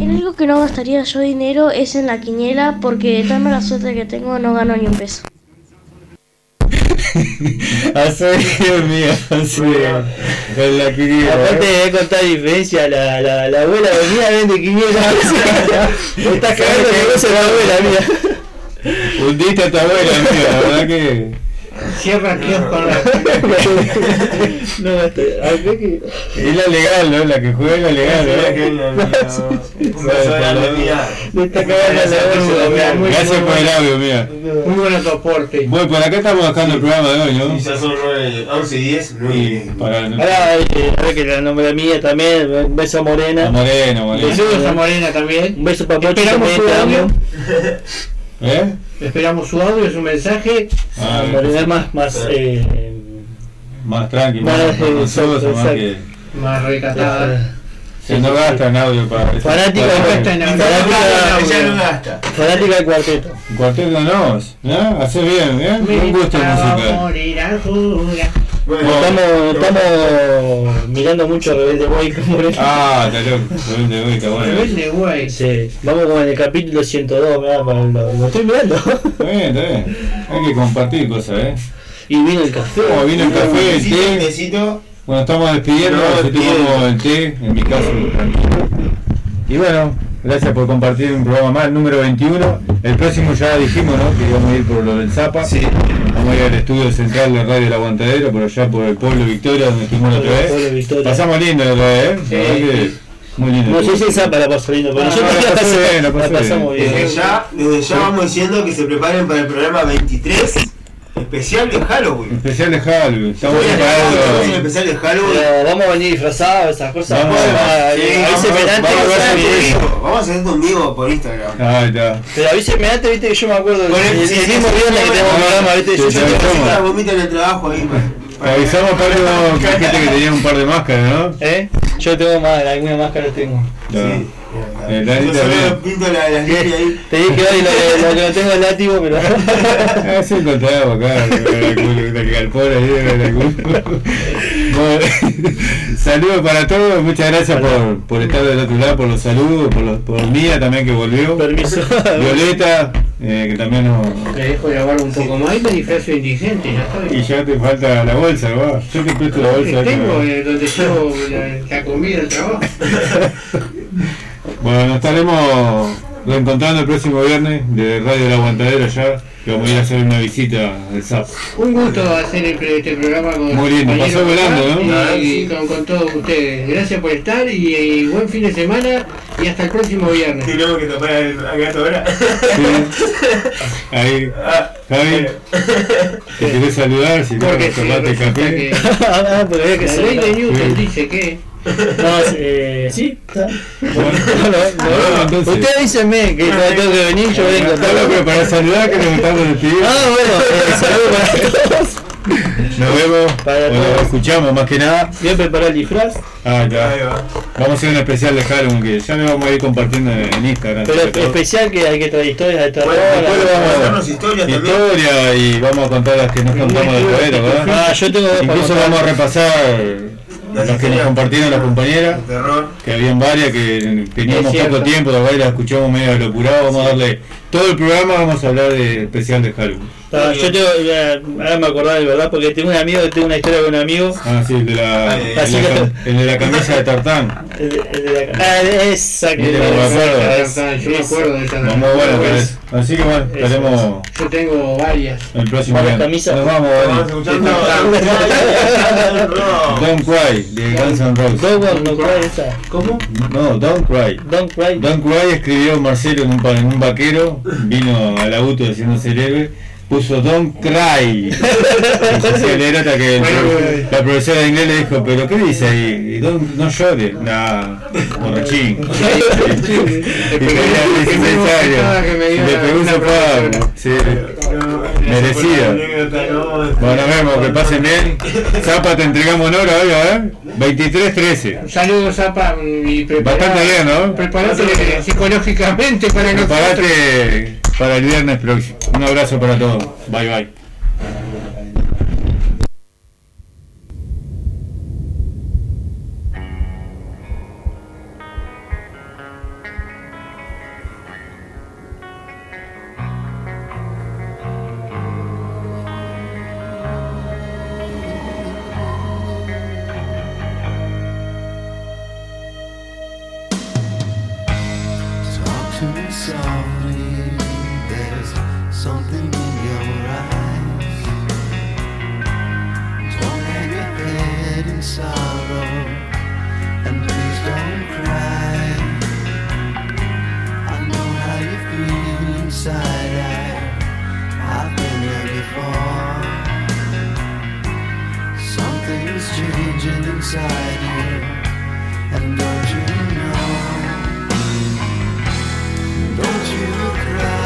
W: En algo que que no gastaría yo dinero es en la quiniela porque de tan mala suerte que tengo no gano ni un peso. *laughs*
C: Así Dios mío, así con la quiniela.
D: Aparte de contar diferencia, la, la, la abuela de mía vende quiniela. *laughs* Me estás cagando de negocio la abuela mía.
C: Hundiste a tu abuela, amigo, la verdad que.
E: Cierra el kiosco con la.
D: No, este, que.
C: Es la legal, ¿no? La que juega es la legal, *laughs* ¿no? Gracias por el audio, mía.
E: Muy buen soporte.
C: Bueno, por acá estamos bajando el programa de hoy, ¿no?
F: Ya son 9, 11 y 10, 9 y 10.
C: Para
D: Ahora, eh, a ver que la nombre mía también, un beso a Morena.
C: A Morena, Morena.
E: Besos a Morena también.
D: Un beso para
E: Esperamos
D: también,
E: su audio. *laughs*
C: ¿Eh?
E: Esperamos su audio, su mensaje.
C: Ah,
D: Morena es más, más, eh,
C: Más tranqui,
D: Más,
C: más,
D: eh,
C: más
D: exacto,
C: más que.
E: Más recatada.
C: Se no gasta en audio para.
D: Fanática,
C: para-
D: fanática, del cuarteto.
C: Cuarteto no, ¿no? Hace bien, ¿eh? Un gusto musical.
E: Jura.
D: Estamos, estamos mirando mucho Rebelde Way con Morena.
C: Ah, está loco. Rebelde Way, está bueno.
E: Rebelde.
D: Sí, vamos como en el capítulo 102, mirá, para lo, lo estoy mirando.
C: Está bien, está bien. Hay que compartir cosas, ¿eh?
D: Y vino el café.
C: Como vino el café, el
F: Necesito
C: té.
F: tecito.
C: Bueno, estamos despidiendo,
F: No,
C: yo el té, en mi caso. Y bueno, gracias por compartir un programa más, el número 21. El próximo ya dijimos, ¿no? Que íbamos a ir por lo del Zapa.
F: Sí.
C: Vamos a ir al estudio central de Radio El Aguantadero, por allá por el pueblo Victoria, donde estuvimos la otra vez. Pasamos lindo la otra vez, ¿eh? Muy lindo.
D: No sé si esa para pasar lindo, pero
C: Ah,
D: nosotros
C: la
D: pasamos bien.
F: Desde ya, desde ya vamos diciendo que se preparen para el programa 23, especial de Halloween.
C: Especial de Halloween, estamos preparando.
F: especial de Halloween.
D: Pero vamos a venir disfrazados, esas cosas.
C: Vamos,
D: Ah,
F: Sí,
D: avíseme
F: vamos, a
D: que
F: hacer un a un vivo por Instagram.
C: Ah, ya.
D: Pero avíseme antes, viste que yo me acuerdo
F: Con
D: el,
F: sí,
D: el mismo viernes que tenemos programa, viste, yo.
F: La vomita en el trabajo ahí. para-
C: Avisamos Pablo que hay gente que tenía un par de máscaras, ¿no?
D: ¿Eh? Yo tengo más, alguna máscara tengo.
F: Sí. Yo
C: Dani también.
F: la- ahí.
D: Te dije hoy lo, que- lo que no tengo es látigo, pero. *laughs*
C: Ah, sí encontramos acá, *laughs* el galpón ahí, el culo. *laughs* Bueno, saludos para todos, muchas gracias por, por estar del otro lado, por los saludos, por, los, por Mía también que volvió,
D: Permiso.
C: Violeta, eh, que también nos...
E: Le dejo grabar un poco más y me disfrazo de indigente, ya
C: Y
E: estoy.
C: ya te falta la bolsa, va. Yo te presto la bolsa.
E: Tengo eh, donde llevo la, la comida al trabajo.
C: Bueno, nos estaremos reencontrando el próximo viernes de Radio El Aguantadero ya, que vamos a ir a hacer una visita al SAP.
E: Un gusto hacer el, este programa con
C: Muy lindo,
E: compañeros
C: pasó volando, ¿no?
E: Y, con, con todos ustedes. Gracias por estar y, y buen fin de semana y hasta el próximo viernes.
F: Tenemos que tapar al al gato ahora.
C: Ahí,
F: Ah,
C: Javi, te querés saludar, si no, tomate café.
E: que *laughs*
D: Ah, pero había que
E: la ley de Newton
C: Sí.
E: dice que
D: No, eh, sí, está.
C: Bueno, bueno, entonces.
D: Usted avíseme que no tengo que venir, yo vengo.
C: Está loco para saludar que nos estamos despidiendo.
D: Ah, bueno, eh, *laughs* saludos para todos.
C: Nos vemos,
D: Para
C: o nos
D: todos.
C: escuchamos más que nada.
D: Voy a preparar el disfraz.
C: Ah, ya.
F: va.
C: Vamos a hacer un especial de Halloween que ya lo vamos a ir compartiendo en en Instagram.
D: Pero
C: sobre todo.
D: especial que hay que traer historias de terror.
F: Bueno, después lo vamos a
C: Bueno,
F: contarnos historias
C: historia y vamos a contar las que nos contamos después, ¿verdad?
D: Ah, yo tengo
C: Incluso vamos a repasar las que nos compartieron las compañeras, que habían varias que teníamos poco tiempo, la las escuchamos medio locurado, vamos a darle todo el programa, vamos a hablar de especial de Halloween.
D: Ah, yo tengo, eh, ahora me acordaba de verdad, porque tengo un amigo que tengo una historia con un amigo.
C: Ah, sí, el de la,
F: Ah,
C: el de la, el de la camisa de tartán.
D: El de, el de la, ah, esa que
C: Este no me acuerdo.
E: Esa, yo me acuerdo de esa.
C: No, muy bueno. Así que bueno, estaremos
E: Yo tengo varias.
C: el próximo
D: camisas.
C: Nos vamos, Dani.
F: escuchando. *laughs*
C: Don't Cry, de Guns N' Roses.
D: Don't no cry esa.
E: ¿Cómo?
C: No, Don't Cry.
D: Don't cry.
C: Don't Cry escribió Marcelo en un, en un vaquero, vino al auto haciéndose el héroe, puso Don't Cry. *laughs* Hasta que el la profesora de inglés le dijo, pero ¿qué dice ahí? Don't, no llores, nah, borrachín. *laughs* y tenía 16 años,
E: que me dio
C: le pegó un
E: profesora.
C: Sí. Merecido. Bueno, vemos, que pasen bien. Zapa, te entregamos honor hoy, ¿eh? 23-13.
E: Saludos, Zapa, y prepará-
C: Bastante bien, ¿no?
E: Preparate psicológicamente para nosotros.
C: Preparate para el viernes próximo. Un abrazo para todos. Bye bye.
A: is changing inside you, and don't you know? Don't you cry.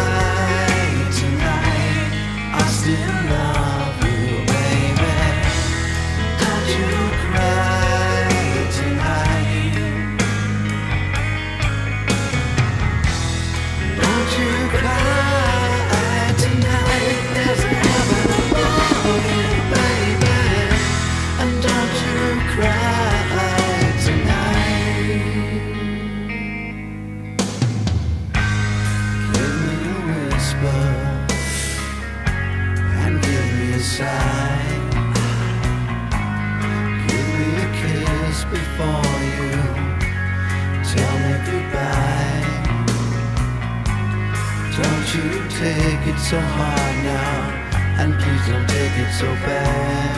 A: so hard now, and please don't take it so bad.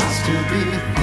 A: I'll still be.